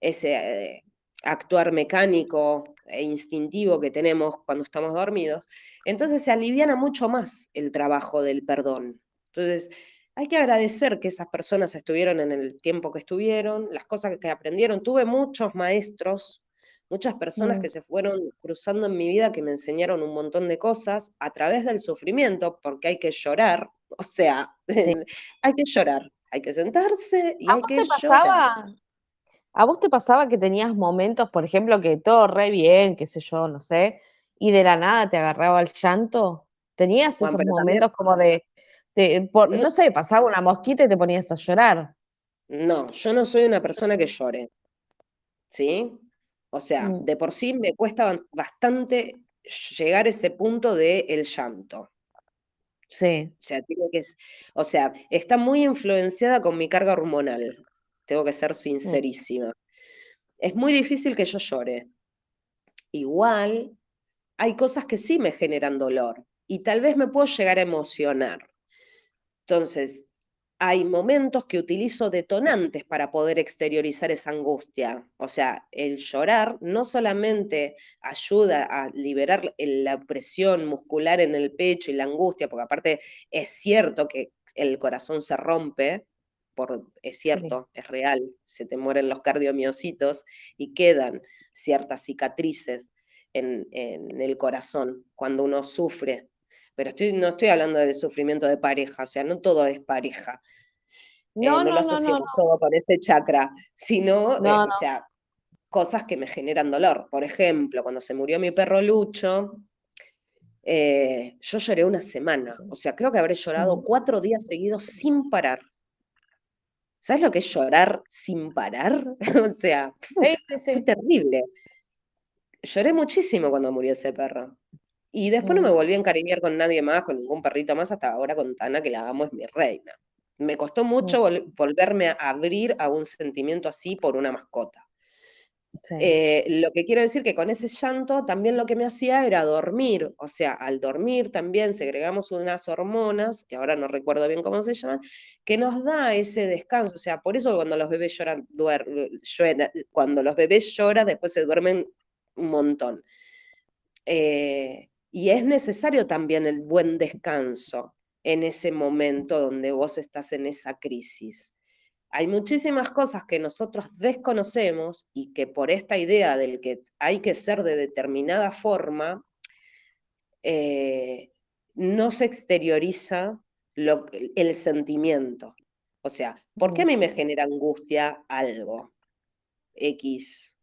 ese eh, actuar mecánico e instintivo que tenemos cuando estamos dormidos, entonces se aliviana mucho más el trabajo del perdón. Entonces, hay que agradecer que esas personas estuvieron en el tiempo que estuvieron, las cosas que aprendieron. Tuve muchos maestros, muchas personas mm. que se fueron cruzando en mi vida que me enseñaron un montón de cosas a través del sufrimiento, porque hay que llorar, o sea, hay que llorar, hay que sentarse y hay que llorar. ¿A vos te pasaba que tenías momentos, por ejemplo, que todo re bien, qué sé yo, no sé, y de la nada te agarraba el llanto? ¿Tenías esos momentos como de, no, sé, pasaba una mosquita y te ponías a llorar? No, yo no soy una persona que llore, ¿sí? O sea, mm. de por sí me cuesta bastante llegar a ese punto de el llanto. Sí. O sea, tiene que, o sea, está muy influenciada con mi carga hormonal. Tengo que ser mm. sincerísima. Es muy difícil que yo llore. Igual, hay cosas que sí me generan dolor y tal vez me puedo llegar a emocionar. Entonces, hay momentos que utilizo detonantes para poder exteriorizar esa angustia. O sea, el llorar no solamente ayuda a liberar la presión muscular en el pecho y la angustia, porque aparte es cierto que el corazón se rompe, por, es cierto, es real, se te mueren los cardiomiocitos y quedan ciertas cicatrices en, en el corazón cuando uno sufre pero estoy, no estoy hablando del sufrimiento de pareja, o sea, no todo es pareja. No, eh, no, lo asociamos todo con ese chakra, sino, eh, o sea, cosas que me generan dolor. Por ejemplo, cuando se murió mi perro Lucho, eh, yo lloré una semana, o sea, creo que habré llorado cuatro días seguidos sin parar. ¿Sabes lo que es llorar sin parar? o sea, es terrible. Lloré muchísimo cuando murió ese perro. Y después no me mm. volví a encariñar con nadie más, con ningún perrito más, hasta ahora con Tana, que la amo, es mi reina. Me costó mm. mucho volverme a abrir a un sentimiento así por una mascota. Eh, lo que quiero decir que con ese llanto también lo que me hacía era dormir, o sea, al dormir también segregamos unas hormonas, que ahora no recuerdo bien cómo se llaman, que nos da ese descanso, o sea, por eso cuando los bebés lloran, cuando los bebés lloran después se duermen un montón. Eh, y es necesario también el buen descanso en ese momento donde vos estás en esa crisis. Hay muchísimas cosas que nosotros desconocemos y que por esta idea del que hay que ser de determinada forma, eh, no se exterioriza el sentimiento. O sea, ¿por qué a mí me genera angustia algo? X.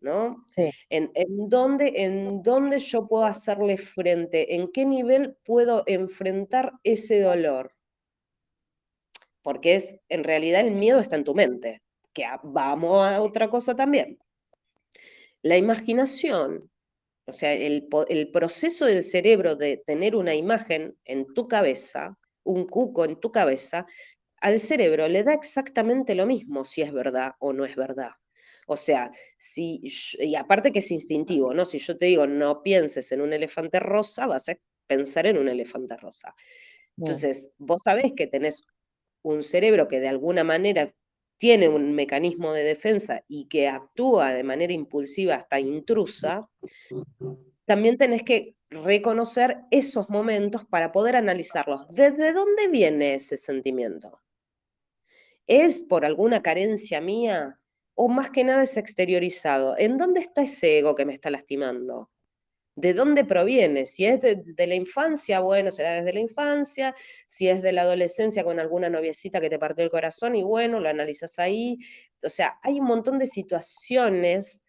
¿no? Sí. En, en, dónde, ¿En dónde yo puedo hacerle frente? ¿En qué nivel puedo enfrentar ese dolor? Porque es, en realidad el miedo está en tu mente, que vamos a otra cosa también. La imaginación, o sea, el, el proceso del cerebro de tener una imagen en tu cabeza, un cuco en tu cabeza, al cerebro le da exactamente lo mismo si es verdad o no es verdad. O sea, si, y aparte que es instintivo, ¿no? Si yo te digo no pienses en un elefante rosa, vas a pensar en un elefante rosa. Entonces, vos sabés que tenés un cerebro que de alguna manera tiene un mecanismo de defensa y que actúa de manera impulsiva hasta intrusa, también tenés que reconocer esos momentos para poder analizarlos. ¿Desde dónde viene ese sentimiento? ¿Es por alguna carencia mía? o más que nada es exteriorizado. ¿En dónde está ese ego que me está lastimando? De dónde proviene. Si es de, la infancia, bueno, será desde la infancia. Si es de la adolescencia con alguna noviecita que te partió el corazón, y bueno, lo analizas ahí. O sea, hay un montón de situaciones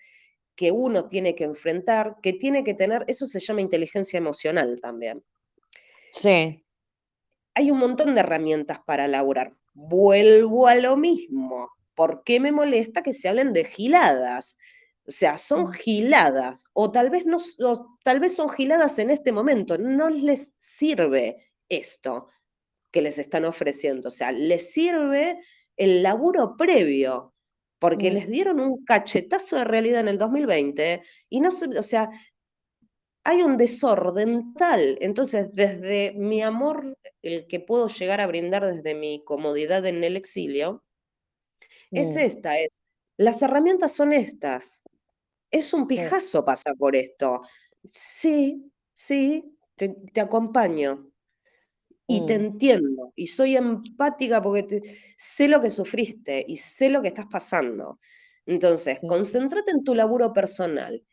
que uno tiene que enfrentar, que tiene que tener, eso se llama inteligencia emocional también. Sí. Hay un montón de herramientas para laburar. Vuelvo a lo mismo. ¿Por qué me molesta que se hablen de giladas? O sea, son giladas, o tal vez, no, tal vez son giladas en este momento, no les sirve esto que les están ofreciendo, o sea, les sirve el laburo previo, porque les dieron un cachetazo de realidad en el 2020 y no, o sea, hay un desorden tal. Entonces, desde mi amor, el que puedo llegar a brindar desde mi comodidad en el exilio, es esta, es, las herramientas son estas. Es un pijazo pasar por esto. Sí, sí, te, acompaño. Y te mm. entiendo, y soy empática porque sé lo que sufriste y sé lo que estás pasando. Entonces, concéntrate en tu laburo personal.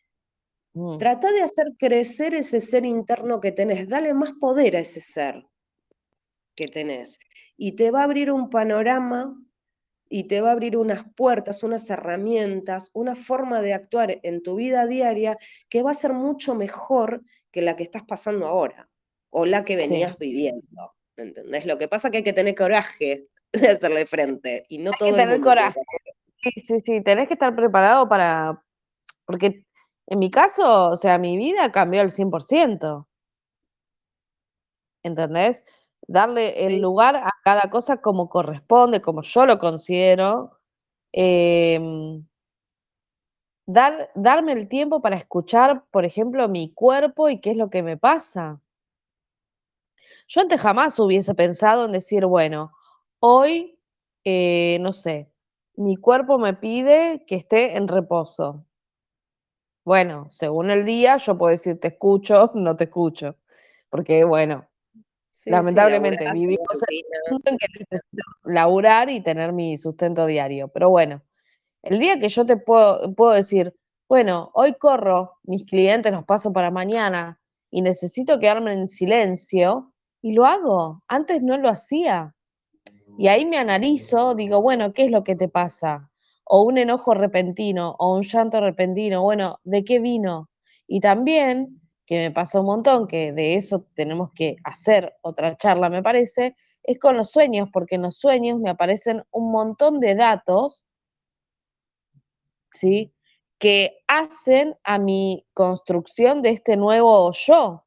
Mm. Trata de hacer crecer ese ser interno que tenés. Dale más poder a ese ser que tenés. Y te va a abrir un panorama y te va a abrir unas puertas, unas herramientas, una forma de actuar en tu vida diaria que va a ser mucho mejor que la que estás pasando ahora o la que venías viviendo. ¿Entendés? Lo que pasa es que hay que tener coraje de hacerle frente y no todo que tener coraje. Sí, sí, sí, tenés que estar preparado para porque en mi caso, o sea, mi vida cambió al 100%. ¿Entendés? Darle el lugar a cada cosa como corresponde, como yo lo considero. Em, dar, darme el tiempo para escuchar, por ejemplo, mi cuerpo y qué es lo que me pasa. Yo antes jamás hubiese pensado en decir, bueno, hoy, eh, no sé, mi cuerpo me pide que esté en reposo. Bueno, según el día, yo puedo decir, te escucho, no te escucho. Porque, bueno, Lamentablemente, vivimos en un en que necesito laburar y tener mi sustento diario. Pero bueno, el día que yo te puedo, puedo decir, bueno, hoy corro, mis clientes los paso para mañana y necesito quedarme en silencio, y lo hago. Antes no lo hacía. Y ahí me analizo, digo, bueno, ¿qué es lo que te pasa? O un enojo repentino, o un llanto repentino, bueno, ¿de qué vino? Y también que me pasa un montón, que de eso tenemos que hacer otra charla, me parece, es con los sueños, porque en los sueños me aparecen un montón de datos, ¿sí? Que hacen a mi construcción de este nuevo yo,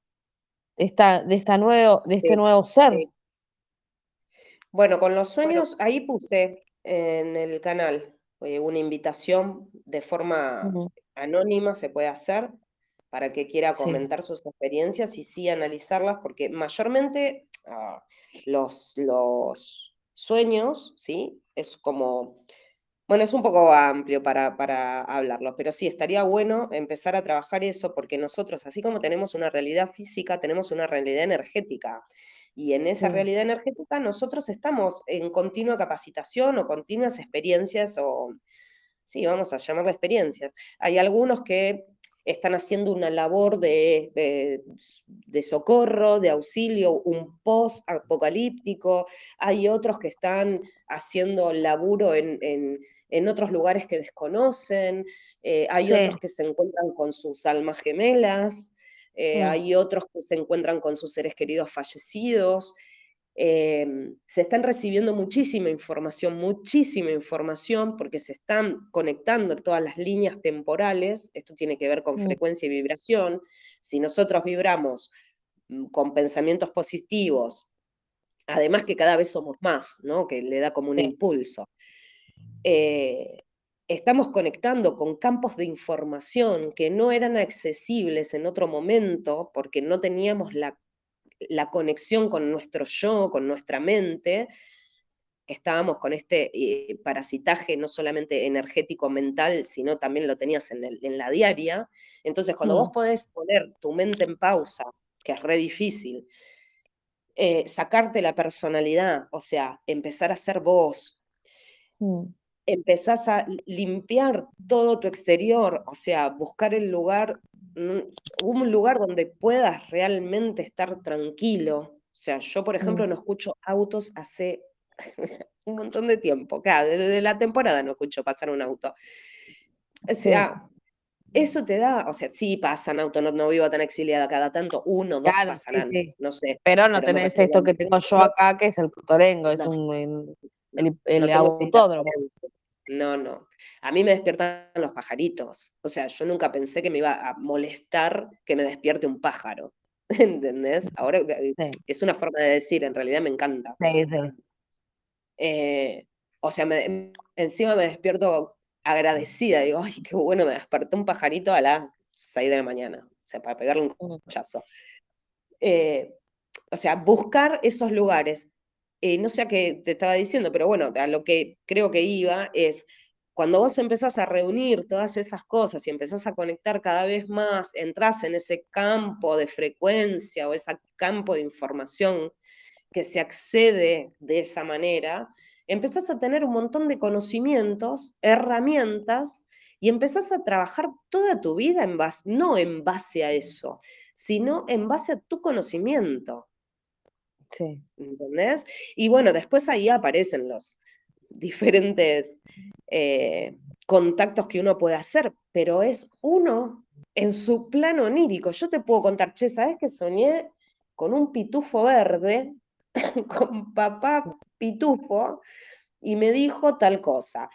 de, esta, de, esta nuevo, de este nuevo ser. Bueno, con los sueños, ahí puse en el canal eh, una invitación de forma anónima, se puede hacer, para que quiera comentar sus experiencias y sí analizarlas, porque mayormente ah, los, los sueños, ¿sí? Es como, bueno, es un poco amplio para, para hablarlo, pero sí, estaría bueno empezar a trabajar eso, porque nosotros, así como tenemos una realidad física, tenemos una realidad energética. Y en esa realidad energética nosotros estamos en continua capacitación o continuas experiencias o, sí, vamos a llamarlo experiencias. Hay algunos que están haciendo una labor de, de, socorro, de auxilio, un post-apocalíptico, hay otros que están haciendo laburo en, en, otros lugares que desconocen, eh, hay otros que se encuentran con sus almas gemelas, eh, mm. hay otros que se encuentran con sus seres queridos fallecidos, Em, se están recibiendo muchísima información, muchísima información, porque se están conectando todas las líneas temporales, esto tiene que ver con mm. frecuencia y vibración, si nosotros vibramos mm, con pensamientos positivos, además que cada vez somos más, ¿no? que le da como un impulso, eh, estamos conectando con campos de información que no eran accesibles en otro momento porque no teníamos la la conexión con nuestro yo, con nuestra mente, estábamos con este eh, parasitaje no solamente energético mental, sino también lo tenías en, la diaria. Entonces, cuando vos mm. podés poner tu mente en pausa, que es re difícil, eh, sacarte la personalidad, o sea, empezar a ser vos, mm. Empezás a limpiar todo tu exterior, o sea, buscar el lugar un lugar donde puedas realmente estar tranquilo. O sea, yo, por ejemplo, Mm. no escucho autos hace un montón de tiempo. Claro, desde la temporada no escucho pasar un auto. O Sí. sea, eso te da, o sea, sí pasan autos, no, no vivo tan exiliada cada tanto, uno, dos Claro, sí, pasarán, sí. no sé. Pero no pero tenés esto que tengo yo acá, que es el Putorengo, es no, un el no, el no autódromo. No, no. A mí me despiertan los pajaritos. O sea, yo nunca pensé que me iba a molestar que me despierte un pájaro. ¿Entendés? Ahora eh, Sí, es una forma de decir, en realidad me encanta. sí, sí. Eh, o sea, me- encima me despierto agradecida. Digo, ay, qué bueno, me despertó un pajarito a las 6 de la mañana. O sea, para pegarle un Mm. cochazo. Eh, o sea, buscar esos lugares. Eh, no sé a qué te estaba diciendo, pero bueno, a lo que creo que iba es, cuando vos empezás a reunir todas esas cosas y empezás a conectar cada vez más, entras en ese campo de frecuencia o ese campo de información que se accede de esa manera, empezás a tener un montón de conocimientos, herramientas, y empezás a trabajar toda tu vida en no en base a eso, sino en base a tu conocimiento. Sí. ¿Entendés? Y bueno, después ahí aparecen los diferentes eh, contactos que uno puede hacer, pero es uno en su plano onírico. Yo te puedo contar, che, ¿sabes que soñé con un pitufo verde, con papá pitufo, y me dijo tal cosa?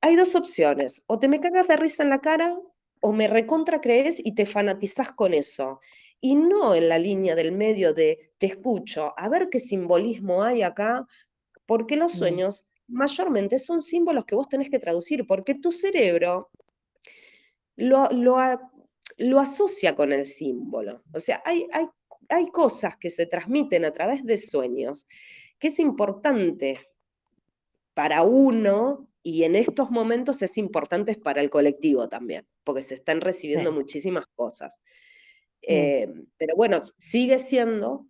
Hay dos opciones, o te me cagas de risa en la cara, o me recontra crees y te fanatizás con eso. Y no en la línea del medio de te escucho, a ver qué simbolismo hay acá, porque los Mm. sueños mayormente son símbolos que vos tenés que traducir, porque tu cerebro lo, lo, lo asocia con el símbolo. O sea, hay, hay, hay cosas que se transmiten a través de sueños que es importante para uno y en estos momentos es importante para el colectivo también, porque se están recibiendo Sí. muchísimas cosas. Mm. Eh, pero bueno, sigue siendo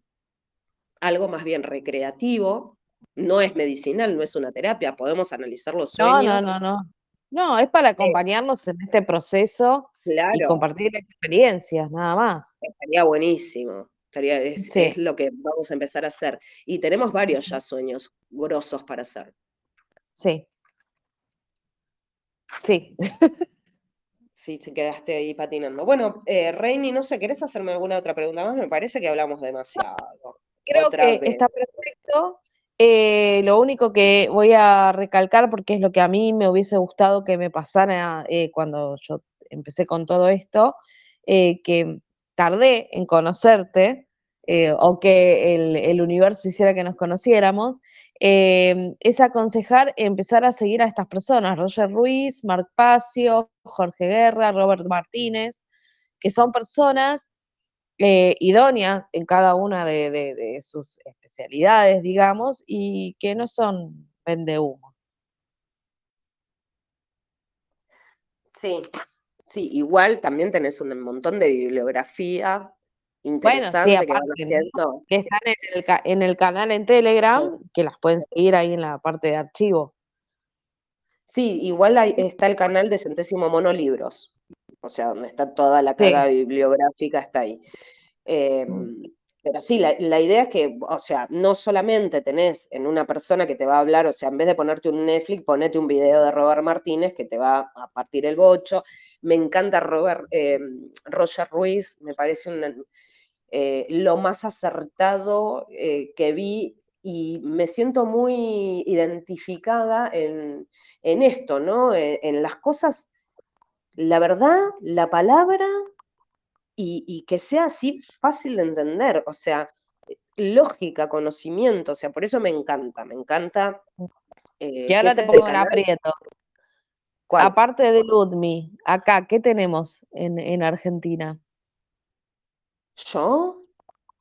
algo más bien recreativo, no es medicinal, no es una terapia, podemos analizar los No, no, sueños. no, no. No, es para Eh, acompañarnos en este proceso y claro, compartir experiencias, nada más. estaría buenísimo. Estaría, es, Sí. es lo que vamos a empezar a hacer. Y tenemos varios ya sueños grosos para hacer. Sí. Sí. Sí, te quedaste ahí patinando. Bueno, eh, Reini, no sé, ¿querés hacerme alguna otra pregunta más? Me parece que hablamos demasiado. Creo Otra que vez. está perfecto. Eh, lo único que voy a recalcar, porque es lo que a mí me hubiese gustado que me pasara eh, cuando yo empecé con todo esto, eh, que tardé en conocerte, o que el, el universo hiciera que nos conociéramos, eh, es aconsejar empezar a seguir a estas personas, Roger Ruiz, Marc Pacio, Jorge Guerra, Robert Martínez, que son personas eh, idóneas en cada una de sus especialidades, digamos, y que no son vendehumo. Sí, sí, igual también tenés un montón de bibliografía Bueno, sí, interesante que van aparte, que están en el, en el canal en Telegram, que las pueden seguir ahí en la parte de archivo. Sí, igual hay- está el canal de Centésimo Mono Libros, o sea, donde está toda la Sí. carga bibliográfica, está ahí. Eh, Mm. pero sí, la, la idea es que, o sea, no solamente tenés en una persona que te va a hablar, o sea, en vez de ponerte un Netflix, ponete un video de Robert Martínez que te va a partir el bocho. Me encanta Robert, eh, Roger Ruiz, me parece un, eh, lo más acertado eh, que vi y me siento muy identificada en, en esto, ¿no? En, en las cosas, la verdad, la palabra y, y que sea así fácil de entender, o sea, lógica, conocimiento, o sea, por eso me encanta, me encanta eh, Y ahora te pongo en canal, aprieto. ¿cuál? Aparte de Ludmi, acá, ¿qué tenemos en, en Argentina? ¿Yo?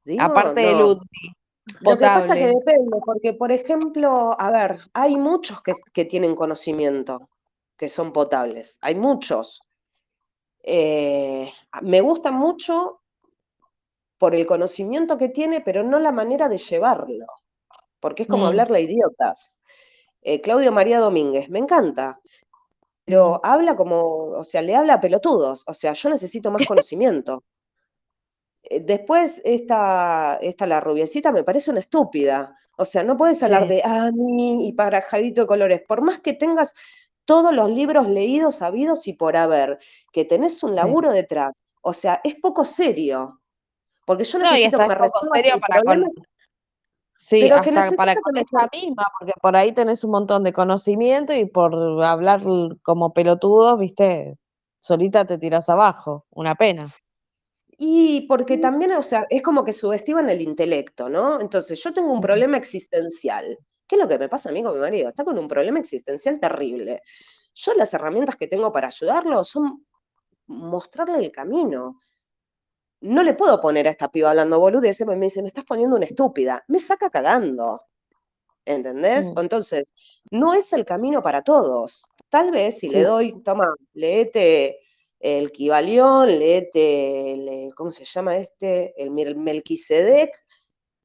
Digo, Aparte de. Ludmi, Lo que pasa que depende, porque por ejemplo, a ver, hay muchos que, que tienen conocimiento, que son potables, hay muchos. Eh, me gusta mucho por el conocimiento que tiene, pero no la manera de llevarlo, porque es como Mm, hablarle a idiotas. Eh, Claudio María Domínguez, me encanta. pero habla como, o sea, le habla a pelotudos, o sea, yo necesito más conocimiento. Eh, después, esta, esta, la rubiecita, me parece una estúpida. O sea, no puedes hablar de a mí y para Jarito de colores. Por más que tengas todos los libros leídos, sabidos y por haber, que tenés un laburo detrás. O sea, es poco serio. Porque yo necesito que me serio para con... Sí, hasta para con esa misma, porque por ahí tenés un montón de conocimiento y por hablar como pelotudo, viste, solita te tiras abajo, una pena. Y porque también, o sea, es como que subestiman el intelecto, ¿no? Entonces, yo tengo un problema existencial. ¿Qué es lo que me pasa a mí con mi marido? Está con un problema existencial terrible. Yo las herramientas que tengo para ayudarlo son mostrarle el camino. No le puedo poner a esta piba hablando boludeces, me dice, me estás poniendo una estúpida. Me saca cagando. ¿Entendés? Mm. Entonces, no es el camino para todos. Tal vez si le doy, toma, leete el Kibalión, leete, ¿cómo se llama este? El Melquisedec,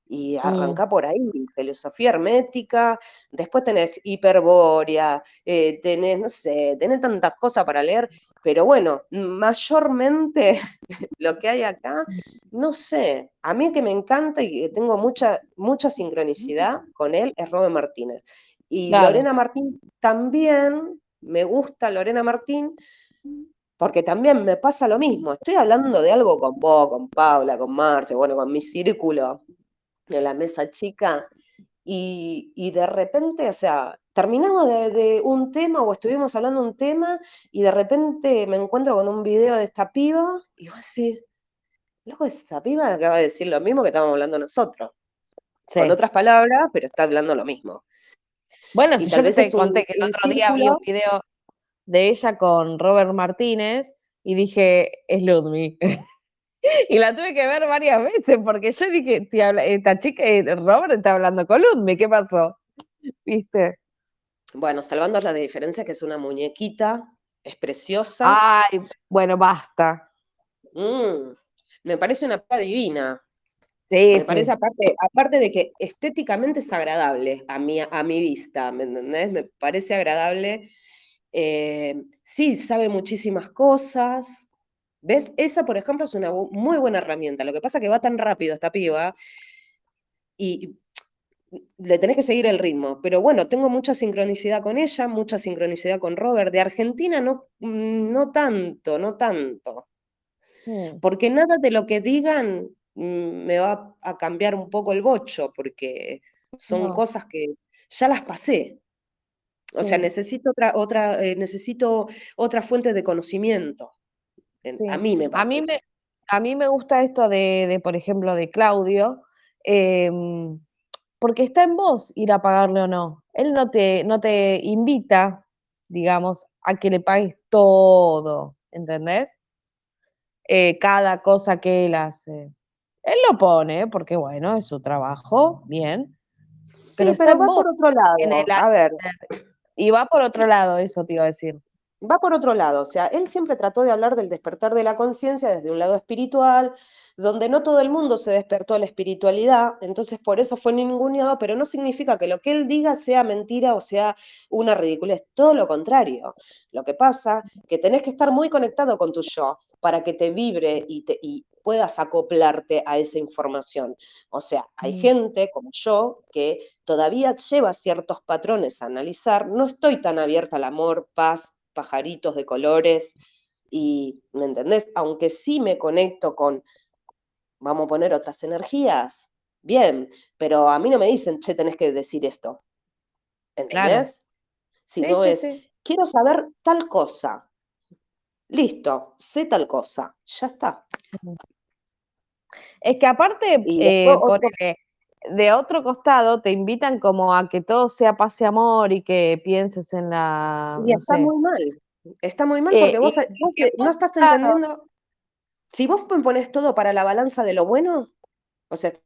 y mm. arranca por ahí, filosofía hermética, después tenés hiperbórea, eh, tenés, no sé, tenés tantas cosas para leer, pero bueno, mayormente lo que hay acá, no sé, a mí que me encanta y que tengo mucha, mucha sincronicidad con él es Robert Martínez. Y Lorena Martín también, me gusta Lorena Martín, porque también me pasa lo mismo, estoy hablando de algo con vos, con Paula, con Marce, bueno, con mi círculo, de la mesa chica, y, de repente, o sea, terminamos de, un tema o estuvimos hablando de un tema y de repente me encuentro con un video de esta piba y vos decís, loco, esta piba acaba de decir lo mismo que estábamos hablando nosotros. Con otras palabras, pero está hablando lo mismo. Bueno, si yo te conté que el otro día vi un video de ella con Robert Martínez y dije, es Ludwig. y la tuve que ver varias veces porque yo dije, esta chica, eh, Robert está hablando con Ludwig, ¿qué pasó? ¿Viste? Bueno, salvando la diferencia que es una muñequita, es preciosa. Ay, bueno, basta. Mm, me parece una piba divina. Sí, me parece aparte, aparte de que estéticamente es agradable a mi, a mi vista, ¿me entendés? Me parece agradable. Eh, sí, sabe muchísimas cosas, ¿Ves? Esa, por ejemplo, es una muy buena herramienta. Lo que pasa es que va tan rápido esta piba y le tenés que seguir el ritmo. Pero bueno, tengo mucha sincronicidad con ella, mucha sincronicidad con Robert. De Argentina no, mm, no tanto, no tanto. Mm. Porque nada de lo que digan mm, me va a cambiar un poco el bocho, porque son cosas que ya las pasé. O sea, necesito otra, otra, eh, necesito otra fuente de conocimiento. A mí me pasa. A mí me, a mí me gusta esto de, por ejemplo, de Claudio, em, porque está en vos ir a pagarle o no. Él no te, no te invita, digamos, a que le pagues todo, ¿entendés? Eh, cada cosa que él hace. Él lo pone, porque bueno, es su trabajo, bien. Pero, pero va por otro lado. a ver. Y va por otro lado, eso te iba a decir. Va por otro lado, o sea, él siempre trató de hablar del despertar de la conciencia desde un lado espiritual, donde no todo el mundo se despertó a la espiritualidad, entonces por eso fue ninguneado, pero no significa que lo que él diga sea mentira o sea una ridiculez, todo lo contrario. Lo que pasa que tenés que estar muy conectado con tu yo para que te vibre y, te, y puedas acoplarte a esa información. O sea, hay mm. gente como yo que todavía lleva ciertos patrones a analizar, no estoy tan abierta al amor, paz, pajaritos de colores y, ¿me entendés? Aunque sí me conecto con, vamos a poner otras energías, bien, pero a mí no me dicen, che, tenés que decir esto. ¿Entendés? Si no es, quiero saber tal cosa. Listo, sé tal cosa, ya está. Es que aparte, eh, de otro costado te invitan como a que todo sea paz y amor y que pienses en la... Y está muy mal, está muy mal eh, porque vos, no estás entendiendo... Si vos pones todo para la balanza de lo bueno, o sea,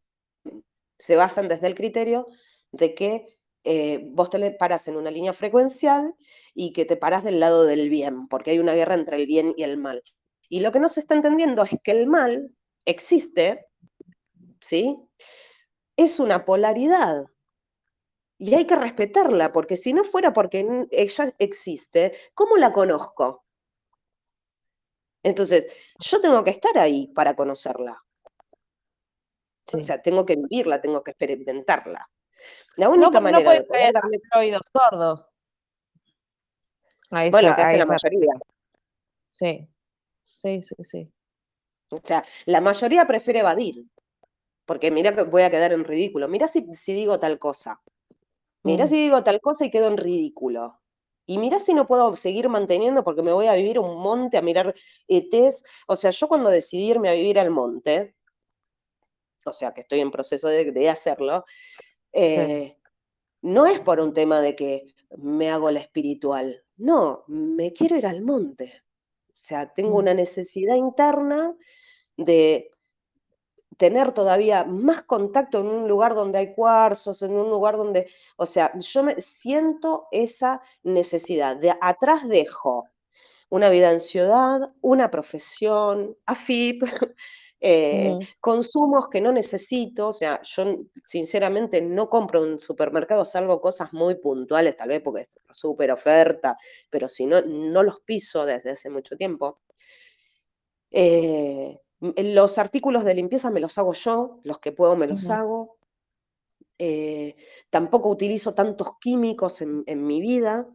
se basan desde el criterio de que eh, vos te paras en una línea frecuencial y que te paras del lado del bien, porque hay una guerra entre el bien y el mal. Y lo que no se está entendiendo es que el mal existe, ¿sí? es una polaridad. Y hay que respetarla, porque si no fuera porque ella existe, ¿cómo la conozco? Entonces, yo tengo que estar ahí para conocerla. O sea, tengo que vivirla, tengo que experimentarla. La única manera de poder darle... oídos sordos. bueno, que hace la mayoría. Sí, sí, sí, sí. O sea, la mayoría prefiere evadir, porque mira que voy a quedar en ridículo. Mira si, digo tal cosa. Mira mm. si digo tal cosa y quedo en ridículo. Y mira si no puedo seguir manteniendo porque me voy a vivir un monte a mirar ETs. O sea, yo cuando decidí irme a vivir al monte, o sea, que estoy en proceso de, hacerlo, eh, no es por un tema de que me hago la espiritual. No, me quiero ir al monte. O sea, tengo mm. una necesidad interna de tener todavía más contacto en un lugar donde hay cuarzos, en un lugar donde, o sea, yo me siento esa necesidad. De atrás dejo una vida en ciudad, una profesión, AFIP, eh, consumos que no necesito, o sea, yo sinceramente no compro en un supermercado, salvo cosas muy puntuales, tal vez porque es súper oferta, pero si no, no los piso desde hace mucho tiempo. Eh, los artículos de limpieza me los hago yo, los que puedo me los hago. Eh, tampoco utilizo tantos químicos en, mi vida.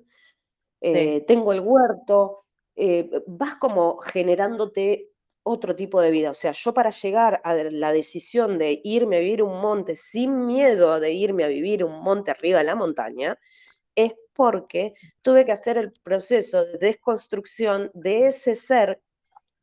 Tengo el huerto. vas como generándote otro tipo de vida. O sea, yo para llegar a la decisión de irme a vivir un monte sin miedo de irme a vivir un monte arriba de la montaña, es porque tuve que hacer el proceso de desconstrucción de ese ser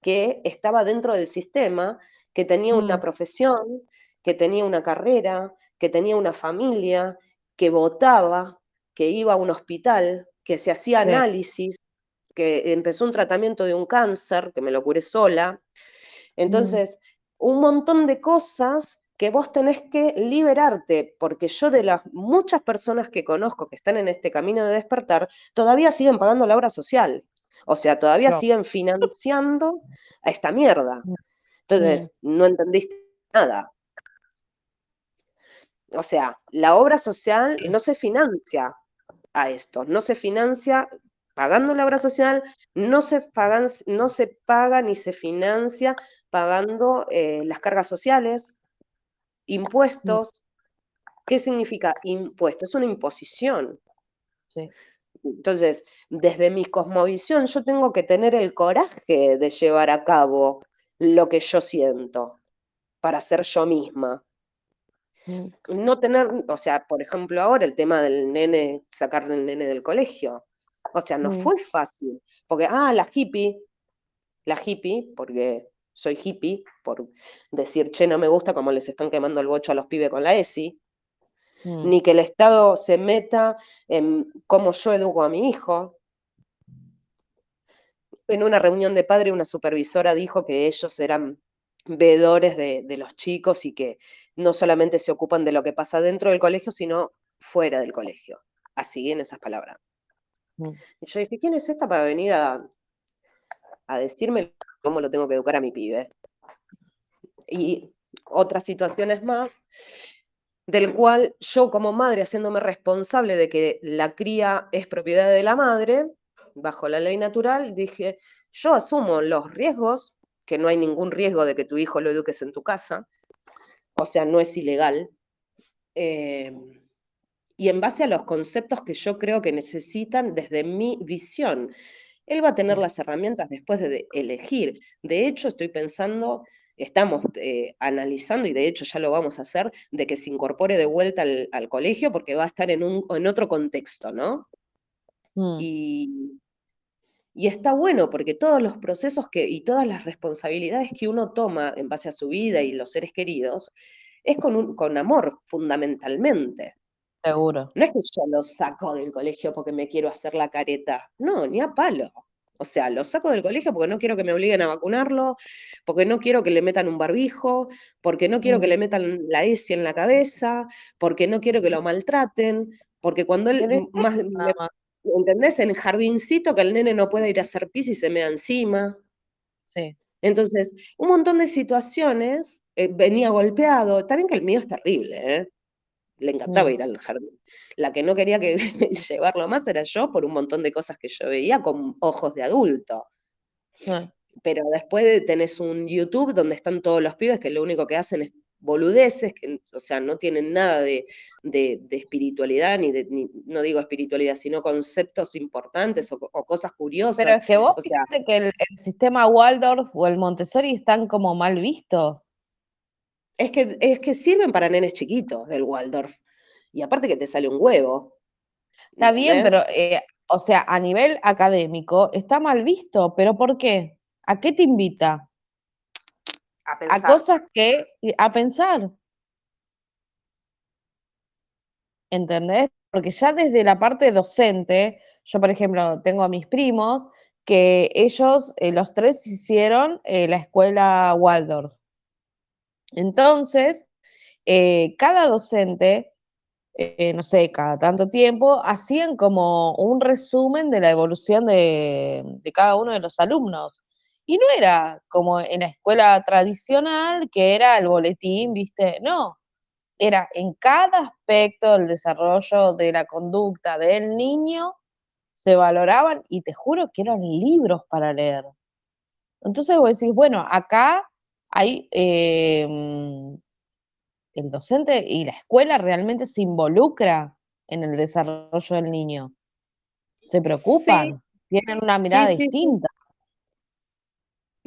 que estaba dentro del sistema, que tenía una mm. profesión, que tenía una carrera, que tenía una familia, que votaba, que iba a un hospital, que se hacía análisis, que empezó un tratamiento de un cáncer, que me lo curé sola. Mm. Entonces, un montón de cosas que vos tenés que liberarte, porque yo de las muchas personas que conozco que están en este camino de despertar, todavía siguen pagando la obra social. O sea, todavía siguen financiando a esta mierda. Mm. Entonces, mm. no entendiste nada. O sea, la obra social no se financia a esto, no se financia pagando la obra social, no se, pagan, no se paga ni se financia pagando eh, las cargas sociales, impuestos. ¿Qué significa impuesto? Es una imposición. Entonces, desde mi cosmovisión, yo tengo que tener el coraje de llevar a cabo lo que yo siento para ser yo misma. Mm. No tener, o sea, por ejemplo, ahora el tema del nene, sacar el nene del colegio. O sea, no mm. fue fácil, porque, ah, la hippie, la hippie, porque soy hippie, por decir, che, no me gusta como les están quemando el bocho a los pibes con la ESI, mm. ni que el Estado se meta en cómo yo educo a mi hijo. En una reunión de padre, una supervisora dijo que ellos eran veedores de, de los chicos y que no solamente se ocupan de lo que pasa dentro del colegio, sino fuera del colegio. Así en esas palabras. Mm. Y yo dije, ¿quién es esta para venir a, decirme cómo lo tengo que educar a mi pibe? Y otras situaciones más, del cual yo como madre, haciéndome responsable de que la cría es propiedad de la madre, bajo la ley natural, dije, yo asumo los riesgos, que no hay ningún riesgo de que tu hijo lo eduques en tu casa, o sea, no es ilegal. Eh, y en base a los conceptos que yo creo que necesitan desde mi visión. Él va a tener las herramientas después de elegir. De hecho, estoy pensando, estamos eh, analizando, y de hecho ya lo vamos a hacer, de que se incorpore de vuelta al, colegio porque va a estar en, un, en otro contexto, ¿no? Mm. Y, y está bueno porque todos los procesos que, y todas las responsabilidades que uno toma en base a su vida y los seres queridos, es con, con amor fundamentalmente. Seguro. No es que yo lo saco del colegio porque me quiero hacer la careta. No, ni a palo. O sea, lo saco del colegio porque no quiero que me obliguen a vacunarlo, porque no quiero que le metan un barbijo, porque no quiero que le metan la ESI en la cabeza, porque no quiero que lo maltraten, porque cuando él más, ¿entendés? En el jardincito que el nene no puede ir a hacer pis y se me da encima. Sí. Entonces, un montón de situaciones, eh, venía golpeado, también que el mío es terrible, ¿eh? Le encantaba ir al jardín. La que no quería que llevarlo más era yo por un montón de cosas que yo veía con ojos de adulto. Pero después tenés un YouTube donde están todos los pibes que lo único que hacen es boludeces, que, o sea, no tienen nada de, de- de espiritualidad, ni, de, ni- no digo espiritualidad, sino conceptos importantes o, o cosas Pero curiosas. es que vos O sea, que el, el sistema Waldorf o el Montessori están como mal vistos. Es que, es que sirven para nenes chiquitos del Waldorf. Y aparte que te sale un huevo. Está bien, pero, eh, o sea, a nivel académico está mal visto, pero ¿por qué? ¿A qué te invita? A A pensar. cosas que, a pensar. ¿Entendés? Porque ya desde la parte docente, yo por ejemplo tengo a mis primos que ellos, eh, los tres hicieron eh, la escuela Waldorf. Entonces, eh, cada docente, eh, no sé, cada tanto tiempo, hacían como un resumen de la evolución de, de cada uno de los alumnos. Y no era como en la escuela tradicional, que era el boletín, ¿viste? No, era en cada aspecto del desarrollo de la conducta del niño, se valoraban y te juro que eran libros para leer. Entonces vos decís, bueno, acá hay eh, el docente y la escuela realmente se involucra en el desarrollo del niño. Se Sí, preocupan, tienen una mirada sí, sí, sí. distinta.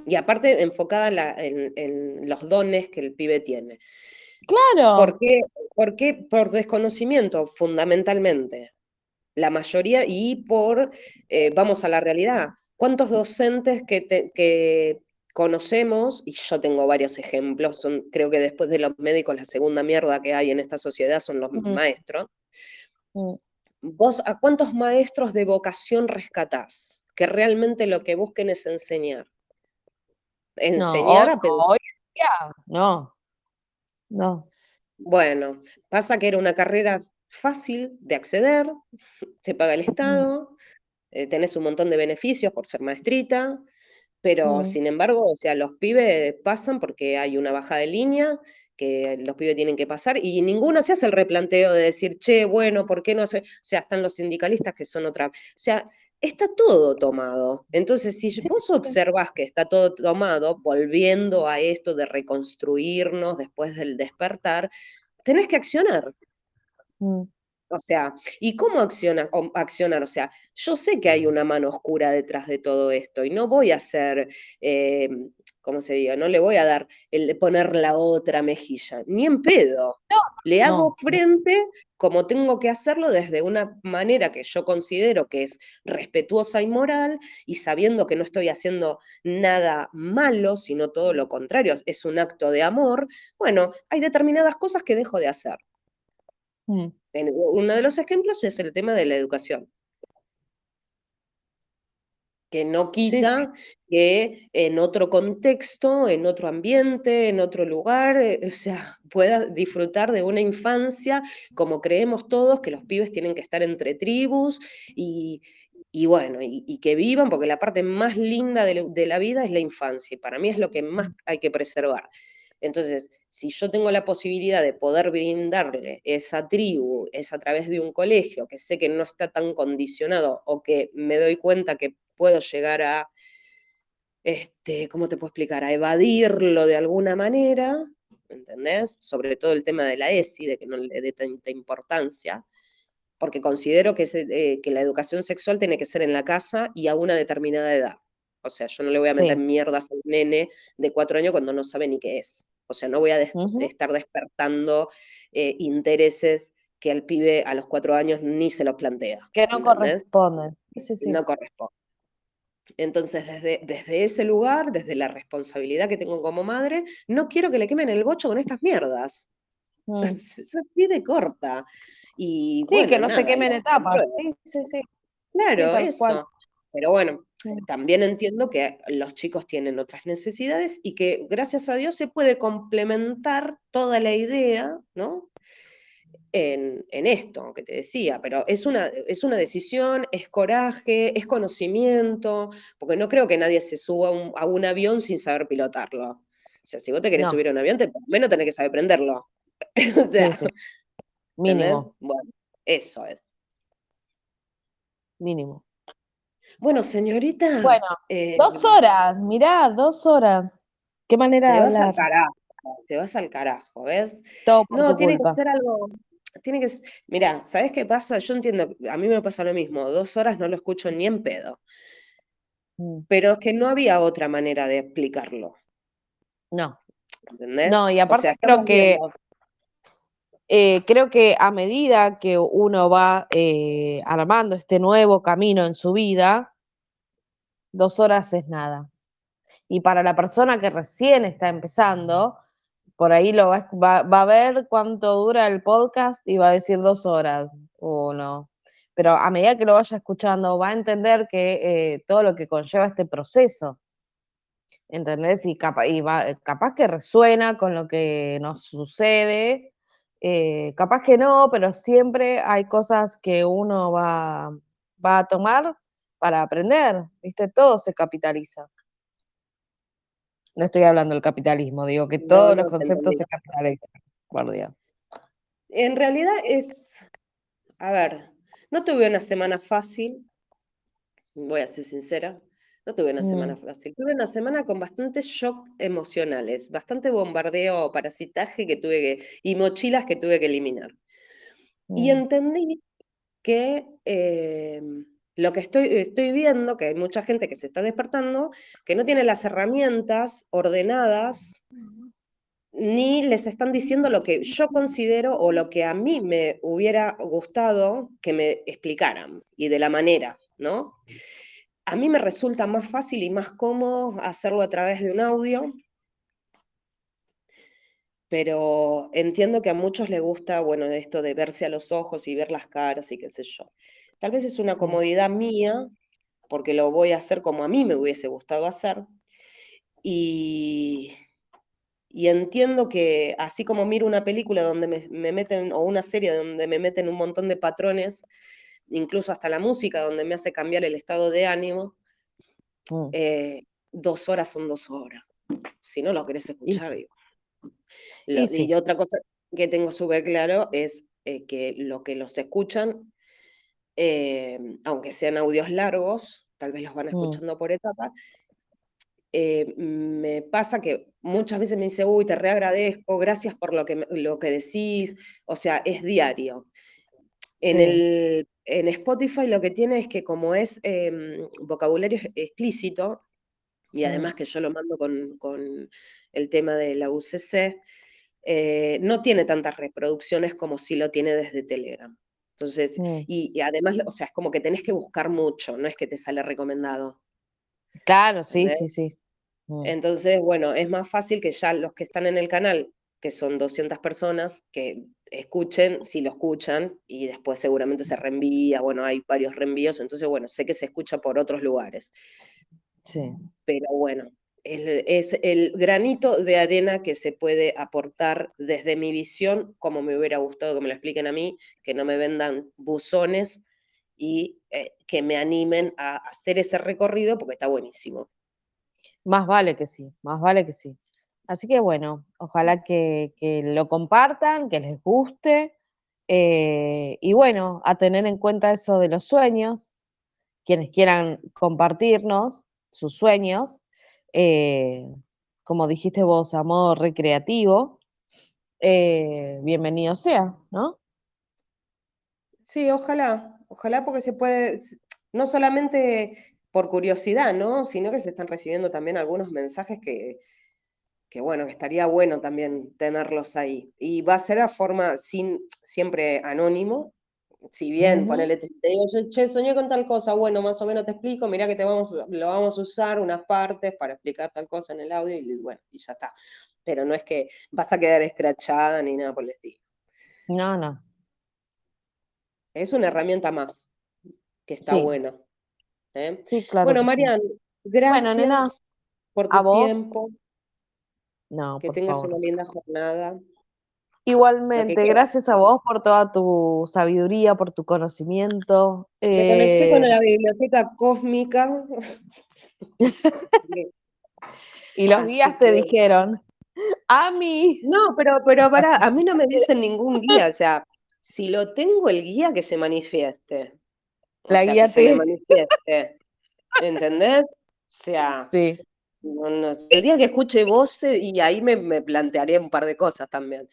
Y aparte enfocada en, la- en- en los dones que el pibe tiene. Claro. ¿Por qué? ¿Por qué? Por desconocimiento, fundamentalmente. La mayoría, y por, eh, vamos a la realidad, ¿cuántos docentes que, te- que conocemos, y yo tengo varios ejemplos, son, creo que después de los médicos la segunda mierda que hay en esta sociedad son los maestros. ¿vos a cuántos maestros de vocación rescatás? Que realmente lo que busquen es enseñar. No, Enseñar a pensar. hoy día, no, no. Bueno, pasa que era una carrera fácil de acceder, te paga el Estado, eh, tenés un montón de beneficios por ser maestrita, pero mm. sin embargo, o sea, los pibes pasan porque hay una baja de línea que los pibes tienen que pasar y ninguna se hace el replanteo de decir, che, bueno, ¿por qué no hace? O sea, están los sindicalistas que son otra. O sea, está todo tomado. Entonces, si vos observás que está todo tomado, volviendo a esto de reconstruirnos después del despertar, tenés que accionar. O sea, ¿y cómo acciona, o- accionar? O sea, yo sé que hay una mano oscura detrás de todo esto y no voy a hacer, eh, ¿cómo se diga? No le voy a dar el poner la otra mejilla, ni en pedo. No, Le hago no, frente como tengo que hacerlo desde una manera que yo considero que es respetuosa y moral y sabiendo que no estoy haciendo nada malo, sino todo lo contrario, es un acto de amor. Bueno, hay determinadas cosas que dejo de hacer. Mm. En- uno de los ejemplos es el tema de la educación, que no Sí, sí. quita que en otro contexto, en otro ambiente, en otro lugar, eh, o sea, pueda disfrutar de una infancia como creemos todos, que los pibes tienen que estar entre tribus y, y bueno, y, y que vivan, porque la parte más linda de, la- de la vida es la infancia, y para mí es lo que más Mm. hay que preservar. Entonces, si yo tengo la posibilidad de poder brindarle esa tribu, es a través de un colegio que sé que no está tan condicionado o que me doy cuenta que puedo llegar a, este, ¿cómo te puedo explicar? A evadirlo de alguna manera, ¿entendés? Sobre todo el tema de la ESI, de que no le dé tanta importancia, porque considero que, eh, que la educación sexual tiene que ser en la casa y a una determinada edad. O sea, yo no le voy a meter Sí. mierdas a un nene de cuatro años cuando no sabe ni qué es. O sea, no voy a des- estar despertando eh, intereses que al pibe a los cuatro años ni se los plantea. Que no ¿Entendés? corresponden. Sí, sí, sí. No corresponde. Entonces, desde, desde ese lugar, desde la responsabilidad que tengo como madre, no quiero que le quemen el bocho con estas mierdas. Mm. Es así de corta. Y Sí, que no se nada, quemen lo etapas. Sí, sí, sí. Sí, Claro, cual. eso. Pero bueno, También entiendo que los chicos tienen otras necesidades y que gracias a Dios se puede complementar toda la idea, ¿no? En, en esto que te decía, pero es una, es una decisión, es coraje, es conocimiento, porque no creo que nadie se suba a un, a un avión sin saber pilotarlo. O sea, si vos te querés No. subir a un avión, te, por lo menos tenés que saber prenderlo. o Sí, sea, sí. Mínimo. Bueno, eso es. Mínimo. Bueno, señorita. Bueno, eh, dos horas, mirá, dos horas. Qué manera de te vas al carajo, te vas al carajo, ¿ves? Todo por No, tu tiene culpa. que ser algo, tiene que, mirá, ¿sabés qué pasa? Yo entiendo, a mí me pasa lo mismo, dos horas no lo escucho ni en pedo, Mm, pero es que no había otra manera de explicarlo, No, ¿entendés? no, y O aparte sea, creo que viendo, eh, creo que a medida que uno va eh, armando este nuevo camino en su vida, dos horas es nada. Y para la persona que recién está empezando, por ahí lo va, va- va a ver cuánto dura el podcast y va a decir dos horas o no. Pero a medida que lo vaya escuchando, va a entender que eh, todo lo que conlleva este proceso. ¿Entendés? Y, capa- y va- capaz que resuena con lo que nos sucede, eh, capaz que no, pero siempre hay cosas que uno va, va a tomar para aprender, ¿viste? Todo se capitaliza. No estoy hablando del capitalismo, digo que todos los no conceptos se capitalizan, Dios. En realidad es, a ver, no tuve una semana fácil, voy a ser sincera, no tuve una semana Mm, fácil, tuve una semana con bastantes shock emocionales, bastante bombardeo, parasitaje que tuve que, y mochilas que tuve que eliminar. Y mm, entendí que eh, lo que estoy, estoy viendo, que hay mucha gente que se está despertando, que no tiene las herramientas ordenadas, ni les están diciendo lo que yo considero o lo que a mí me hubiera gustado que me explicaran, y de la manera, ¿no? A mí me resulta más fácil y más cómodo hacerlo a través de un audio, pero entiendo que a muchos les gusta, bueno, esto de verse a los ojos y ver las caras y qué sé yo. Tal vez es una comodidad mía, porque lo voy a hacer como a mí me hubiese gustado hacer, y, y entiendo que así como miro una película donde me, me meten, o una serie donde me meten un montón de patrones, incluso hasta la música donde me hace cambiar el estado de ánimo, mm. eh, dos horas son dos horas. Si no lo querés Y, escuchar, digo. y sí, y otra cosa que tengo súper claro es eh, que lo que los escuchan, eh, aunque sean audios largos, tal vez los van mm, escuchando por etapas, eh, me pasa que muchas veces me dice, uy, te reagradezco, gracias por lo que, lo que decís, o sea, es diario. En, sí, el, en Spotify lo que tiene es que como es em, vocabulario ex- explícito, y además que yo lo mando con, con el tema de la UCC, eh, no tiene tantas reproducciones como si lo tiene desde Telegram. Entonces, mm. y, y además, o sea, es como que tenés que buscar mucho, no es que te sale recomendado. Claro, sí, sí, sí. Mm, Entonces, bueno, es más fácil que ya los que están en el canal, que son 200 personas, que escuchen, si lo escuchan, y después seguramente se reenvía, bueno, hay varios reenvíos, entonces, bueno, sé que se escucha por otros lugares, sí. pero bueno, es, es el granito de arena que se puede aportar desde mi visión, como me hubiera gustado que me lo expliquen a mí, que no me vendan buzones y eh, que me animen a hacer ese recorrido porque está buenísimo. Más vale que sí, más vale que sí. Así que bueno, ojalá que, lo compartan, que les guste. eh, y bueno, a tener en cuenta eso de los sueños, quienes quieran compartirnos sus sueños, eh, como dijiste vos, a modo recreativo, eh, bienvenido sea, ¿no? Sí, ojalá, ojalá porque se puede, no solamente por curiosidad, ¿no? Sino que se están recibiendo también algunos mensajes que, que bueno, que estaría bueno también tenerlos ahí. Y va a ser a forma, sin, siempre anónimo, si bien, Ujú, ponele, te, te digo, yo, che, soñé con tal cosa, bueno, más o menos te explico, mirá que te vamos, lo vamos a usar unas partes para explicar tal cosa en el audio y bueno, y ya está. Pero no es que vas a quedar escrachada ni nada por el estilo. No, no, Es una herramienta más, que está sí, buena. ¿eh? sí, claro Bueno. Marian, Bueno, nena, gracias por a tu vos, tiempo, no, que por tengas una linda jornada. Igualmente, gracias a vos por toda tu sabiduría, por tu conocimiento. Me conecté con eh, la biblioteca cósmica, y los así guías te que... dijeron, Ami, No, pero, pero para, a mí no me dicen ningún guía, o sea, Si lo tengo el guía que se manifieste. O La sea, guía que se te- manifieste. ¿Entendés? O sea, Sí, no- no- el día que escuche voces, y ahí me, me plantearé un par de cosas también.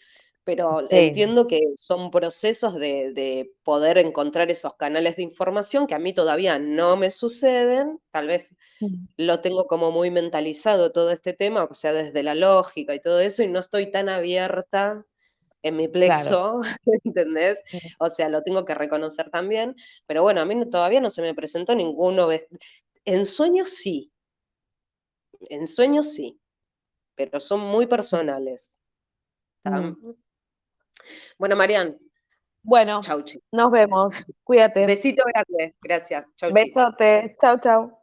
Pero Sí. entiendo que son procesos de, de poder encontrar esos canales de información que a mí todavía no me suceden. Tal vez Mm. lo tengo como muy mentalizado todo este tema, o sea, desde la lógica y todo eso, y no estoy tan abierta en mi plexo, ¿entendés? Mm. O sea, lo tengo que reconocer también, pero bueno, a mí todavía no se me presentó ninguno. En sueños sí, en sueños sí, pero son muy personales. Mm. Bueno, Marian, Bueno, chau, nos vemos. Cuídate. Besito grande, gracias. Chau. Besote. Chau, chau.